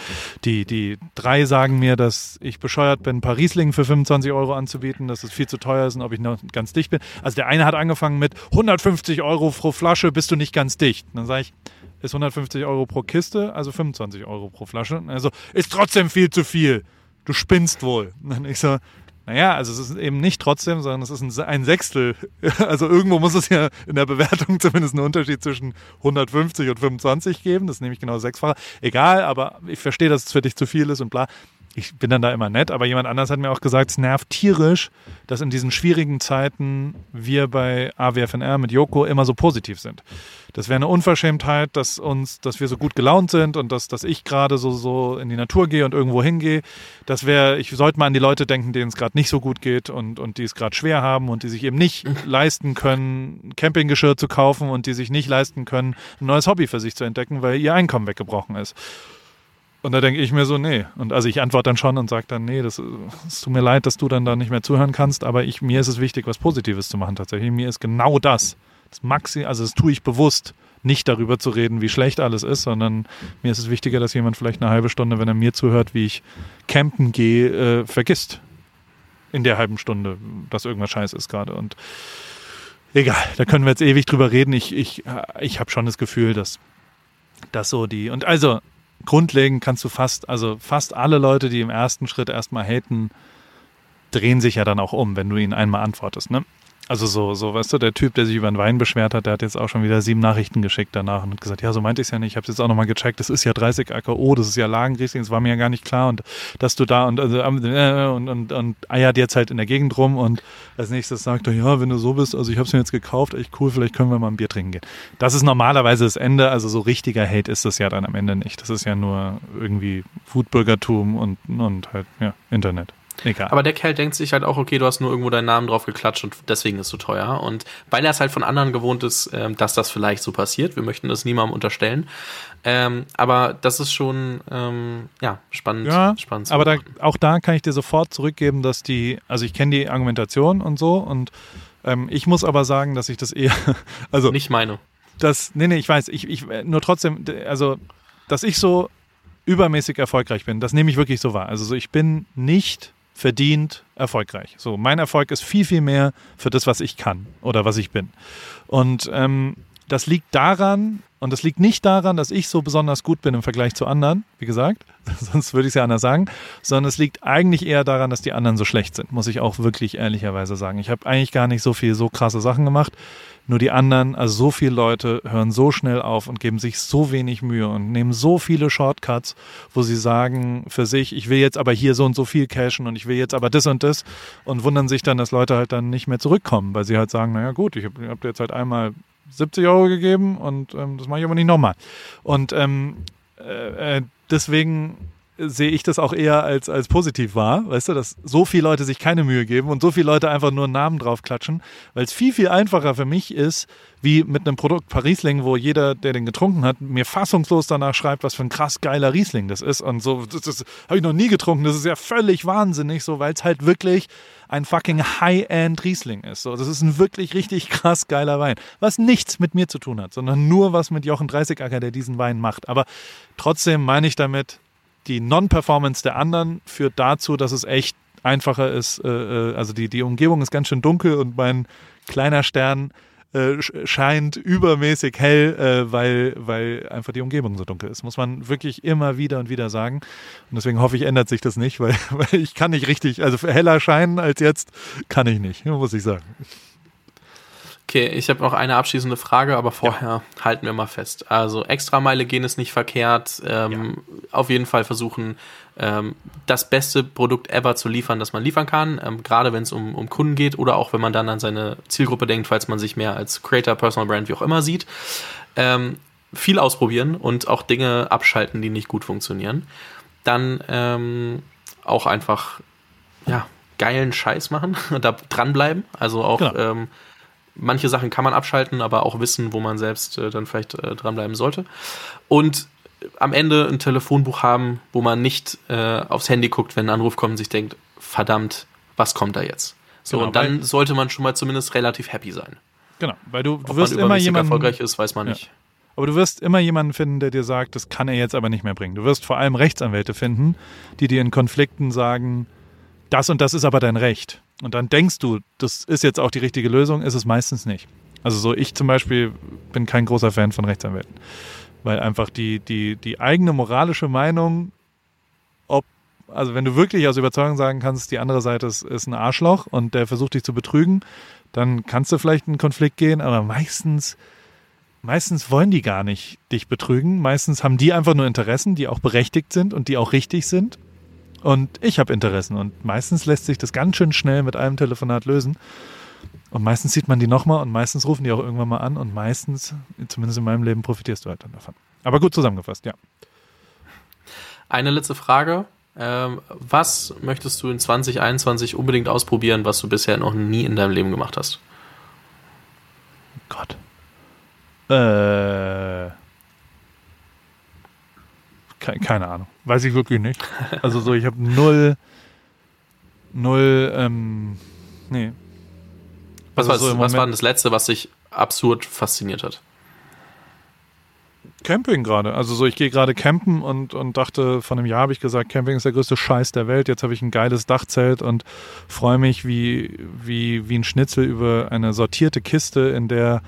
Die, die drei sagen mir, dass ich bescheuert bin, Riesling für 25 Euro anzubieten, dass es viel zu teuer ist und ob ich noch ganz dicht bin. Also der eine hat angefangen mit 150 Euro pro Flasche, bist du nicht ganz dicht. Und dann sage ich, ist 150 Euro pro Kiste, also 25 Euro pro Flasche. Also ist trotzdem viel zu viel. Du spinnst wohl. Und ich so, naja, also es ist eben nicht trotzdem, sondern es ist ein, Sechstel. Also irgendwo muss es ja in der Bewertung zumindest einen Unterschied zwischen 150 und 25 geben. Das ist nämlich genau sechsfacher. Egal, aber ich verstehe, dass es für dich zu viel ist und bla ich bin dann da immer nett, aber jemand anders hat mir auch gesagt, es nervt tierisch, dass in diesen schwierigen Zeiten wir bei AWFNR mit Joko immer so positiv sind. Das wäre eine Unverschämtheit, dass uns, dass wir so gut gelaunt sind und dass, dass ich gerade so, so in die Natur gehe und irgendwo hingehe. Das wäre, ich sollte mal an die Leute denken, denen es gerade nicht so gut geht und, und die es gerade schwer haben und die sich eben nicht leisten können, Campinggeschirr zu kaufen und die sich nicht leisten können, ein neues Hobby für sich zu entdecken, weil ihr Einkommen weggebrochen ist. Und da denke ich mir so, nee. Und also ich antworte dann schon und sage dann, nee, das, es tut mir leid, dass du dann da nicht mehr zuhören kannst, aber ich, mir ist es wichtig, was Positives zu machen tatsächlich. Mir ist genau das. Das Maxi, also das tue ich bewusst, nicht darüber zu reden, wie schlecht alles ist, sondern mir ist es wichtiger, dass jemand vielleicht eine halbe Stunde, wenn er mir zuhört, wie ich campen gehe, äh, vergisst. In der halben Stunde, dass irgendwas scheiße ist gerade. Und egal, da können wir jetzt ewig drüber reden. Ich, ich, ich habe schon das Gefühl, dass das so die. Und also, grundlegend kannst du fast, also fast alle Leute, die im ersten Schritt erstmal haten, drehen sich ja dann auch um, wenn du ihnen einmal antwortest. Ne? Also so, so, weißt du, der Typ, der sich über den Wein beschwert hat, der hat jetzt auch schon wieder sieben Nachrichten geschickt danach und hat gesagt, ja, so meinte ich es ja nicht. Ich habe es jetzt auch nochmal gecheckt, das ist ja 30 AKO, das ist ja Lagenriesling, das war mir ja gar nicht klar und dass du da und also, äh, und, und, und eiert jetzt halt in der Gegend rum und als nächstes sagt er, ja, wenn du so bist, also ich habe es mir jetzt gekauft, echt cool, vielleicht können wir mal ein Bier trinken gehen. Das ist normalerweise das Ende, also so richtiger Hate ist das ja dann am Ende nicht. Das ist ja nur irgendwie Foodbürgertum und, und halt, ja, Internet. Egal. Aber der Kerl denkt sich halt auch, okay, du hast nur irgendwo deinen Namen drauf geklatscht und deswegen ist es so teuer. Und weil er es halt von anderen gewohnt ist, ähm, dass das vielleicht so passiert, wir möchten das niemandem unterstellen. Ähm, aber das ist schon ähm, ja, spannend. Ja, spannend aber da, auch da kann ich dir sofort zurückgeben, dass die, also ich kenne die Argumentation und so und ähm, ich muss aber sagen, dass ich das eher, also. Nicht meine. Das, nee, nee, ich weiß, ich, ich, nur trotzdem, also, dass ich so übermäßig erfolgreich bin, das nehme ich wirklich so wahr. Also so, ich bin nicht verdient erfolgreich. So, mein Erfolg ist viel, viel mehr für das, was ich kann oder was ich bin. Und ähm, das liegt daran, und das liegt nicht daran, dass ich so besonders gut bin im Vergleich zu anderen, wie gesagt, sonst würde ich es ja anders sagen, sondern es liegt eigentlich eher daran, dass die anderen so schlecht sind, muss ich auch wirklich ehrlicherweise sagen. Ich habe eigentlich gar nicht so viel so krasse Sachen gemacht. Nur die anderen, also so viele Leute hören so schnell auf und geben sich so wenig Mühe und nehmen so viele Shortcuts, wo sie sagen für sich, ich will jetzt aber hier so und so viel cashen und ich will jetzt aber das und das und wundern sich dann, dass Leute halt dann nicht mehr zurückkommen, weil sie halt sagen, naja gut, ich habe hab jetzt halt einmal 70 Euro gegeben und ähm, das mache ich aber nicht nochmal. Und ähm, äh, äh deswegen sehe ich das auch eher als, als positiv wahr, weißt du, dass so viele Leute sich keine Mühe geben und so viele Leute einfach nur einen Namen drauf klatschen, weil es viel, viel einfacher für mich ist, wie mit einem Produkt Parisling, wo jeder, der den getrunken hat, mir fassungslos danach schreibt, was für ein krass geiler Riesling das ist und so, das, das habe ich noch nie getrunken, das ist ja völlig wahnsinnig so, weil es halt wirklich ein fucking High-End Riesling ist. So, das ist ein wirklich richtig krass geiler Wein, was nichts mit mir zu tun hat, sondern nur was mit Jochen 30 Acker, der diesen Wein macht. Aber trotzdem meine ich damit, die Non-Performance der anderen führt dazu, dass es echt einfacher ist. Äh, äh, also die, die Umgebung ist ganz schön dunkel und mein kleiner Stern äh, scheint übermäßig hell, weil, weil einfach die Umgebung so dunkel ist. Muss man wirklich immer wieder und wieder sagen. Und deswegen hoffe ich, ändert sich das nicht, weil, weil ich kann nicht richtig, also heller scheinen als jetzt kann ich nicht, muss ich sagen. Okay, ich habe noch eine abschließende Frage, aber vorher ja. halten wir mal fest. Also Extrameile gehen ist nicht verkehrt. Ähm, ja. Auf jeden Fall versuchen, ähm, das beste Produkt ever zu liefern, das man liefern kann. Ähm, gerade wenn es um, um Kunden geht oder auch wenn man dann an seine Zielgruppe denkt, falls man sich mehr als Creator, Personal Brand, wie auch immer sieht. Ähm, viel ausprobieren und auch Dinge abschalten, die nicht gut funktionieren. Dann ähm, auch einfach, ja, geilen Scheiß machen, da dranbleiben. Also auch genau. Manche Sachen kann man abschalten, aber auch wissen, wo man selbst äh, dann vielleicht äh, dranbleiben sollte. Und am Ende ein Telefonbuch haben, wo man nicht äh, aufs Handy guckt, wenn ein Anruf kommt und sich denkt, verdammt, was kommt da jetzt? So, genau, und dann sollte man schon mal zumindest relativ happy sein. Genau, weil du, du wirst immer jemanden erfolgreich ist, weiß man ja. nicht. Aber du wirst immer jemanden finden, der dir sagt, das kann er jetzt aber nicht mehr bringen. Du wirst vor allem Rechtsanwälte finden, die dir in Konflikten sagen, das und das ist aber dein Recht. Und dann denkst du, das ist jetzt auch die richtige Lösung, ist es meistens nicht. Also so ich zum Beispiel bin kein großer Fan von Rechtsanwälten, weil einfach die, die, die eigene moralische Meinung, ob, also wenn du wirklich aus Überzeugung sagen kannst, die andere Seite ist, ist ein Arschloch und der versucht dich zu betrügen, dann kannst du vielleicht in einen Konflikt gehen, aber meistens, meistens wollen die gar nicht dich betrügen. Meistens haben die einfach nur Interessen, die auch berechtigt sind und die auch richtig sind. Und ich habe Interessen und meistens lässt sich das ganz schön schnell mit einem Telefonat lösen. Und meistens sieht man die nochmal und meistens rufen die auch irgendwann mal an und meistens, zumindest in meinem Leben, profitierst du halt dann davon. Aber gut zusammengefasst, ja. Eine letzte Frage. Ähm, was möchtest du in 2021 unbedingt ausprobieren, was du bisher noch nie in deinem Leben gemacht hast? Gott. Äh keine Ahnung. Weiß ich wirklich nicht. Also so, ich habe null, null, ähm, nee. Was, also war, so was war denn das Letzte, was dich absurd fasziniert hat? Camping gerade. Also so, ich gehe gerade campen und, und dachte, von einem Jahr habe ich gesagt, Camping ist der größte Scheiß der Welt. Jetzt habe ich ein geiles Dachzelt und freue mich wie, wie, wie ein Schnitzel über eine sortierte Kiste, in der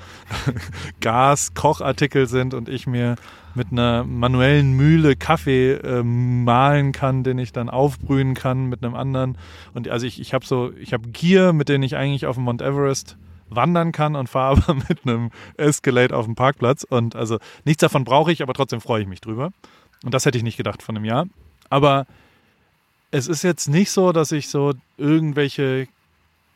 Gas, Kochartikel sind und ich mir mit einer manuellen Mühle Kaffee äh, mahlen kann, den ich dann aufbrühen kann mit einem anderen. Und also ich, ich habe so, ich habe Gier, mit denen ich eigentlich auf dem Mount Everest wandern kann und fahre aber mit einem Escalade auf dem Parkplatz. Und also nichts davon brauche ich, aber trotzdem freue ich mich drüber. Und das hätte ich nicht gedacht von einem Jahr. Aber es ist jetzt nicht so, dass ich so irgendwelche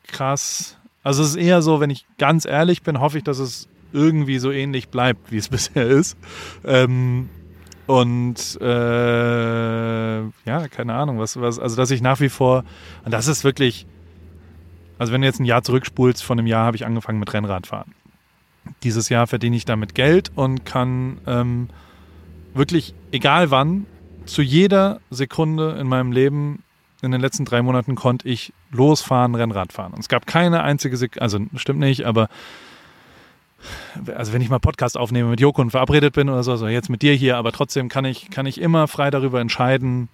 krass. Also es ist eher so, wenn ich ganz ehrlich bin, hoffe ich, dass es irgendwie so ähnlich bleibt, wie es bisher ist. Ähm, und äh, ja, keine Ahnung, was, was, also dass ich nach wie vor, und das ist wirklich, also wenn du jetzt ein Jahr zurückspulst, von einem Jahr habe ich angefangen mit Rennradfahren. Dieses Jahr verdiene ich damit Geld und kann ähm, wirklich, egal wann, zu jeder Sekunde in meinem Leben in den letzten drei Monaten konnte ich losfahren, Rennrad fahren. Und es gab keine einzige Sekunde, also stimmt nicht, aber also wenn ich mal Podcast aufnehme mit Joko und verabredet bin oder so, also jetzt mit dir hier, aber trotzdem kann ich, kann ich immer frei darüber entscheiden,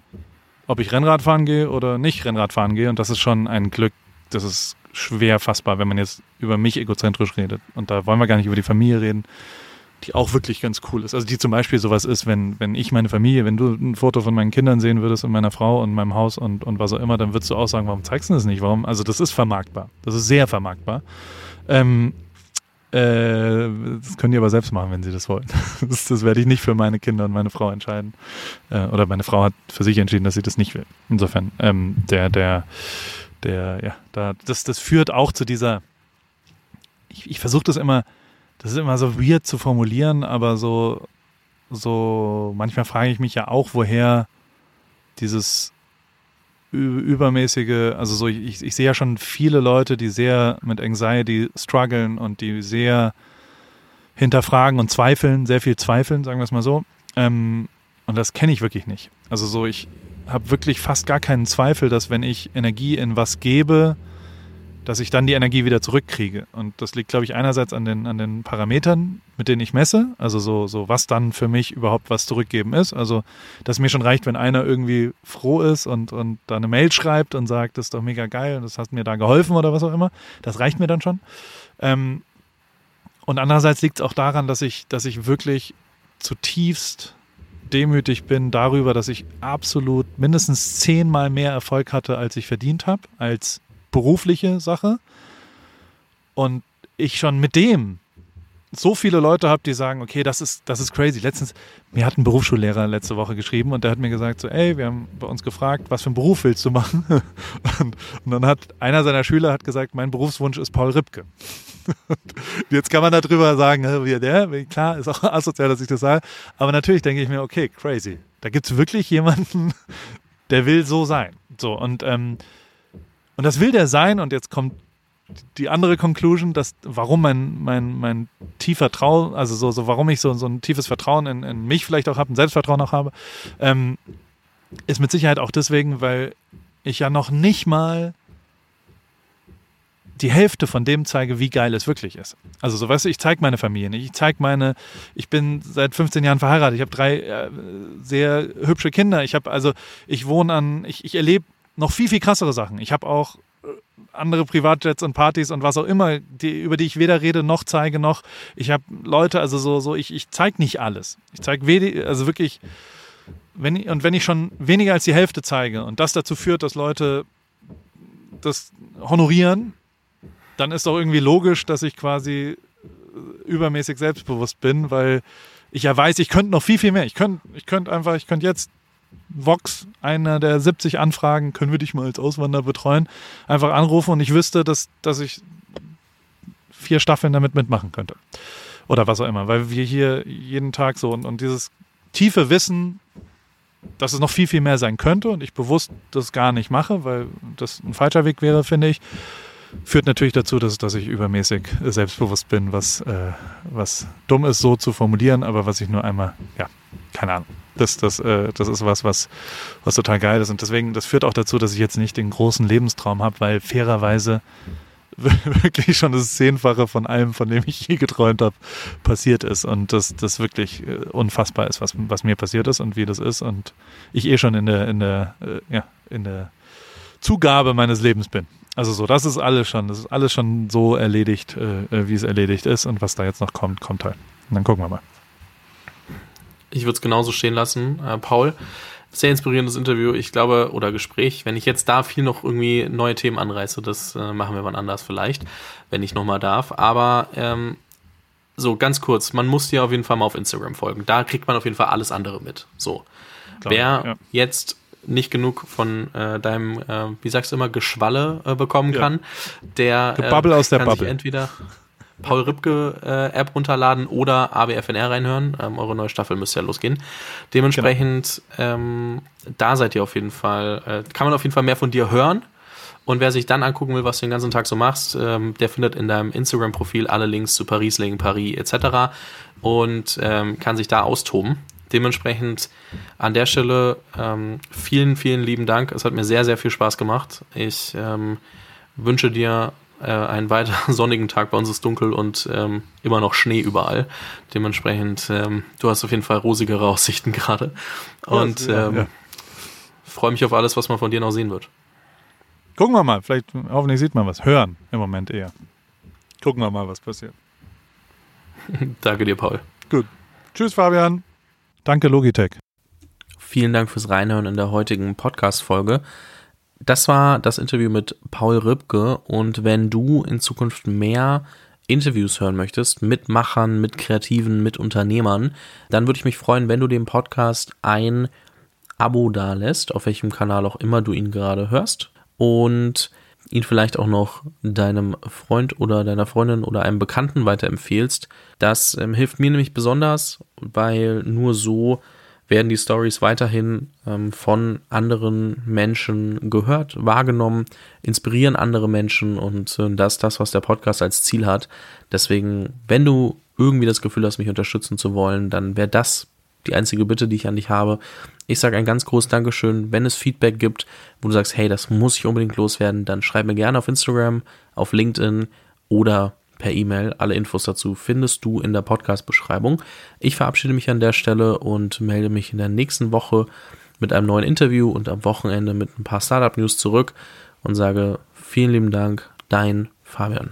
ob ich Rennrad fahren gehe oder nicht Rennrad fahren gehe. Und das ist schon ein Glück, das ist schwer fassbar, wenn man jetzt über mich egozentrisch redet. Und da wollen wir gar nicht über die Familie reden, die auch wirklich ganz cool ist. Also die zum Beispiel sowas ist, wenn, wenn ich meine Familie, wenn du ein Foto von meinen Kindern sehen würdest und meiner Frau und meinem Haus und, und was auch immer, dann würdest du auch sagen, warum zeigst du das nicht? Warum? Also das ist vermarktbar. Das ist sehr vermarktbar. Ähm, äh, das können die aber selbst machen, wenn sie das wollen. Das, das, werde ich nicht für meine Kinder und meine Frau entscheiden. Äh, oder meine Frau hat für sich entschieden, dass sie das nicht will. Insofern, ähm, der, der, der, ja, da, das, das führt auch zu dieser. Ich, ich versuche das immer, das ist immer so weird zu formulieren, aber so, so, manchmal frage ich mich ja auch, woher dieses übermäßige, also so, ich, ich sehe ja schon viele Leute, die sehr mit Anxiety strugglen und die sehr hinterfragen und zweifeln, sehr viel zweifeln, sagen wir es mal so. Ähm, und das kenne ich wirklich nicht. Also so, ich habe wirklich fast gar keinen Zweifel, dass wenn ich Energie in was gebe, dass ich dann die Energie wieder zurückkriege. Und das liegt, glaube ich, einerseits an den, an den Parametern, mit denen ich messe, also so, so was dann für mich überhaupt was zurückgeben ist. Also, dass mir schon reicht, wenn einer irgendwie froh ist und, und da eine Mail schreibt und sagt, das ist doch mega geil und das hat mir da geholfen oder was auch immer. Das reicht mir dann schon. Ähm, und andererseits liegt es auch daran, dass ich, dass ich wirklich zutiefst demütig bin darüber, dass ich absolut mindestens zehnmal mehr Erfolg hatte, als ich verdient habe, als berufliche Sache. Und ich schon mit dem so viele Leute habe, die sagen, okay, das ist, das ist crazy. Letztens, mir hat ein Berufsschullehrer letzte Woche geschrieben und der hat mir gesagt, so, ey, wir haben bei uns gefragt, was für einen Beruf willst du machen? Und, und dann hat einer seiner Schüler hat gesagt, mein Berufswunsch ist Paul Ripke. Jetzt kann man darüber sagen, wie der, klar, ist auch asozial, dass ich das sage. Aber natürlich denke ich mir, okay, crazy. Da gibt es wirklich jemanden, der will so sein. So, und, ähm, und das will der sein. Und jetzt kommt die andere Conclusion, dass warum mein, mein, mein tiefer Traum, also so, so warum ich so, so ein tiefes Vertrauen in, in mich vielleicht auch habe, ein Selbstvertrauen auch habe, ähm, ist mit Sicherheit auch deswegen, weil ich ja noch nicht mal die Hälfte von dem zeige, wie geil es wirklich ist. Also so weißt du, ich zeige meine Familie nicht. Ich zeige meine, ich bin seit 15 Jahren verheiratet, ich habe drei äh, sehr hübsche Kinder. Ich habe also, ich wohne an, ich, ich erlebe noch viel, viel krassere Sachen. Ich habe auch andere Privatjets und Partys und was auch immer, die, über die ich weder rede noch zeige noch. Ich habe Leute, also so, so ich, ich zeige nicht alles. Ich zeige also wirklich, wenn, und wenn ich schon weniger als die Hälfte zeige und das dazu führt, dass Leute das honorieren, dann ist doch irgendwie logisch, dass ich quasi übermäßig selbstbewusst bin, weil ich ja weiß, ich könnte noch viel, viel mehr. Ich könnte ich könnt einfach, ich könnte jetzt Vox, einer der 70 Anfragen, können wir dich mal als Auswanderer betreuen, einfach anrufen und ich wüsste, dass, dass ich vier Staffeln damit mitmachen könnte. Oder was auch immer, weil wir hier jeden Tag so und, und dieses tiefe Wissen, dass es noch viel, viel mehr sein könnte und ich bewusst das gar nicht mache, weil das ein falscher Weg wäre, finde ich, führt natürlich dazu, dass, dass ich übermäßig selbstbewusst bin, was, äh, was dumm ist, so zu formulieren, aber was ich nur einmal, ja, keine Ahnung, das, das, äh, das ist was, was, was total geil ist. Und deswegen, das führt auch dazu, dass ich jetzt nicht den großen Lebenstraum habe, weil fairerweise wirklich schon das Zehnfache von allem, von dem ich je geträumt habe, passiert ist. Und das, das wirklich äh, unfassbar ist, was, was mir passiert ist und wie das ist. Und ich eh schon in der, in der, äh, ja, in der Zugabe meines Lebens bin. Also so, das ist alles schon, das ist alles schon so erledigt, äh, äh wie es erledigt ist. Und was da jetzt noch kommt, kommt halt. Und dann gucken wir mal. Ich würde es genauso stehen lassen, äh, Paul. Sehr inspirierendes Interview, ich glaube, oder Gespräch. Wenn ich jetzt da viel noch irgendwie neue Themen anreiße, das äh, machen wir wann anders vielleicht, wenn ich nochmal darf. Aber ähm, so ganz kurz, man muss dir auf jeden Fall mal auf Instagram folgen. Da kriegt man auf jeden Fall alles andere mit. So. Klar, Wer ja. jetzt nicht genug von äh, deinem, äh, wie sagst du immer, Geschwalle äh, bekommen ja. kann, der Bubble aus der kann Bubble. entweder Paul Ripke äh, App runterladen oder ABFNR reinhören. Ähm, eure neue Staffel müsste ja losgehen. Dementsprechend, genau. ähm, da seid ihr auf jeden Fall, äh, kann man auf jeden Fall mehr von dir hören. Und wer sich dann angucken will, was du den ganzen Tag so machst, ähm, der findet in deinem Instagram-Profil alle Links zu Paris, Legen, Paris etc. und ähm, kann sich da austoben. Dementsprechend an der Stelle ähm, vielen, vielen lieben Dank. Es hat mir sehr, sehr viel Spaß gemacht. Ich ähm, wünsche dir äh, einen weiteren sonnigen Tag. Bei uns ist dunkel und ähm, immer noch Schnee überall. Dementsprechend, ähm, du hast auf jeden Fall rosigere Aussichten gerade. Und ja, ähm, ja. freue mich auf alles, was man von dir noch sehen wird. Gucken wir mal. Vielleicht, hoffentlich sieht man was. Hören im Moment eher. Gucken wir mal, was passiert. Danke dir, Paul. Gut. Tschüss, Fabian. Danke, Logitech. Vielen Dank fürs Reinhören in der heutigen Podcast-Folge. Das war das Interview mit Paul Rübke und wenn du in Zukunft mehr Interviews hören möchtest mit Machern, mit Kreativen, mit Unternehmern, dann würde ich mich freuen, wenn du dem Podcast ein Abo dalässt, auf welchem Kanal auch immer du ihn gerade hörst und ihn vielleicht auch noch deinem Freund oder deiner Freundin oder einem Bekannten weiterempfehlst. Das ähm, hilft mir nämlich besonders, weil nur so werden die Stories weiterhin ähm, von anderen Menschen gehört, wahrgenommen, inspirieren andere Menschen und äh, das ist das, was der Podcast als Ziel hat. Deswegen, wenn du irgendwie das Gefühl hast, mich unterstützen zu wollen, dann wäre das die einzige Bitte, die ich an dich habe. Ich sage ein ganz großes Dankeschön. Wenn es Feedback gibt, wo du sagst, hey, das muss ich unbedingt loswerden, dann schreib mir gerne auf Instagram, auf LinkedIn oder per E-Mail. Alle Infos dazu findest du in der Podcast-Beschreibung. Ich verabschiede mich an der Stelle und melde mich in der nächsten Woche mit einem neuen Interview und am Wochenende mit ein paar Startup-News zurück und sage vielen lieben Dank, dein Fabian.